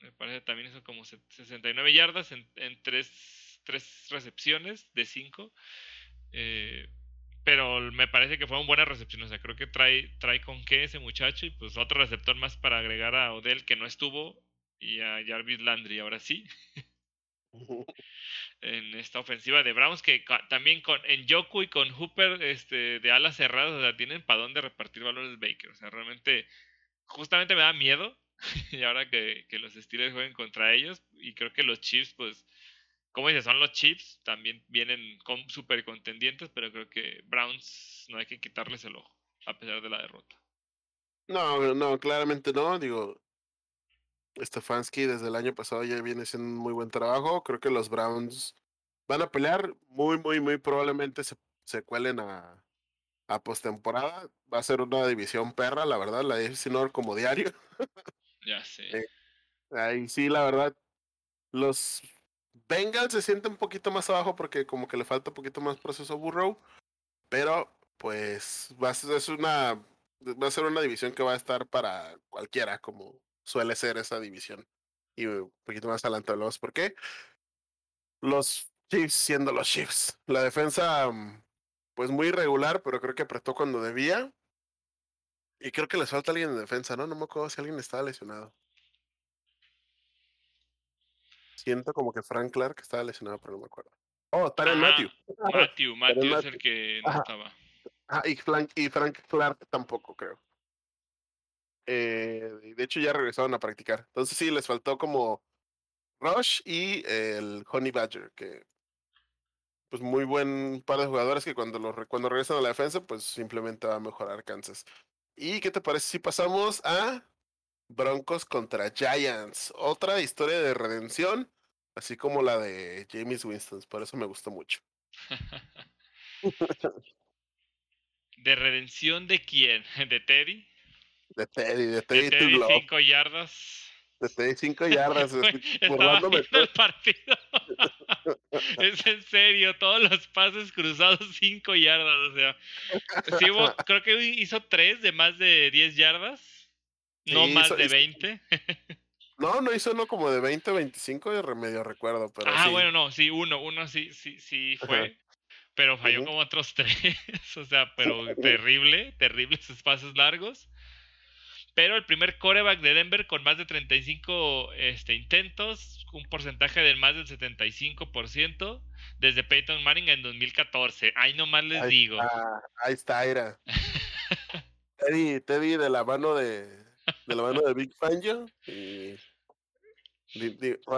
Me parece también hizo como 69 yardas en, en tres, tres, recepciones de 5. Eh, pero me parece que fueron buenas recepciones. O sea, creo que trae, trae con qué ese muchacho. Y pues otro receptor más para agregar a Odell que no estuvo. Y a Jarvis Landry ahora sí. en esta ofensiva de Browns, que también con en Yoku y con Hooper este, de alas cerradas, o sea, tienen para dónde repartir balones Baker. O sea, realmente, justamente me da miedo. y ahora que, que, los Steelers jueguen contra ellos, y creo que los Chiefs, pues, como dices, son los Chiefs, también vienen con super contendientes, pero creo que Browns no hay que quitarles el ojo, a pesar de la derrota. No, no, claramente no. Digo, Stefanski desde el año pasado ya viene haciendo un muy buen trabajo. Creo que los Browns van a pelear. Muy, muy, muy probablemente se, se cuelen a, a postemporada. Va a ser una división perra, la verdad, la AFC North como diario. Ya sé. Eh, ahí sí, la verdad. Los Bengals se sienten un poquito más abajo porque como que le falta un poquito más proceso a Burrow. Pero pues va a ser una va a ser una división que va a estar para cualquiera, como suele ser esa división. Y un poquito más adelante hablamos por qué. Los Chiefs siendo los Chiefs. La defensa, pues muy irregular, pero creo que apretó cuando debía. Y creo que les falta alguien en defensa, ¿no? No me acuerdo si alguien estaba lesionado. Siento como que Frank Clark estaba lesionado, pero no me acuerdo. Oh, Taren Matthew. Matthew, Matthew es el que no estaba. Ah, y Frank, y Frank Clark tampoco, creo. Eh, de hecho, ya regresaron a practicar. Entonces sí, les faltó como Rush y el Honey Badger, que pues muy buen par de jugadores que cuando, lo, cuando regresan a la defensa, pues simplemente va a mejorar Kansas. ¿Y qué te parece si pasamos a Broncos contra Giants? Otra historia de redención, así como la de James Winston. Por eso me gustó mucho. ¿De redención de quién? ¿De Teddy? De Teddy, de Teddy, de Teddy cinco yardas. De Teddy cinco yardas. Estaba viendo el partido. es en serio, todos los pases cruzados cinco yardas. O sea, sí creo que hizo tres de más de 10 yardas. No más de 20. no, no hizo uno como de 20 o 25, de medio recuerdo. Pero ah, bueno, no, sí, uno, uno sí, sí, sí fue. Pero falló como otros tres. o sea, pero terrible, terrible esos pasos largos. Pero el primer coreback de Denver con más de 35 este, intentos, un porcentaje de más del 75% desde Peyton Manning en 2014. Ahí nomás les digo. ahí está, era. Teddy, Teddy de la mano de, de la mano de Big Fangio y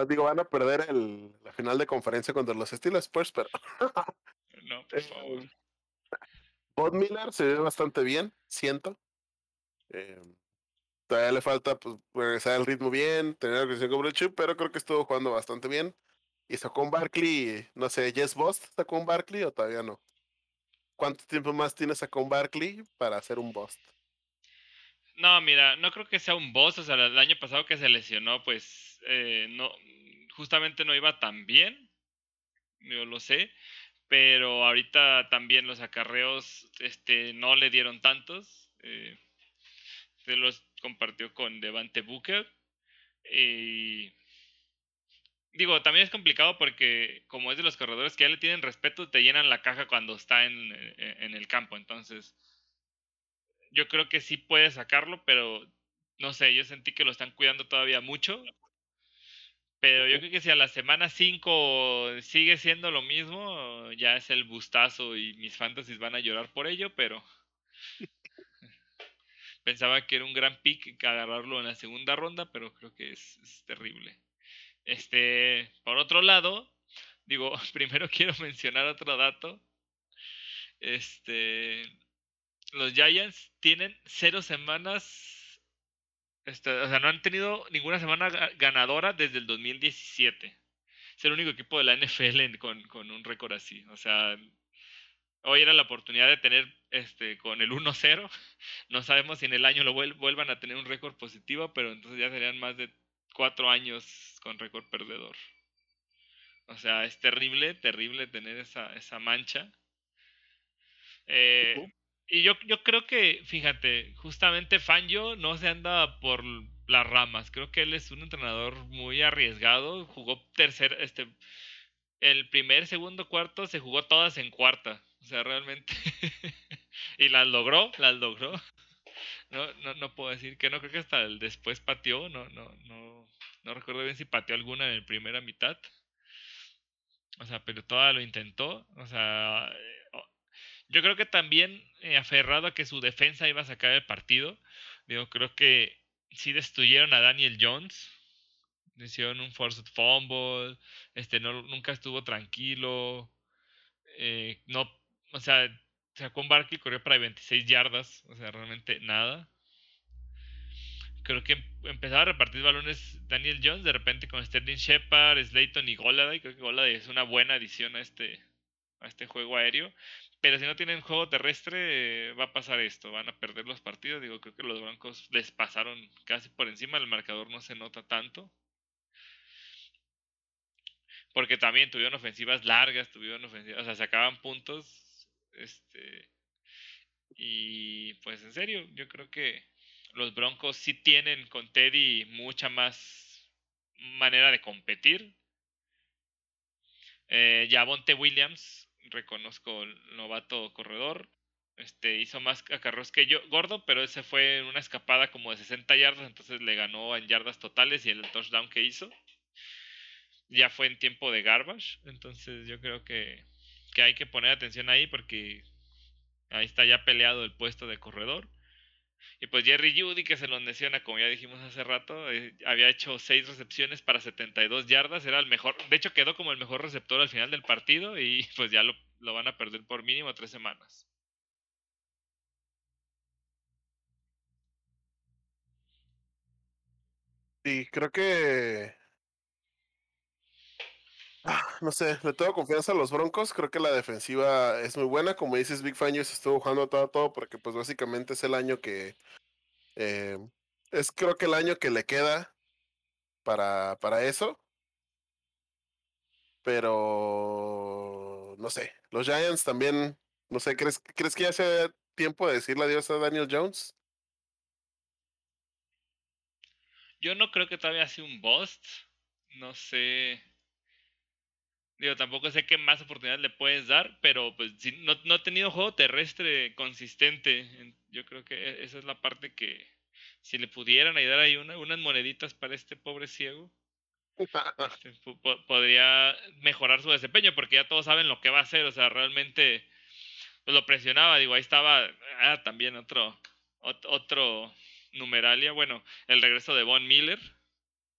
digo, van a perder el, la final de conferencia contra los Steelers Spurs, pero no, por favor. Eh, Bob Miller se ve bastante bien, siento. Eh, Todavía le falta pues, regresar el ritmo bien, tener la el chip, pero creo que estuvo jugando bastante bien. Y sacó un Barkley, no sé, ¿Yes Boss sacó un Barkley o todavía no? ¿Cuánto tiempo más tiene sacó un Barkley para hacer un Bust? No, mira, no creo que sea un boss. O sea, el año pasado que se lesionó, pues eh, no, justamente no iba tan bien. Yo lo sé. Pero ahorita también los acarreos este, no le dieron tantos. Eh, se los compartió con Devante Booker. Y digo, también es complicado porque como es de los corredores que ya le tienen respeto, te llenan la caja cuando está en, en el campo. Entonces, yo creo que sí puede sacarlo, pero no sé, yo sentí que lo están cuidando todavía mucho. Pero yo creo que si a la semana 5 sigue siendo lo mismo, ya es el bustazo y mis fantasies van a llorar por ello, pero Pensaba que era un gran pick agarrarlo en la segunda ronda, pero creo que es, terrible. Este, por otro lado, digo, primero quiero mencionar otro dato. Este, los Giants tienen cero semanas, este, o sea, no han tenido ninguna semana ganadora desde el 2017. Es el único equipo de la NFL con, con un récord así. O sea, hoy era la oportunidad de tener este con el 1-0. No sabemos si en el año lo vuelvan a tener un récord positivo, pero entonces ya serían más de cuatro años con récord perdedor. O sea, es terrible, terrible tener esa, esa mancha. Eh, y yo, yo creo que, fíjate, justamente Fangio no se anda por las ramas. Creo que él es un entrenador muy arriesgado. Jugó tercer, este, el primer, segundo, cuarto, se jugó todas en cuarta. O sea, realmente. y las logró, las logró. No, no, no puedo decir que no, creo que hasta el después pateó. No, no, no, no recuerdo bien si pateó alguna en la primera mitad. O sea, pero toda lo intentó. O sea, yo creo que también eh, aferrado a que su defensa iba a sacar el partido. Digo, creo que sí destruyeron a Daniel Jones. Hicieron un forced fumble. Este no, nunca estuvo tranquilo. Eh, no, o sea, sacó un Barkley corrió para 26 yardas. O sea, realmente nada. Creo que em, empezaba a repartir balones Daniel Jones de repente con Sterling Shepard, Slayton y Goladay. Creo que Goladay es una buena adición a este, a este juego aéreo. Pero si no tienen juego terrestre, va a pasar esto, van a perder los partidos. Digo, creo que los Broncos les pasaron casi por encima, el marcador no se nota tanto. Porque también tuvieron ofensivas largas, tuvieron ofensivas, o sea, sacaban puntos. Este. Y pues en serio, yo creo que los Broncos sí tienen con Teddy mucha más manera de competir. Eh, Williams reconozco el novato corredor. Este, hizo más acarros que yo, gordo, pero ese fue una escapada como de 60 yardas, entonces le ganó en yardas totales y el touchdown que hizo ya fue en tiempo de garbage. Entonces yo creo que, que hay que poner atención ahí porque ahí está ya peleado el puesto de corredor. Y pues Jerry Judy, que se lo menciona, como ya dijimos hace rato, eh, había hecho 6 recepciones para 72 yardas, era el mejor, de hecho quedó como el mejor receptor al final del partido y pues ya lo, lo van a perder por mínimo 3 semanas. Sí, creo que... Ah, no sé, le tengo confianza a los Broncos, creo que la defensiva es muy buena, como dices, Big Fangio se estuvo jugando todo, todo porque pues básicamente es el año que eh, es creo que el año que le queda para, para eso. Pero no sé, los Giants también, no sé, ¿crees, ¿crees que ya sea tiempo de decirle adiós a Daniel Jones? Yo no creo que todavía sea un bust. No sé. Digo, tampoco sé qué más oportunidades le puedes dar, pero pues si no, no ha tenido juego terrestre consistente. Yo creo que e, esa es la parte que si le pudieran ayudar ahí una, unas moneditas para este pobre ciego, este, podría mejorar su desempeño, porque ya todos saben lo que va a hacer. O sea, realmente pues, lo presionaba. Digo, ahí estaba ah, también otro, otro numeralia. Bueno, el regreso de Von Miller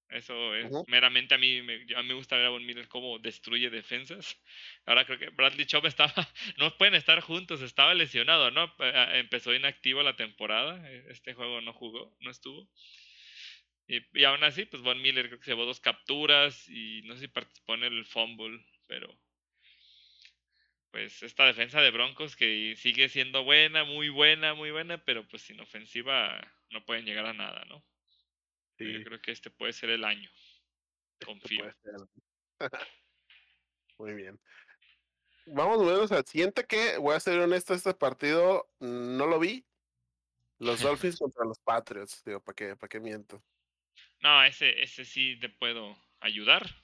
eso es meramente a mí, me, a mí me gusta ver a Von Miller cómo destruye defensas. Ahora creo que Bradley Chubb estaba, no pueden estar juntos, estaba lesionado, ¿no? Empezó inactivo la temporada, e, este juego no jugó, no estuvo. Y, y aún así, pues Von Miller creo que se llevó dos capturas y no sé si participó en el fumble, pero pues esta defensa de Broncos que sigue siendo buena, muy buena, muy buena, pero pues sin ofensiva no pueden llegar a nada, ¿no? Yo creo que este puede ser el año. Este Confío. Muy bien. Vamos menos al siguiente que, voy a ser honesto, este partido no lo vi. Los Dolphins contra los Patriots, digo, ¿para qué, para qué miento? No, ese, ese sí te puedo ayudar.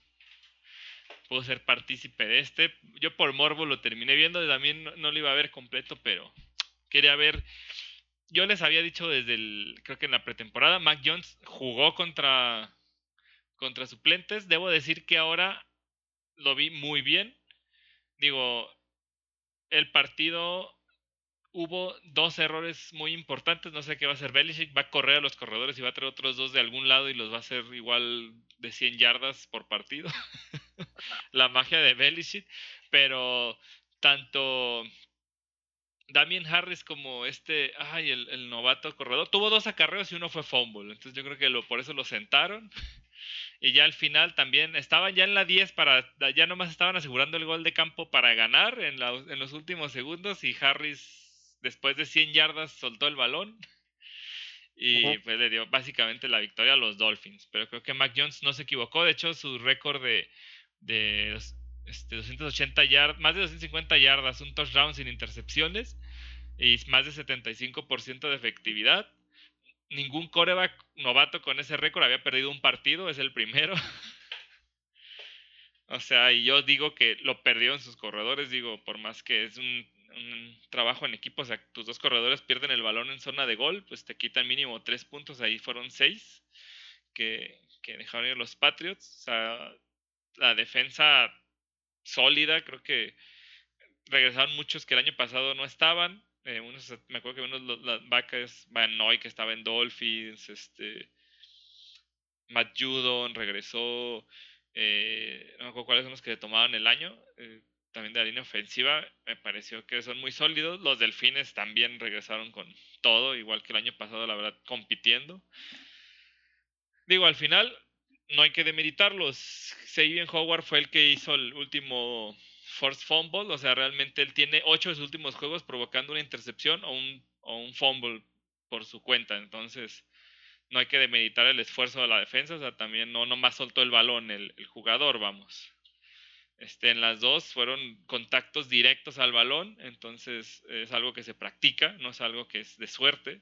Puedo ser partícipe de este. Yo por morbo lo terminé viendo, también no, no lo iba a ver completo, pero quería ver yo les había dicho desde el, creo que en la pretemporada, Mac Jones jugó contra, contra suplentes. Debo decir que ahora lo vi muy bien. Digo, el partido hubo dos errores muy importantes. No sé qué va a hacer Belichick. Va a correr a los corredores y va a traer otros dos de algún lado y los va a hacer igual de 100 yardas por partido. La magia de Belichick. Pero tanto Damien Harris como este, ay, el, novato corredor, tuvo dos acarreos y uno fue fumble. Entonces yo creo que lo, por eso lo sentaron. Y ya al final también estaban ya en la 10 para, ya nomás estaban asegurando el gol de campo para ganar en, en los últimos segundos y Harris después de 100 yardas soltó el balón y pues le dio básicamente la victoria a los Dolphins. Pero creo que Mac Jones no se equivocó, de hecho su récord de, de este, 280 yardas, más de 250 yardas, un touchdown sin intercepciones y más de 75% de efectividad. Ningún coreback novato con ese récord había perdido un partido, es el primero. o sea, y yo digo que lo perdió en sus corredores, digo, por más que es un, trabajo en equipo, o sea, tus dos corredores pierden el balón en zona de gol, pues te quitan mínimo tres puntos, ahí fueron seis que dejaron ir los Patriots. O sea, la defensa sólida, creo que regresaron muchos que el año pasado no estaban. Eh, me acuerdo que unos las vacas, Van Noy que estaba en Dolphins, este Matt Judon regresó, eh, no me acuerdo cuáles son los que tomaban el año, eh, también de la línea ofensiva, me pareció que son muy sólidos. Los Delfines también regresaron con todo, igual que el año pasado, la verdad, compitiendo. Digo, al final, no hay que demeritarlos. Sabian Howard fue el que hizo el último force fumble, o sea, realmente él tiene ocho de sus últimos juegos provocando una intercepción o un, o un fumble por su cuenta. Entonces, no hay que demeritar el esfuerzo de la defensa, o sea, también no nomás soltó el balón el, el jugador, vamos. Este, en las dos fueron contactos directos al balón, entonces es algo que se practica, no es algo que es de suerte.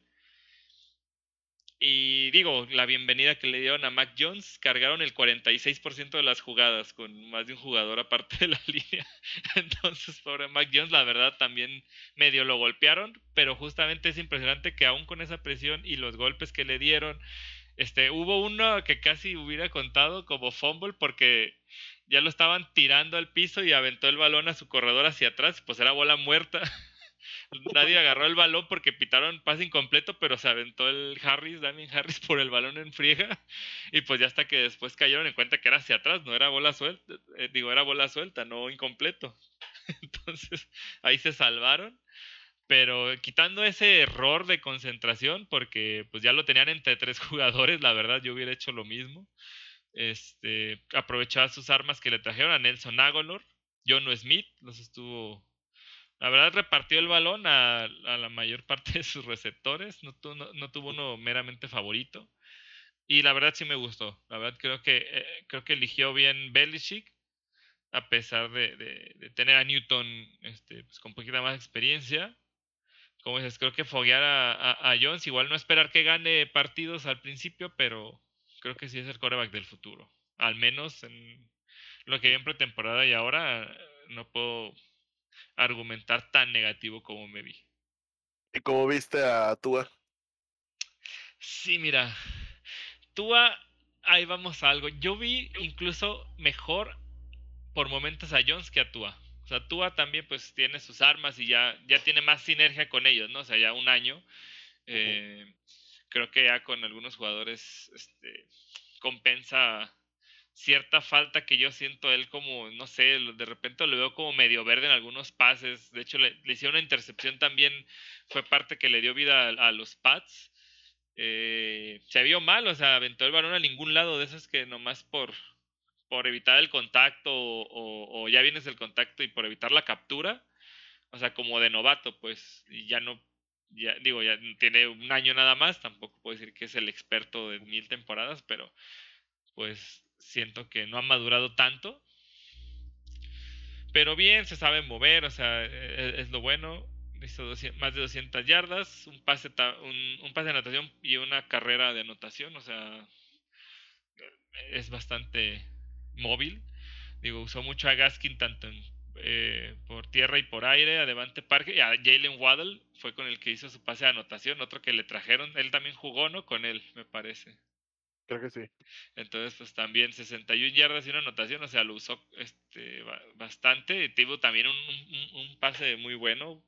Y digo, la bienvenida que le dieron a Mac Jones, cargaron el 46% de las jugadas con más de un jugador aparte de la línea. Entonces, pobre Mac Jones, la verdad también medio lo golpearon, pero justamente es impresionante que aún con esa presión y los golpes que le dieron, este, hubo uno que casi hubiera contado como fumble porque ya lo estaban tirando al piso y aventó el balón a su corredor hacia atrás, pues era bola muerta. nadie agarró el balón porque pitaron pase incompleto, pero se aventó el Harris, Damien Harris, por el balón en friega. Y pues ya hasta que después cayeron en cuenta que era hacia atrás, no era bola suelta, eh, digo, era bola suelta, no incompleto. Entonces ahí se salvaron. Pero quitando ese error de concentración, porque pues ya lo tenían entre tres jugadores, la verdad yo hubiera hecho lo mismo. Este, aprovechaba sus armas que le trajeron a Nelson Aguilar, John Smith, los estuvo la verdad repartió el balón a, la mayor parte de sus receptores, no, no, tuvo uno meramente favorito. Y la verdad sí me gustó. La verdad creo que, eh, creo que eligió bien Belichick, a pesar de, tener a Newton este, pues, con poquita más experiencia. Como dices, creo que foguear a, a, Jones, igual no esperar que gane partidos al principio, pero creo que sí es el coreback del futuro. Al menos en lo que vi en pretemporada y ahora no puedo argumentar tan negativo como me vi. ¿Y cómo viste a Tua? Sí, mira, Tua, ahí vamos a algo. Yo vi incluso mejor por momentos a Jones que a Tua. O sea, Tua también pues tiene sus armas y ya, ya tiene más sinergia con ellos, ¿no? O sea, ya un año. Eh, creo que ya con algunos jugadores este, compensa cierta falta que yo siento él como, no sé, de repente lo veo como medio verde en algunos pases. De hecho, le, hicieron una intercepción también, fue parte que le dio vida a, los Pats. Eh, se vio mal, o sea, aventó el balón a ningún lado de esas que nomás por, por evitar el contacto o, ya vienes el contacto y por evitar la captura, o sea, como de novato, pues, ya no, ya digo, ya tiene un año nada más, tampoco puedo decir que es el experto de mil temporadas, pero pues siento que no ha madurado tanto. Pero bien, se sabe mover, o sea, e-, es, lo bueno. Hizo más de 200 yardas, un pase, un, pase de anotación y una carrera de anotación, o sea, es bastante móvil. Digo, usó mucho a Gaskin tanto eh, por tierra y por aire, a Devante Parque, y a Jalen Waddle fue con el que hizo su pase de anotación, otro que le trajeron, él también jugó, ¿no? Con él, me parece. Creo que sí. Entonces, pues también 61 yardas y una anotación, o sea, lo usó este, bastante. Tuvo también un, un, pase muy bueno.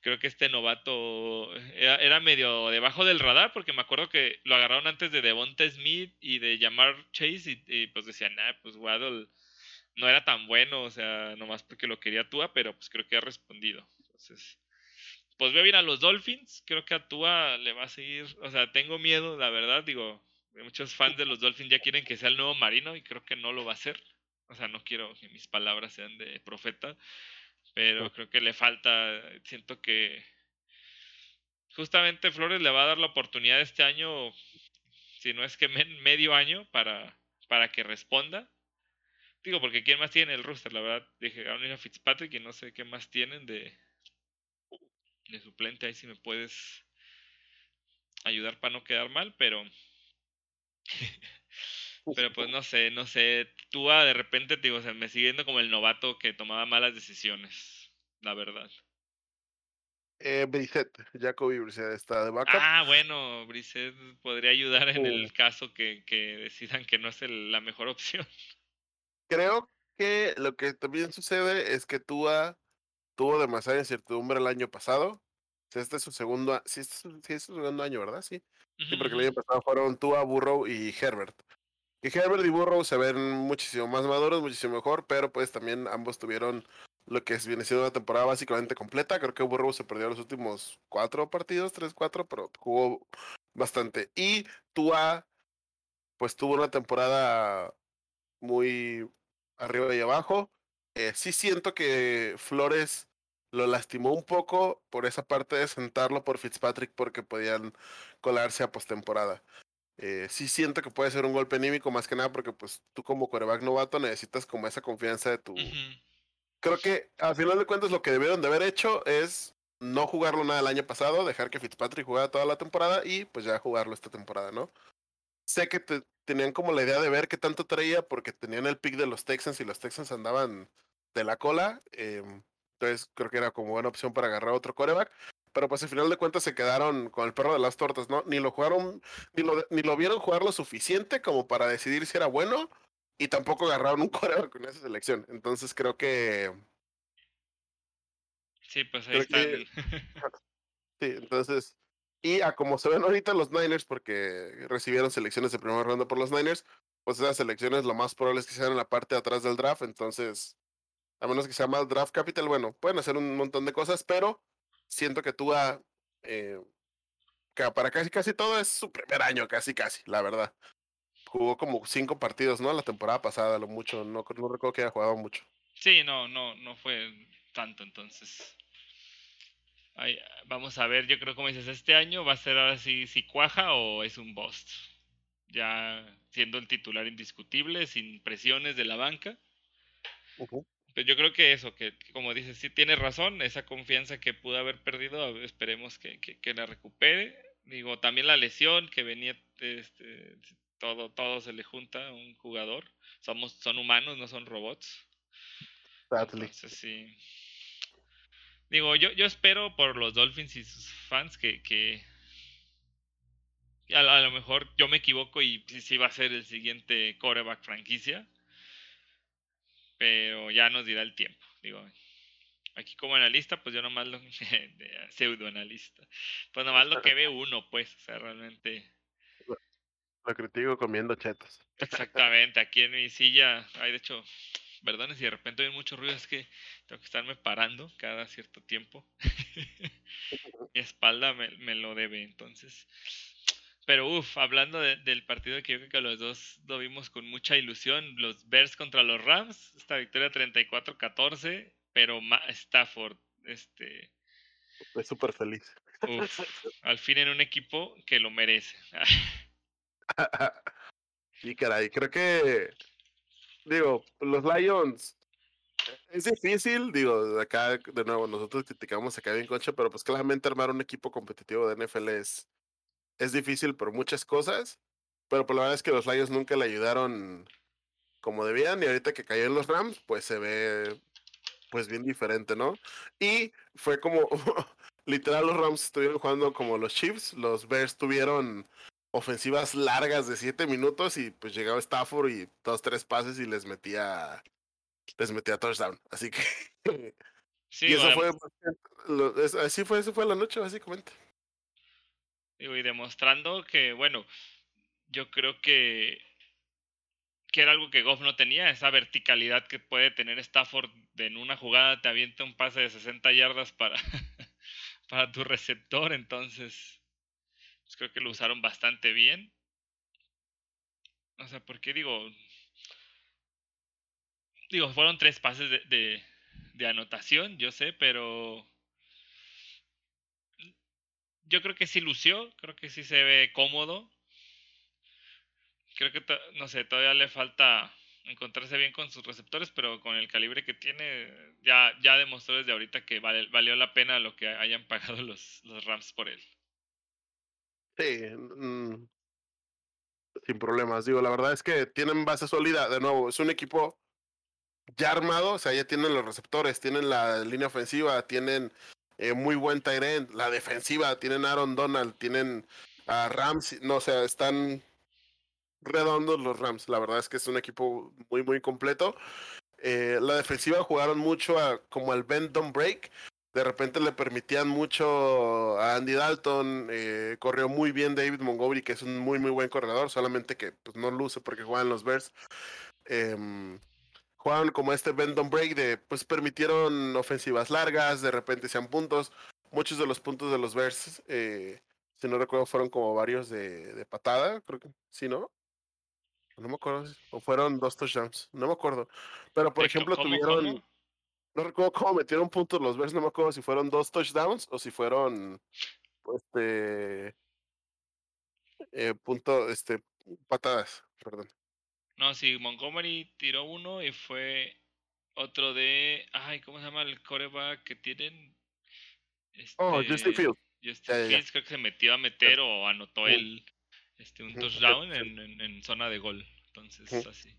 Creo que este novato era, medio debajo del radar, porque me acuerdo que lo agarraron antes de Devonta Smith y de llamar Chase, y, pues decían, nah, pues Waddle no era tan bueno, o sea, nomás porque lo quería Tua, pero pues creo que ha respondido. Entonces, pues veo bien a los Dolphins. Creo que a Tua le va a seguir. O sea, tengo miedo, la verdad. Digo, muchos fans de los Dolphins ya quieren que sea el nuevo Marino y creo que no lo va a hacer. O sea, no quiero que mis palabras sean de profeta, pero creo que le falta. Siento que justamente Flores le va a dar la oportunidad este año, si no es que medio año, para, para que responda. Digo, porque ¿quién más tiene el roster? La verdad, dije, a Fitzpatrick y no sé qué más tienen de, de suplente. Ahí si me puedes ayudar para no quedar mal, pero. Pero pues no sé, no sé. Tú de repente, digo, o me siguiendo como el novato que tomaba malas decisiones. La verdad. Eh, Brissett, Jacoby Brissett está de backup. Ah, bueno, Brissett podría ayudar en el caso que, que, decidan que no es la mejor opción. Creo que lo que también sucede es que Tua tuvo demasiada incertidumbre el año pasado. Este es su segundo, sí, este es su segundo año, ¿verdad? Sí. Sí, porque el año pasado fueron Tua, Burrow y Herbert. Que Herbert y Burrow se ven muchísimo más maduros, muchísimo mejor, pero pues también ambos tuvieron lo que viene siendo una temporada básicamente completa. Creo que Burrow se perdió los últimos cuatro partidos, tres, cuatro, pero jugó bastante. Y Tua, pues tuvo una temporada muy arriba y abajo. Eh, sí siento que Flores lo lastimó un poco por esa parte de sentarlo por Fitzpatrick porque podían colarse a postemporada. Eh, sí siento que puede ser un golpe anímico más que nada porque pues tú como coreback novato necesitas como esa confianza de tu... Creo que al final de cuentas lo que debieron de haber hecho es no jugarlo nada el año pasado, dejar que Fitzpatrick jugara toda la temporada y pues ya jugarlo esta temporada, ¿no? Sé que te, tenían como la idea de ver qué tanto traía porque tenían el pick de los Texans y los Texans andaban de la cola. Em, entonces creo que era como buena opción para agarrar otro coreback. Pero pues al final de cuentas se quedaron con el perro de las tortas, ¿no? Ni lo jugaron, ni lo, ni lo vieron jugar lo suficiente como para decidir si era bueno. Y tampoco agarraron un coreback con esa selección. Entonces creo que. Sí, pues ahí está. sí, entonces y a como se ven ahorita los Niners, porque recibieron selecciones de primera ronda por los Niners, pues esas selecciones lo más probable es que sean en la parte de atrás del draft. Entonces, a menos que sea más draft capital, bueno, pueden hacer un montón de cosas, pero siento que tú eh, para casi casi todo es su primer año, casi casi, la verdad. Jugó como cinco partidos, ¿no? La temporada pasada, lo mucho, no, no recuerdo que haya jugado mucho. Sí, no, no, no fue tanto entonces vamos a ver, yo creo como dices, este año va a ser ahora sí si cuaja o es un bust. Ya siendo el titular indiscutible, sin presiones de la banca. Pero yo creo que eso, que, como dices, sí tiene razón, esa confianza que pudo haber perdido, esperemos que, que, la recupere. Digo, también la lesión que venía, este, todo, todo se le junta a un jugador. Somos, son humanos, no son robots. Entonces, sí, Digo, yo, yo espero por los Dolphins y sus fans que, que a, lo mejor yo me equivoco y sí, va a ser el siguiente coreback franquicia. Pero ya nos dirá el tiempo. Digo, aquí como analista, pues yo nomás lo pseudo analista. Pues nomás lo que ve uno, pues, o sea, realmente. Lo critico comiendo chetos. Exactamente, aquí en mi silla, hay de hecho Perdón si de repente hay mucho ruido, es que tengo que estarme parando cada cierto tiempo. Mi espalda me, lo debe, entonces. Pero uff, hablando del partido que yo creo que los dos lo vimos con mucha ilusión, los Bears contra los Rams, esta victoria 34-14, pero Stafford, este... Estoy súper feliz. Uf, al fin en un equipo que lo merece. y caray, creo que digo, los Lions es difícil, digo, acá de nuevo nosotros criticamos acá bien concha, pero pues claramente armar un equipo competitivo de NFL es, es difícil por muchas cosas, pero por la verdad es que los Lions nunca le ayudaron como debían y ahorita que cayó en los Rams, pues se ve pues bien diferente, ¿no? Y fue como, literal los Rams estuvieron jugando como los Chiefs, los Bears tuvieron ofensivas largas de siete minutos y pues llegaba Stafford y dos, tres pases y les metía les metía touchdown. Así que sí, y eso fue así fue, eso fue la noche básicamente. Y demostrando que, bueno, yo creo que que era algo que Goff no tenía, esa verticalidad que puede tener Stafford en una jugada te avienta un pase de 60 yardas para para tu receptor, entonces pues creo que lo usaron bastante bien. O sea, porque digo, digo, fueron tres pases de, de anotación, yo sé, pero yo creo que sí lució, creo que sí se ve cómodo. Creo que, no sé, todavía le falta encontrarse bien con sus receptores, pero con el calibre que tiene, ya, ya demostró desde ahorita que vale, valió la pena lo que hayan pagado los, los Rams por él. Sí, mm, sin problemas. Digo, la verdad es que tienen base sólida. De nuevo, es un equipo ya armado, o sea, ya tienen los receptores, tienen la línea ofensiva, tienen eh, muy buen Tyrant, la defensiva, tienen Aaron Donald, tienen a Rams, no, o sea, están redondos los Rams. La verdad es que es un equipo muy, muy completo. Eh, la defensiva jugaron mucho a, como al bend don't break. De repente le permitían mucho a Andy Dalton. Eh, corrió muy bien David Montgomery, que es un muy, muy buen corredor. Solamente que pues, no luce porque juegan los Bears. Eh, jugaban como este bend don't break de pues permitieron ofensivas largas. De repente sean puntos. Muchos de los puntos de los Bears, si no recuerdo, fueron como varios de, de patada. Creo que sí, ¿no? No me acuerdo. O fueron dos touchdowns. No me acuerdo. Pero por ejemplo, tuvieron. No recuerdo cómo metieron puntos los Bears. No me acuerdo si fueron dos touchdowns o si fueron. Este. Eh, punto. Este. Patadas. Perdón. No, sí, Montgomery tiró uno y fue otro de. Ay, ¿cómo se llama el coreback que tienen? oh, Justin este, Fields. Justin Fields creo que se metió a meter o anotó el, este, un touchdown en, en, zona de gol. Entonces, así.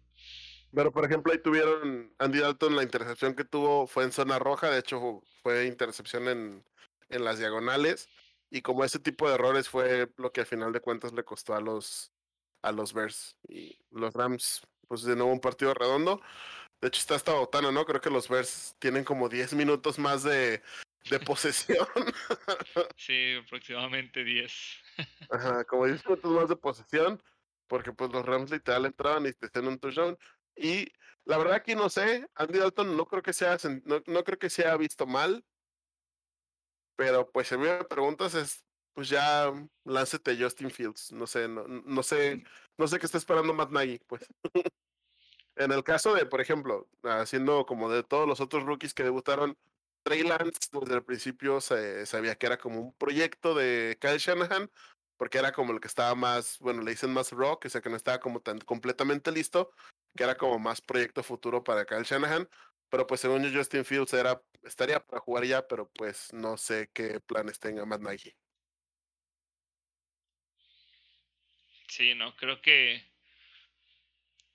Pero, por ejemplo, ahí tuvieron Andy Dalton, la intercepción que tuvo fue en zona roja, de hecho fue intercepción en, en las diagonales. Y como ese tipo de errores fue lo que al final de cuentas le costó a los, a los Bears. Y los Rams, pues de nuevo un partido redondo. De hecho, está esta botana, ¿no? Creo que los Bears tienen como 10 minutos más de, de posesión. sí, aproximadamente 10. Ajá, como 10 minutos más de posesión, porque pues los Rams literal entraban y te hacían un touchdown. Y la verdad que no sé, Andy Dalton no creo que sea, no, no creo que sea visto mal, pero pues si me preguntas es, pues ya láncete Justin Fields, no sé, no, no sé, no sé qué está esperando Matt Nagy, pues. en el caso de, por ejemplo, haciendo como de todos los otros rookies que debutaron, Trey Lance desde el principio se sabía que era como un proyecto de Kyle Shanahan, porque era como el que estaba más, bueno, le dicen más rock, o sea que no estaba como tan completamente listo, que era como más proyecto futuro para Kyle Shanahan, pero pues según yo Justin Fields era, estaría para jugar ya, pero pues no sé qué planes tenga Matt Nagy. Sí, no, creo que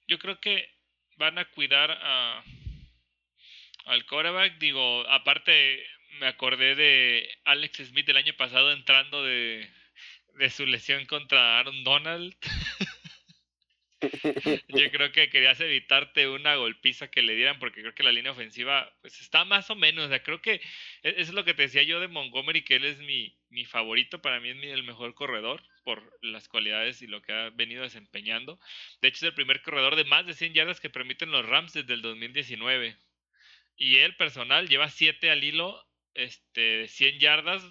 yo creo que van a cuidar a al quarterback, digo, aparte me acordé de Alex Smith el año pasado entrando de, de su lesión contra Aaron Donald. Yo creo que querías evitarte una golpiza que le dieran porque creo que la línea ofensiva pues está más o menos, o sea, creo que e, eso es lo que te decía yo de Montgomery, que él es mi, mi favorito, para mí es el mejor corredor por las cualidades y lo que ha venido desempeñando. De hecho es el primer corredor de más de 100 yardas que permiten los Rams desde el 2019. Y él personal lleva 7 al hilo, este, 100 yardas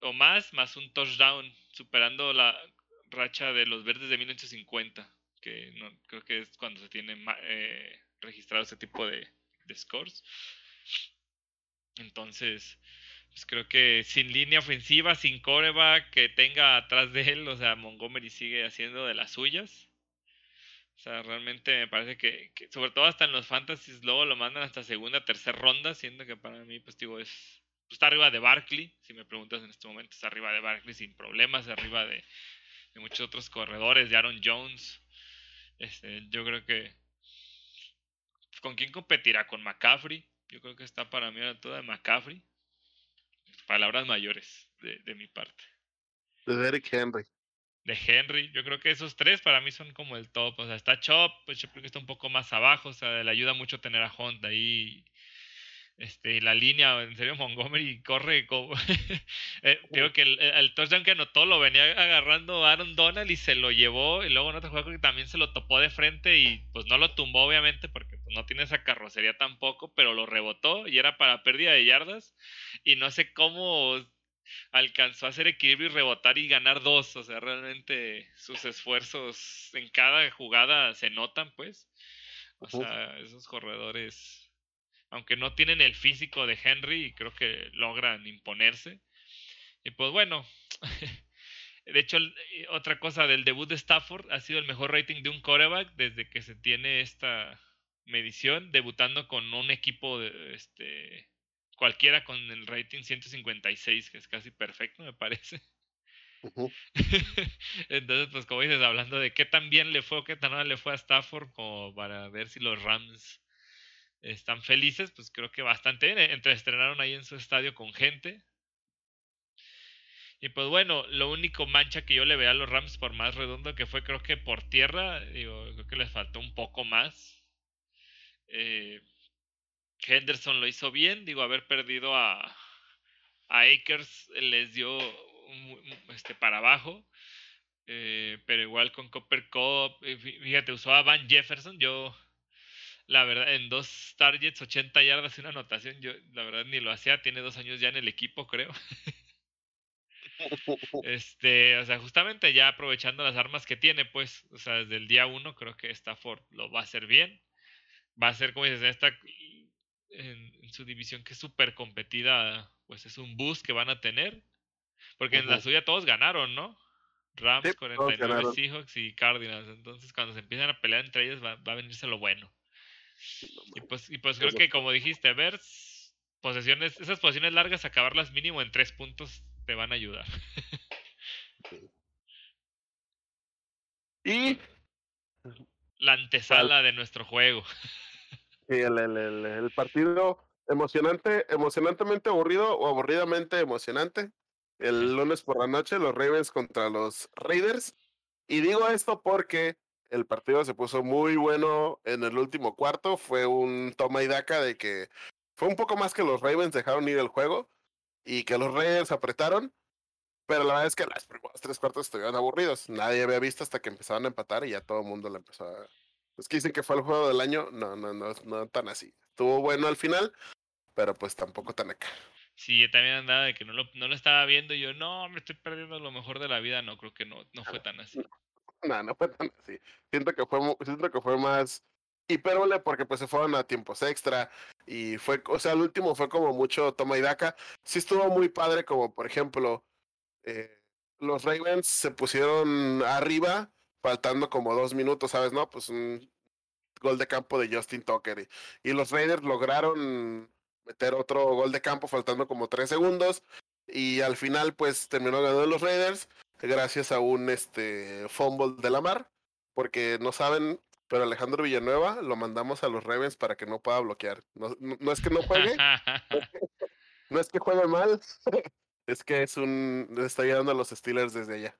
o más, más un touchdown, superando la racha de los verdes de 1950, creo que es cuando se tiene eh, registrado ese tipo de, de scores. Entonces, pues creo que sin línea ofensiva, sin coreback que tenga atrás de él, o sea, Montgomery sigue haciendo de las suyas. O sea, realmente me parece que, sobre todo hasta en los fantasies, luego lo mandan hasta segunda, tercera ronda, siendo que para mí, pues digo, es, pues, está arriba de Barkley, si me preguntas en este momento, está arriba de Barkley sin problemas, arriba de, muchos otros corredores, de Aaron Jones. Este, yo creo que, ¿con quién competirá? Con McCaffrey. Yo creo que está para mí a la de McCaffrey. Palabras mayores de, de mi parte. De Derek Henry de Henry. Yo creo que esos tres para mí son como el top. O sea, está Chop, pues yo creo que está un poco más abajo. O sea, le ayuda mucho tener a Hunt ahí. Este, la línea, en serio, Montgomery corre como. eh, digo que el, el, touchdown que anotó lo venía agarrando Aaron Donald y se lo llevó. Y luego en otro juego que también se lo topó de frente y pues no lo tumbó, obviamente, porque pues, no tiene esa carrocería tampoco, pero lo rebotó y era para pérdida de yardas. Y no sé cómo alcanzó a hacer equilibrio y rebotar y ganar dos. O sea, realmente sus esfuerzos en cada jugada se notan, pues. O sea, esos corredores, aunque no tienen el físico de Henry, creo que logran imponerse. Y pues bueno, de hecho, otra cosa del debut de Stafford ha sido el mejor rating de un coreback desde que se tiene esta medición, debutando con un equipo de, este, cualquiera con el rating 156, que es casi perfecto, me parece. Entonces, pues como dices, hablando de qué tan bien le fue o qué tan mal le fue a Stafford, como para ver si los Rams están felices, pues creo que bastante bien. Entre estrenaron ahí en su estadio con gente. Y pues bueno, lo único mancha que yo le veo a los Rams, por más redondo que fue, creo que por tierra, digo, creo que les faltó un poco más. Eh, Henderson lo hizo bien, digo, haber perdido a, a Akers les dio este, para abajo. Eh, pero igual con Copper Cup, eh, fíjate, usó a Van Jefferson. Yo, la verdad, en dos targets, 80 yardas y una anotación, yo la verdad ni lo hacía. Tiene dos años ya en el equipo, creo. este, o sea, justamente ya aprovechando las armas que tiene, pues, o sea, desde el día uno creo que Stafford lo va a hacer bien. Va a ser, como dices, esta en, su división que es súper competida, pues es un boost que van a tener. Porque en la suya todos ganaron, ¿no? Rams, 49 Seahawks y Cardinals. Entonces, cuando se empiezan a pelear entre ellos, va, a venirse lo bueno. Y pues, y pues creo que, como dijiste, ver posesiones, esas posiciones largas, acabarlas mínimo en tres puntos te van a ayudar. y la antesala de nuestro juego. Sí, el, el, el, partido emocionante, emocionantemente aburrido o aburridamente emocionante. El lunes por la noche, los Ravens contra los Raiders. Y digo esto porque el partido se puso muy bueno en el último cuarto. Fue un toma y daca de que fue un poco más que los Ravens dejaron ir el juego y que los Raiders apretaron. Pero la verdad es que las primeras tres cuartos estuvieron aburridos. Nadie había visto hasta que empezaron a empatar y ya todo el mundo le empezó a, pues que dicen que fue el juego del año, no, no, no, no tan así. Estuvo bueno al final, pero pues tampoco tan acá. Sí, yo también andaba de que no lo, no lo estaba viendo y yo, no, me estoy perdiendo lo mejor de la vida. No, creo que no, no fue tan así. No, no fue tan así. Siento que fue, siento que fue más hipérbole porque pues se fueron a tiempos extra y fue, o sea, el último fue como mucho toma y daca. Sí estuvo muy padre como, por ejemplo, eh, los Ravens se pusieron arriba faltando como dos minutos, ¿sabes? No, pues un gol de campo de Justin Tucker. Y, los Raiders lograron meter otro gol de campo faltando como tres segundos. Y al final, pues terminó ganando los Raiders gracias a un este fumble de la mar. Porque no saben, pero Alejandro Villanueva lo mandamos a los Ravens para que no pueda bloquear. No, no, es que no juegue, no es que juegue mal, es que es un está ayudando a los Steelers desde allá.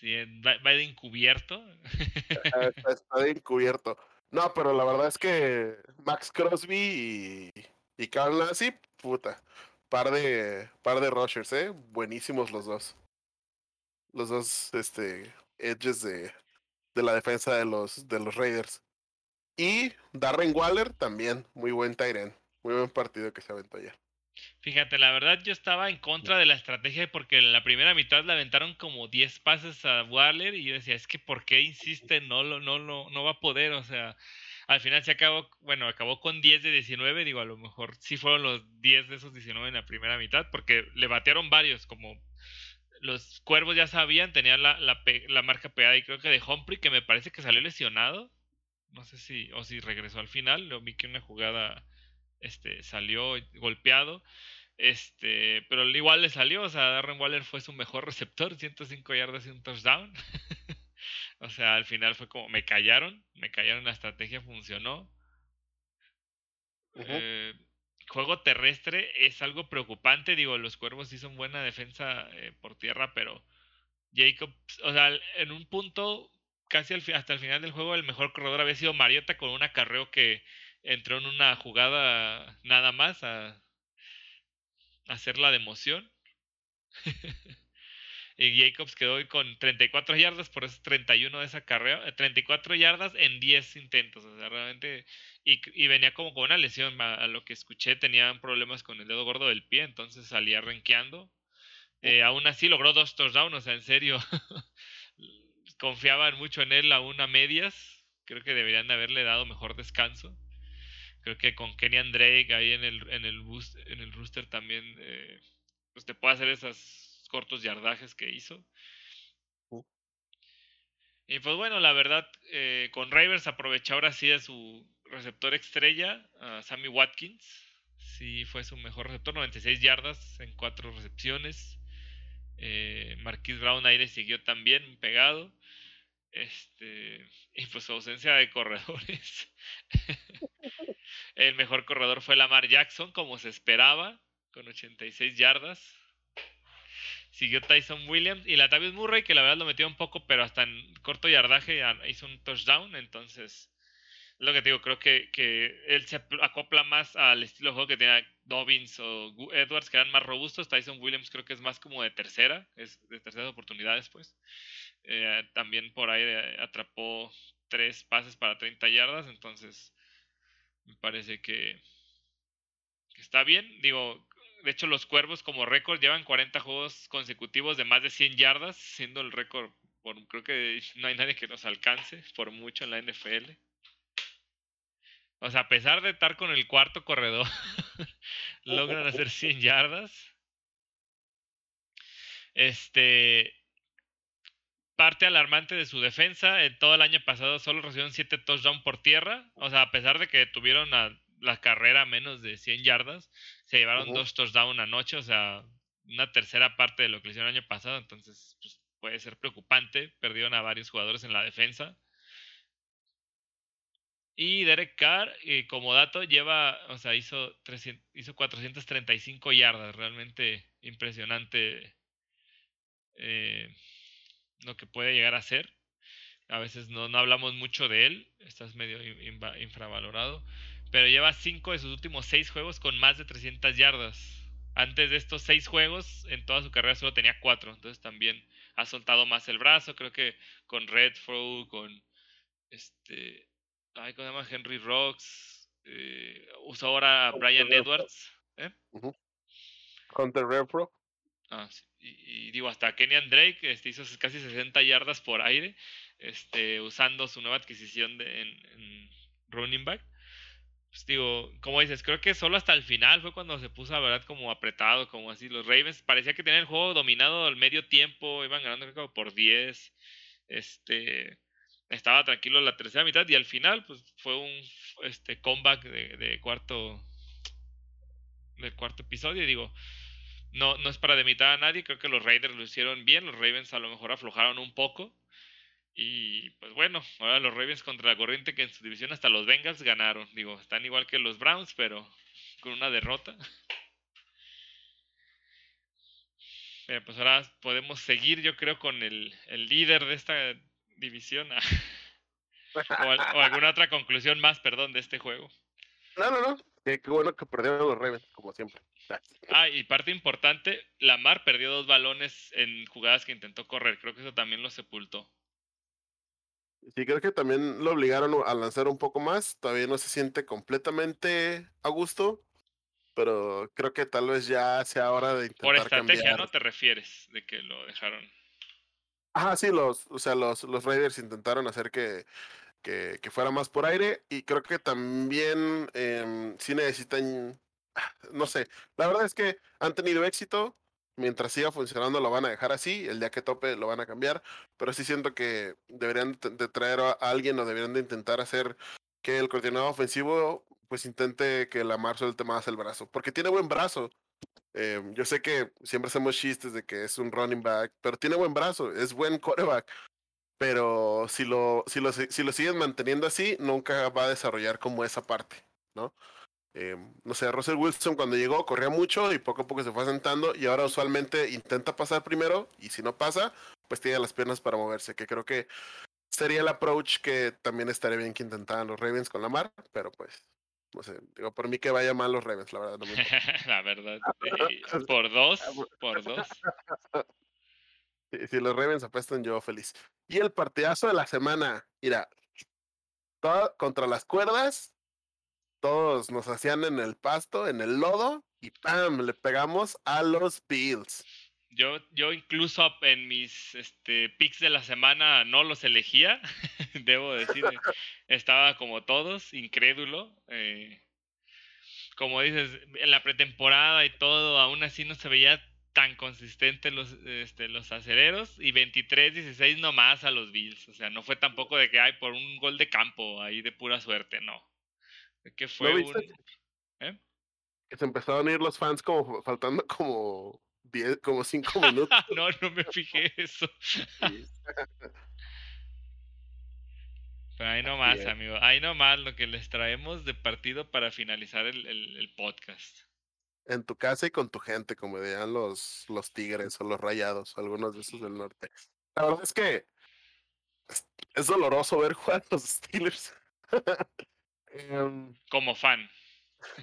Sí, va, de encubierto. Está, de encubierto. No, pero la verdad es que Max Crosby y, y Carl Nassib, puta. Par de, par de rushers, ¿eh? Buenísimos los dos. Los dos, este, edges de, de la defensa de los, de los Raiders. Y Darren Waller también, muy buen Tyren. Muy buen partido que se aventó ayer. Fíjate, la verdad yo estaba en contra de la estrategia porque en la primera mitad le aventaron como 10 pases a Waller y yo decía, es que ¿por qué insiste? No, lo, no, lo, no va a poder, o sea, al final se acabó, bueno, acabó con 10 de 19, digo, a lo mejor sí fueron los 10 de esos 19 en la primera mitad porque le batearon varios, como los cuervos ya sabían, tenían la, la, la marca pegada y creo que de Humphrey que me parece que salió lesionado, no sé si, o si regresó al final, lo vi que una jugada este, salió golpeado. Este, pero igual le salió, o sea, Darren Waller fue su mejor receptor, 105 yardas y un touchdown. o sea, al final fue como, me callaron, me callaron, la estrategia funcionó. Eh, juego terrestre es algo preocupante, digo, los cuervos sí son buena defensa eh, por tierra, pero Jacobs, o sea, en un punto, casi hasta el final del juego, el mejor corredor había sido Mariota con un acarreo que entró en una jugada nada más a, hacer la de. Y Jacobs quedó con 34 yardas, por eso 31 de esa carrera, 34 yardas en 10 intentos. O sea, realmente. Y, y venía como con una lesión, a, lo que escuché, tenían problemas con el dedo gordo del pie, entonces salía renqueando. Eh, aún así logró dos touchdowns, o sea, en serio. Confiaban mucho en él aún a medias. Creo que deberían de haberle dado mejor descanso. Creo que con Kenyan Drake ahí en el, en el, boost, en el rooster también eh, pues te puede hacer esos cortos yardajes que hizo. Y pues bueno, la verdad, eh, con Ravers aprovechó ahora sí a su receptor estrella, Sammy Watkins. Sí, fue su mejor receptor, 96 yardas en cuatro recepciones. Eh, Marquis Brown ahí le siguió también pegado. Este, y pues su ausencia de corredores. El mejor corredor fue Lamar Jackson, como se esperaba, con 86 yardas. Siguió Tyson Williams y la Tavis Murray, que la verdad lo metió un poco, pero hasta en corto yardaje hizo un touchdown. Entonces, lo que digo, creo que, que él se acopla más al estilo de juego que tenía Dobbins o Edwards, que eran más robustos. Tyson Williams creo que es más como de tercera, es de terceras oportunidades, pues. Eh, también por ahí atrapó tres pases para 30 yardas, entonces me parece que está bien. Digo, de hecho, los Cuervos como récord llevan 40 juegos consecutivos de más de 100 yardas, siendo el récord, por, creo que no hay nadie que nos alcance por mucho en la NFL. O sea, a pesar de estar con el cuarto corredor, logran hacer 100 yardas. Este, parte alarmante de su defensa, en todo el año pasado solo recibieron 7 touchdowns por tierra. O sea, a pesar de que tuvieron la carrera menos de 100 yardas, se llevaron dos touchdowns anoche, o sea, una tercera parte de lo que le hicieron el año pasado, entonces pues, puede ser preocupante. Perdieron a varios jugadores en la defensa. Y Derek Carr, eh, como dato, lleva, o sea, hizo, 300, hizo 435 yardas, realmente impresionante eh, lo que puede llegar a ser. A veces no, no hablamos mucho de él, estás medio infravalorado pero lleva 5 de sus últimos 6 juegos con más de 300 yardas. Antes de estos 6 juegos, en toda su carrera solo tenía 4, entonces también ha soltado más el brazo, creo que con Redfro, con este, ay, ¿cómo se llama? Henry Rocks, eh, usó ahora a Brian Edwards. ¿eh? Hunter Redfro. Ah, sí. y, digo, hasta Kenyan Drake este, hizo casi 60 yardas por aire, este, usando su nueva adquisición de, en running back pues digo, como dices, creo que solo hasta el final fue cuando se puso, verdad, como apretado, como así. Los Ravens parecía que tenían el juego dominado al medio tiempo, iban ganando creo, por 10. Este, estaba tranquilo la tercera mitad y al final, pues fue un este, comeback de, cuarto del cuarto episodio. Y digo, no, no es para demitar a nadie, creo que los Raiders lo hicieron bien, los Ravens a lo mejor aflojaron un poco. Y pues bueno, ahora los Ravens contra la corriente que en su división hasta los Bengals ganaron. Digo, están igual que los Browns, pero con una derrota. pues ahora podemos seguir, yo creo, con el, el líder de esta división. o, alguna otra conclusión más, perdón, de este juego. No, no, no. Qué, bueno que perdieron los Ravens, como siempre. Ah, y parte importante, Lamar perdió dos balones en jugadas que intentó correr. Creo que eso también lo sepultó. Sí, creo que también lo obligaron a lanzar un poco más. Todavía no se siente completamente a gusto, pero creo que tal vez ya sea hora de intentar Por estrategia, ¿no te refieres? De que lo dejaron. Ajá, sí, los, o sea, los, los Raiders intentaron hacer que, que, que fuera más por aire y creo que también eh, sí necesitan, no sé, la verdad es que han tenido éxito, mientras siga funcionando lo van a dejar así, el día que tope lo van a cambiar, pero sí siento que deberían de traer a alguien o deberían de intentar hacer que el coordinador ofensivo pues intente que Lamar suelte más el brazo, porque tiene buen brazo. Eh, yo sé que siempre hacemos chistes de que es un running back, pero tiene buen brazo, es buen quarterback. Pero si lo, si lo, si lo siguen manteniendo así, nunca va a desarrollar como esa parte, ¿no? Eh, no sé, Russell Wilson cuando llegó corría mucho y poco a poco se fue sentando y ahora usualmente intenta pasar primero y si no pasa, pues tiene las piernas para moverse, que creo que sería el approach que también estaría bien que intentaran los Ravens con la mar, pero pues, no sé, digo, por mí que vaya mal los Ravens, la verdad. No me la verdad, por dos, por dos. Si, los Ravens apestan, yo feliz. Y el partidazo de la semana, mira, todo contra las cuerdas, todos nos hacían en el pasto, en el lodo, y ¡pam! Le pegamos a los Bills. Yo, yo incluso en mis este, picks de la semana no los elegía, debo decir, estaba como todos, incrédulo. Eh, como dices, en la pretemporada y todo, aún así no se veía tan consistente los, este, los acereros y 23-16 nomás a los Bills. O sea, no fue tampoco de que hay por un gol de campo ahí de pura suerte, no. Que fue un... ¿eh? Que se empezaron a ir los fans como faltando como como cinco minutos. no, no me fijé eso. Pero ahí nomás, amigo. Ahí nomás lo que les traemos de partido para finalizar el, podcast. En tu casa y con tu gente, como dirían los, los tigres o los rayados, algunos de esos del norte. La verdad es que es, doloroso ver jugar los Steelers. Em, como fan.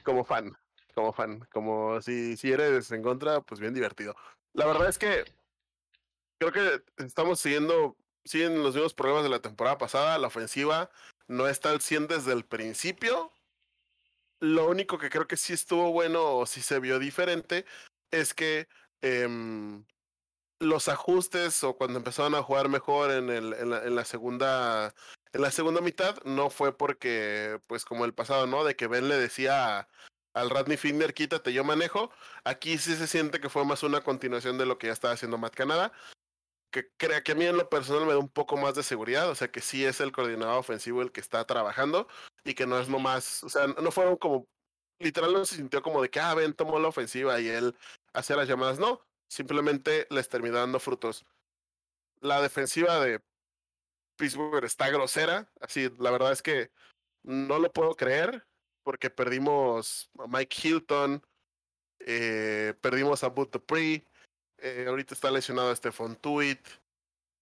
Como fan como fan. Como si, si eres en contra, pues bien divertido. La verdad es que creo que estamos siguiendo, siguen los mismos problemas de la temporada pasada. La ofensiva no está al 100 desde el principio. Lo único que creo que sí estuvo bueno o sí se vio diferente es que em, los ajustes o cuando empezaron a jugar mejor en, el, en, la, en la segunda en la segunda mitad no fue porque, pues como el pasado, ¿no? De que Ben le decía al Radney Finder, quítate, yo manejo. Aquí sí se siente que fue más una continuación de lo que ya estaba haciendo Matt Canada. Que crea que a mí en lo personal me da un poco más de seguridad, o sea que sí es el coordinador ofensivo el que está trabajando y que no es nomás, o sea, no fueron como, literal no se sintió como de que, ah, Ben tomó la ofensiva y él hacía las llamadas, no, simplemente les terminó dando frutos. La defensiva de Pittsburgh está grosera, así, la verdad es que no lo puedo creer porque perdimos a Mike Hilton, eh, perdimos a Boot Dupree, eh, ahorita está lesionado Stephon Tuitt,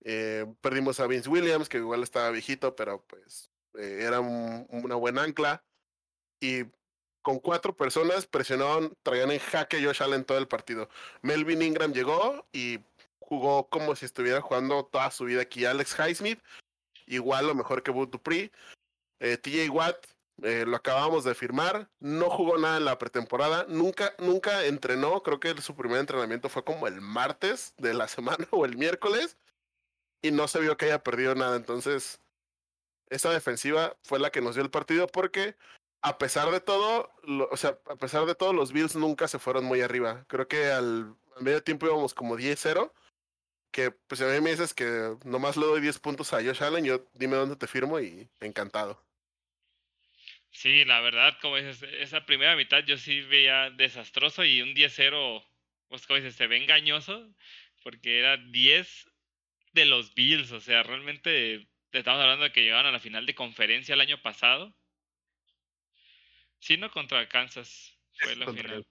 eh, perdimos a Vince Williams, que igual estaba viejito, pero pues era una buena ancla. Y con cuatro personas presionaron, traían en jaque Josh Allen todo el partido. Melvin Ingram llegó y jugó como si estuviera jugando toda su vida aquí. Alex Highsmith, igual lo mejor que Boot Dupree. TJ Watt eh, lo acabamos de firmar, no jugó nada en la pretemporada, nunca, nunca entrenó, creo que su primer entrenamiento fue como el martes de la semana o el miércoles, y no se vio que haya perdido nada. Entonces, esa defensiva fue la que nos dio el partido porque a pesar de todo, o sea, a pesar de los Bills nunca se fueron muy arriba. Creo que al, medio tiempo íbamos como 10-0. Que pues a mí me dices que nomás le doy 10 puntos a Josh Allen, yo dime dónde te firmo y encantado. Sí, la verdad, como dices, esa primera mitad yo sí veía desastroso y un 10-0, pues como dices, se ve engañoso, porque era 10 de los Bills, o sea, realmente estamos hablando de que llegaron a la final de conferencia el año pasado. Sí, no contra Kansas fue la final.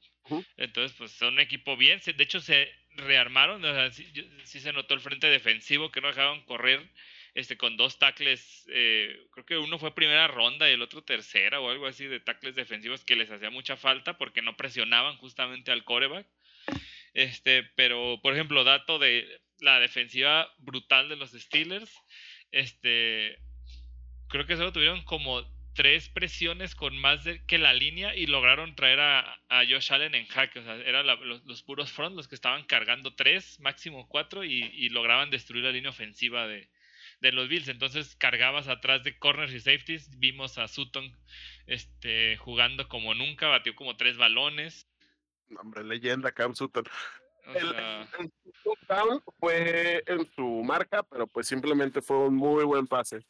Entonces, pues son un equipo bien, de hecho se rearmaron, o sea, sí, se notó el frente defensivo que no dejaron correr este, con dos tackles, eh, creo que uno fue primera ronda y el otro tercera o algo así de tackles defensivos que les hacía mucha falta porque no presionaban justamente al coreback. Este, pero, por ejemplo, dato de la defensiva brutal de los Steelers, este, creo que solo tuvieron como tres presiones con más de, que la línea y lograron traer a, a Josh Allen en jaque. O sea, eran los, puros front los que estaban cargando tres, máximo cuatro, y, y, lograban destruir la línea ofensiva de, de los Bills. Entonces cargabas atrás de corners y safeties. Vimos a Sutton este, jugando como nunca, batió como tres balones. Hombre, leyenda Cam Sutton. el, touchdown fue en su marca, pero pues simplemente fue un muy buen pase.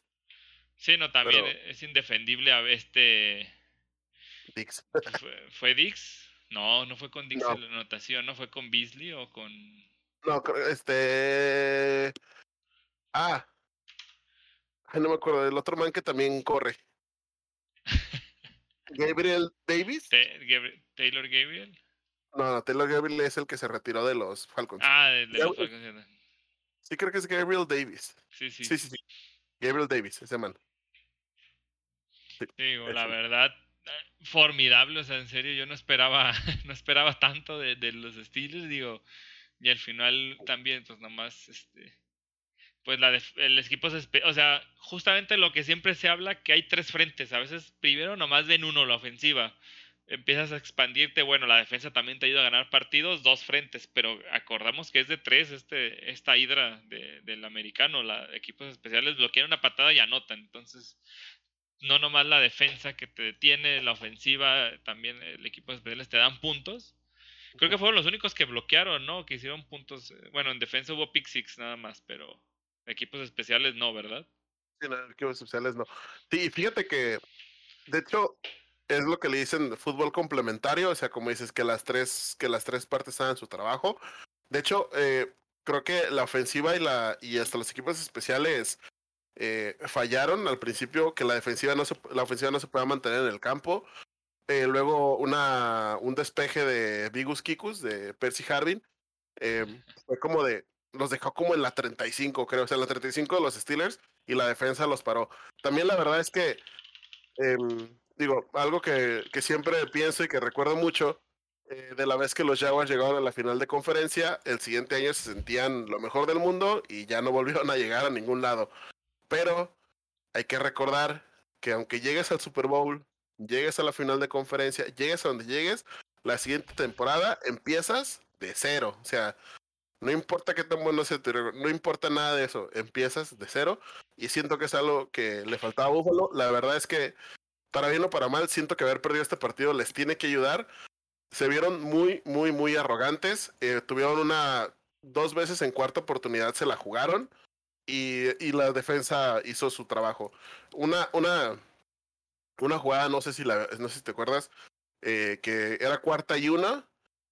Sí, no, también es indefendible a este. Dix. ¿Fue, Dix? No, no fue con Dix en la anotación, ¿no? ¿Fue con Beasley o con.? No, este. Ah, no me acuerdo del otro man que también corre. Gabriel Davis. Taylor Gabriel. No, no, Taylor Gabriel es el que se retiró de los Falcons. Ah, de, los Falcons. Sí, creo que es Gabriel Davis. Sí, sí. Sí, sí, sí. Gabriel Davis, ese man. Digo, la verdad, formidable, o sea, en serio, yo no esperaba, no esperaba tanto de, de los Steelers, digo, Y al final también, pues nomás, este, pues la el equipo se, o sea, justamente lo que siempre se habla, que hay tres frentes, a veces primero nomás ven uno, la ofensiva, empiezas a expandirte, bueno, la defensa también te ayuda a ganar partidos, dos frentes, pero acordamos que es de tres este, esta hidra de, del americano, la equipos especiales bloquean una patada y anotan, entonces no nomás la defensa que te detiene, la ofensiva, también el equipo especiales te dan puntos. Creo que fueron los únicos que bloquearon, ¿no? Que hicieron puntos. Eh, bueno, en defensa hubo pick six nada más, pero equipos especiales no, ¿verdad? Sí, no, equipos especiales no. Sí, fíjate que, de hecho, es lo que le dicen fútbol complementario, o sea, como dices, que las tres, que las tres partes hagan su trabajo. De hecho, eh, creo que la ofensiva y la y hasta los equipos especiales eh, fallaron al principio que la defensiva no se, la ofensiva no se pueda mantener en el campo. Eh, luego una, un despeje de Vigus Kikus, de Percy Harvin. fue como de, los dejó como en la 35, creo, o sea, en la 35 de los Steelers y la defensa los paró. También la verdad es que em, digo, algo que, que, siempre pienso y que recuerdo mucho, eh, de la vez que los Jaguars llegaron a la final de conferencia, el siguiente año se sentían lo mejor del mundo y ya no volvieron a llegar a ningún lado. Pero hay que recordar que aunque llegues al Super Bowl, llegues a la final de conferencia, llegues a donde llegues, la siguiente temporada empiezas de cero. O sea, no importa qué tan bueno sea no importa nada de eso, empiezas de cero. Y siento que es algo que le faltaba a Buffalo. La verdad es que para bien o para mal, siento que haber perdido este partido les tiene que ayudar. Se vieron muy, muy, muy arrogantes. Eh, tuvieron una, dos veces en cuarta oportunidad se la jugaron y, y la defensa hizo su trabajo. Una, una, una jugada, no sé si la, no sé si te acuerdas, eh, que era cuarta y una.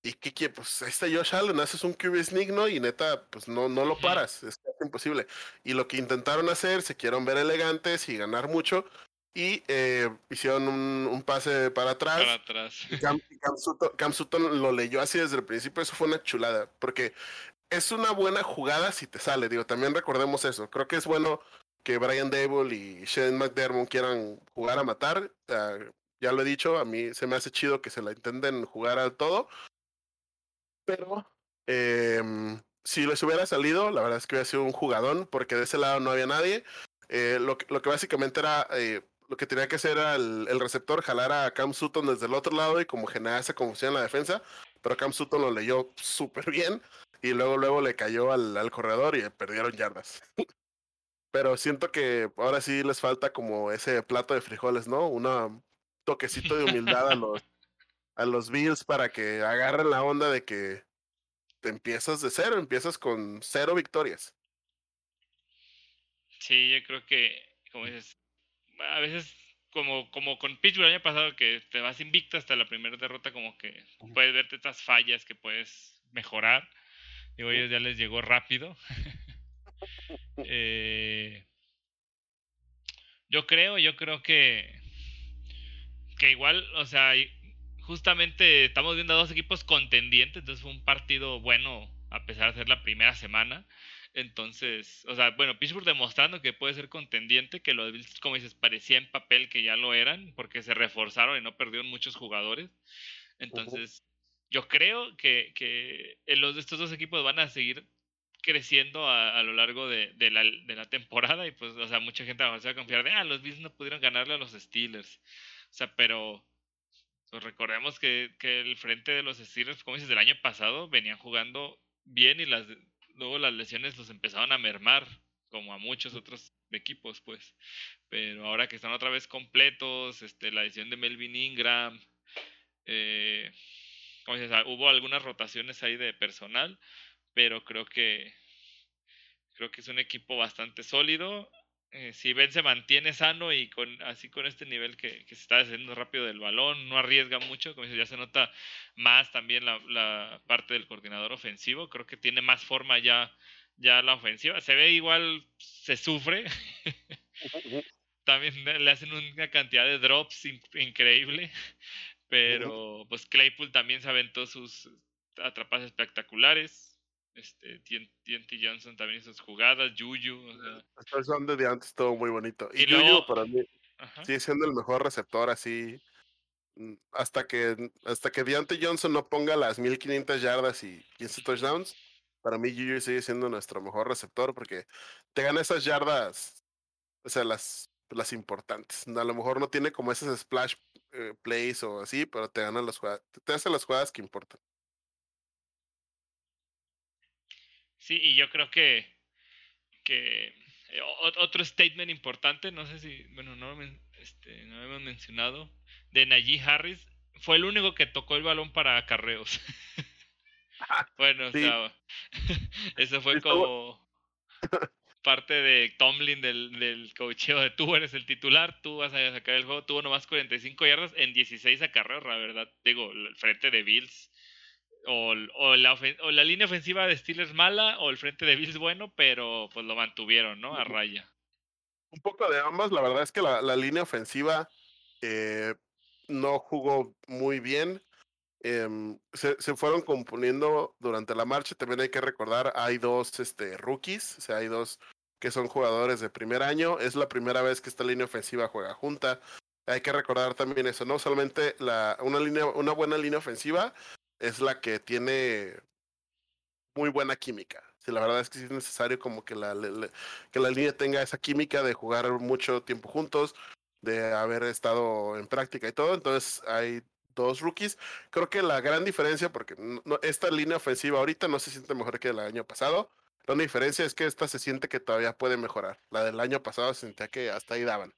Y que, pues este Josh Allen haces un QB sneak, ¿no? Y neta, pues no, no lo paras, es imposible. Y lo que intentaron hacer, se quieren ver elegantes y ganar mucho, y eh, hicieron un, pase para atrás. Para atrás. Cam, Sutton, lo leyó así desde el principio, eso fue una chulada, porque es una buena jugada si te sale, digo, también recordemos eso, creo que es bueno que Brian Dable y Shane McDermott quieran jugar a matar, ya lo he dicho, a mí se me hace chido que se la intenten jugar al todo, pero em, si les hubiera salido, la verdad es que hubiera sido un jugadón, porque de ese lado no había nadie. Eh, lo, lo, que básicamente era eh, lo que tenía que hacer era el, receptor jalar a Cam Sutton desde el otro lado y como generar esa confusión en la defensa, pero Cam Sutton lo leyó súper bien y luego luego le cayó al, corredor y perdieron yardas. pero siento que ahora sí les falta como ese plato de frijoles, ¿no? Un toquecito de humildad a los, a los Bills para que agarren la onda de que te empiezas de cero, empiezas con cero victorias. Sí, yo creo que, como dices, a veces como, como con Pittsburgh el año pasado que te vas invicto hasta la primera derrota, como que puedes verte estas fallas que puedes mejorar. Digo, ellos ya les llegó rápido. eh, yo creo, yo creo que, que igual, o sea, justamente estamos viendo a dos equipos contendientes, entonces fue un partido bueno a pesar de ser la primera semana. Entonces, o sea, bueno, Pittsburgh demostrando que puede ser contendiente, que los Bills, como dices, parecía en papel que ya lo eran, porque se reforzaron y no perdieron muchos jugadores. Entonces, yo creo que, que los, estos dos equipos van a seguir creciendo a, a lo largo de, de, la, de, la, temporada y pues, o sea, mucha gente va a confiar de, ah, los Bills no pudieron ganarle a los Steelers. O sea, pero pues recordemos que, que el frente de los Steelers, como dices, del año pasado, venían jugando bien y las luego las lesiones los empezaron a mermar, como a muchos otros equipos, pues. Pero ahora que están otra vez completos, este, la lesión de Melvin Ingram, eh, hubo algunas rotaciones ahí de personal, pero creo que creo que es un equipo bastante sólido eh, si Ben se mantiene sano y con así con este nivel que, se está descendiendo rápido del balón, no arriesga mucho, como dice, ya se nota más también la, parte del coordinador ofensivo, creo que tiene más forma ya, ya la ofensiva, se ve igual, se sufre, también le hacen una cantidad de drops increíble, pero pues Claypool también se aventó sus atrapadas espectaculares, este, TNT Johnson también hizo sus jugadas, Juju. O sea. de antes estuvo muy bonito. Y, Juju para mí sigue siendo el mejor receptor así. Mm, hasta que hasta que Deontay Johnson no ponga las 1500 yardas y 15 touchdowns, para mí Juju sigue siendo nuestro mejor receptor porque te gana esas yardas, o sea, las, las importantes. A lo mejor no tiene como esas splash eh, plays o así, pero te gana las jugadas, te hace las jugadas que importan. Sí, y yo creo que, que eh, otro statement importante, no sé si, bueno, no, este, no hemos mencionado, de Najee Harris, fue el único que tocó el balón para acarreos. bueno, o sea, eso fue como parte de Tomlin del, del coacheo de tú eres el titular, tú vas a sacar el juego, tuvo nomás 45 yardas en 16 acarreos, la verdad, digo, el frente de Bills. O, o, la, o la línea ofensiva de Steelers mala o el frente de Bills bueno, pero pues lo mantuvieron, ¿no? A raya. Un poco de ambas, la verdad es que la, la línea ofensiva eh, no jugó muy bien. Em, se, se, fueron componiendo durante la marcha. También hay que recordar, hay dos este, rookies, o sea, hay dos que son jugadores de primer año. Es la primera vez que esta línea ofensiva juega junta. Hay que recordar también eso, no solamente la, una, línea, una buena línea ofensiva es la que tiene muy buena química. Si la verdad es que sí es necesario como que la, que la línea tenga esa química de jugar mucho tiempo juntos, de haber estado en práctica y todo. Entonces hay dos rookies. Creo que la gran diferencia, porque esta línea ofensiva ahorita no se siente mejor que el año pasado. La única diferencia es que esta se siente que todavía puede mejorar. La del año pasado se sentía que hasta ahí daban.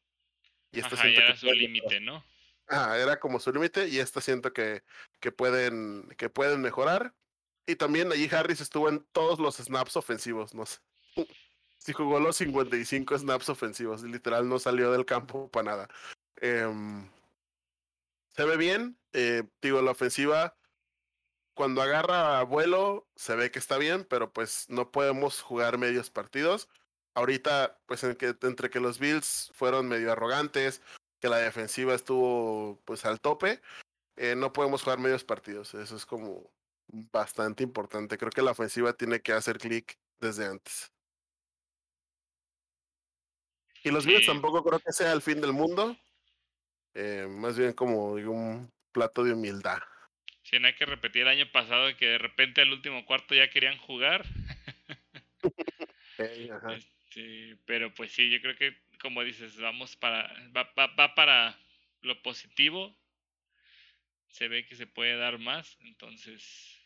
Y esta Ajá, era su límite, ¿no? Era como su límite y esta siento que, que, pueden, que pueden mejorar. Y también allí Harris estuvo en todos los snaps ofensivos, no sé. Si jugó los 55 snaps ofensivos, literal no salió del campo para nada. Em, se ve bien, eh, digo, la ofensiva, cuando agarra vuelo, se ve que está bien, pero pues no podemos jugar medios partidos. Ahorita, pues entre que los Bills fueron medio arrogantes, que la defensiva estuvo pues al tope, eh, no podemos jugar medios partidos. Eso es como bastante importante. Creo que la ofensiva tiene que hacer clic desde antes. Y los Bills tampoco creo que sea el fin del mundo. Eh, más bien como un plato de humildad. Si no hay que repetir el año pasado que de repente al último cuarto ya querían jugar. Este, pero pues sí, yo creo que como dices, vamos para, va, va, para lo positivo. Se ve que se puede dar más, entonces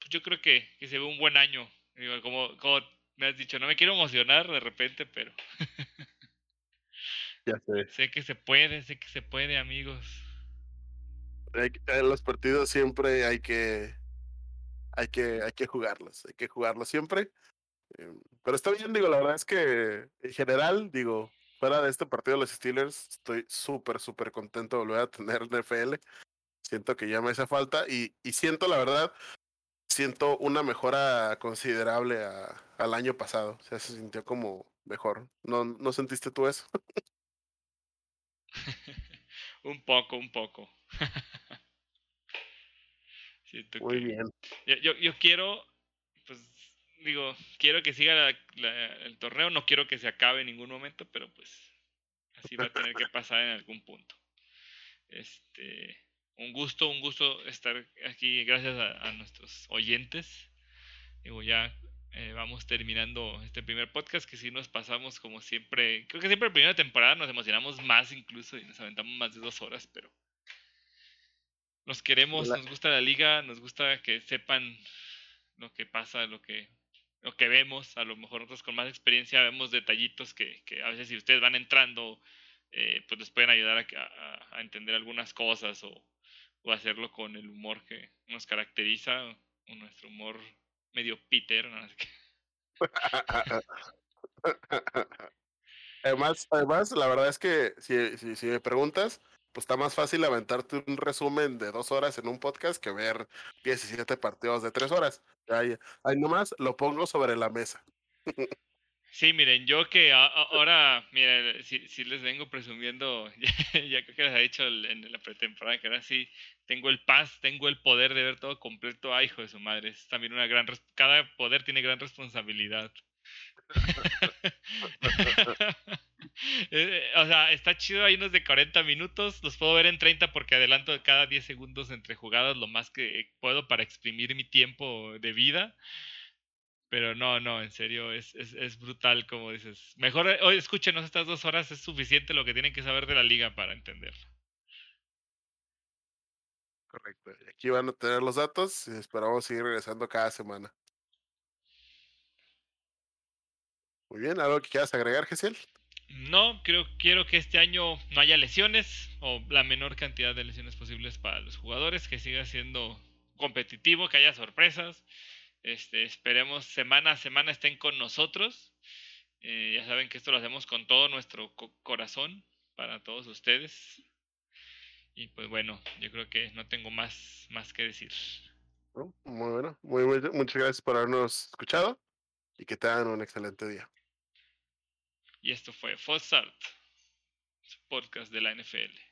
pues yo creo que, que se ve un buen año. Digo, como, como me has dicho, no me quiero emocionar de repente, pero. ya sé. Sé que se puede, sé que se puede, amigos. En los partidos siempre hay que. Hay que, hay que jugarlos, hay que jugarlos siempre. Em, pero está bien, digo, la verdad es que en general, digo, fuera de este partido de los Steelers, estoy súper, súper contento de volver a tener NFL. Siento que ya me hace falta y, y siento, la verdad, siento una mejora considerable al año pasado. O sea, se sintió como mejor. ¿No, no sentiste tú eso? un poco, un poco. Muy bien. Yo, yo, quiero, digo, quiero que siga el torneo, no quiero que se acabe en ningún momento, pero pues así va a tener que pasar en algún punto. Este, un gusto, un gusto estar aquí gracias a, nuestros oyentes. Digo, ya eh, vamos terminando este primer podcast, que si nos pasamos como siempre, creo que siempre en primera temporada nos emocionamos más incluso y nos aventamos más de dos horas, pero nos queremos, nos gusta la liga, nos gusta que sepan lo que pasa, lo que, lo que vemos, a lo mejor nosotros con más experiencia vemos detallitos que, que a veces si ustedes van entrando, eh, pues les pueden ayudar a, a entender algunas cosas o, o hacerlo con el humor que nos caracteriza, o nuestro humor medio Peter. además, además, la verdad es que si, si, me preguntas, pues está más fácil aventarte un resumen de dos horas en un podcast que ver 17 partidos de tres horas. Ahí, ahí nomás lo pongo sobre la mesa. Sí, miren, yo que ahora, miren, si, les vengo presumiendo, ya, creo que les he dicho en la pretemporada, que ahora sí tengo el paz, tengo el poder de ver todo completo. Ay, hijo de su madre, es también una gran, cada poder tiene gran responsabilidad. Eh, o sea, está chido, hay unos de 40 minutos, los puedo ver en 30 porque adelanto cada 10 segundos entre jugadas lo más que puedo para exprimir mi tiempo de vida. Pero no, no, en serio, es, es, brutal, como dices. Mejor eh, hoy escúchenos estas dos horas, es suficiente lo que tienen que saber de la liga para entenderlo. Correcto. Aquí van a tener los datos y esperamos seguir regresando cada semana. Muy bien, ¿algo que quieras agregar, Gesiel? No, creo, quiero que este año no haya lesiones o la menor cantidad de lesiones posibles para los jugadores, que siga siendo competitivo, que haya sorpresas. Este, esperemos semana a semana estén con nosotros. Eh, ya saben que esto lo hacemos con todo nuestro corazón para todos ustedes. Y pues bueno, yo creo que no tengo más, más que decir. Muy bueno, muy, muchas gracias por habernos escuchado y que tengan un excelente día. Y esto fue Fossart, su podcast de la NFL.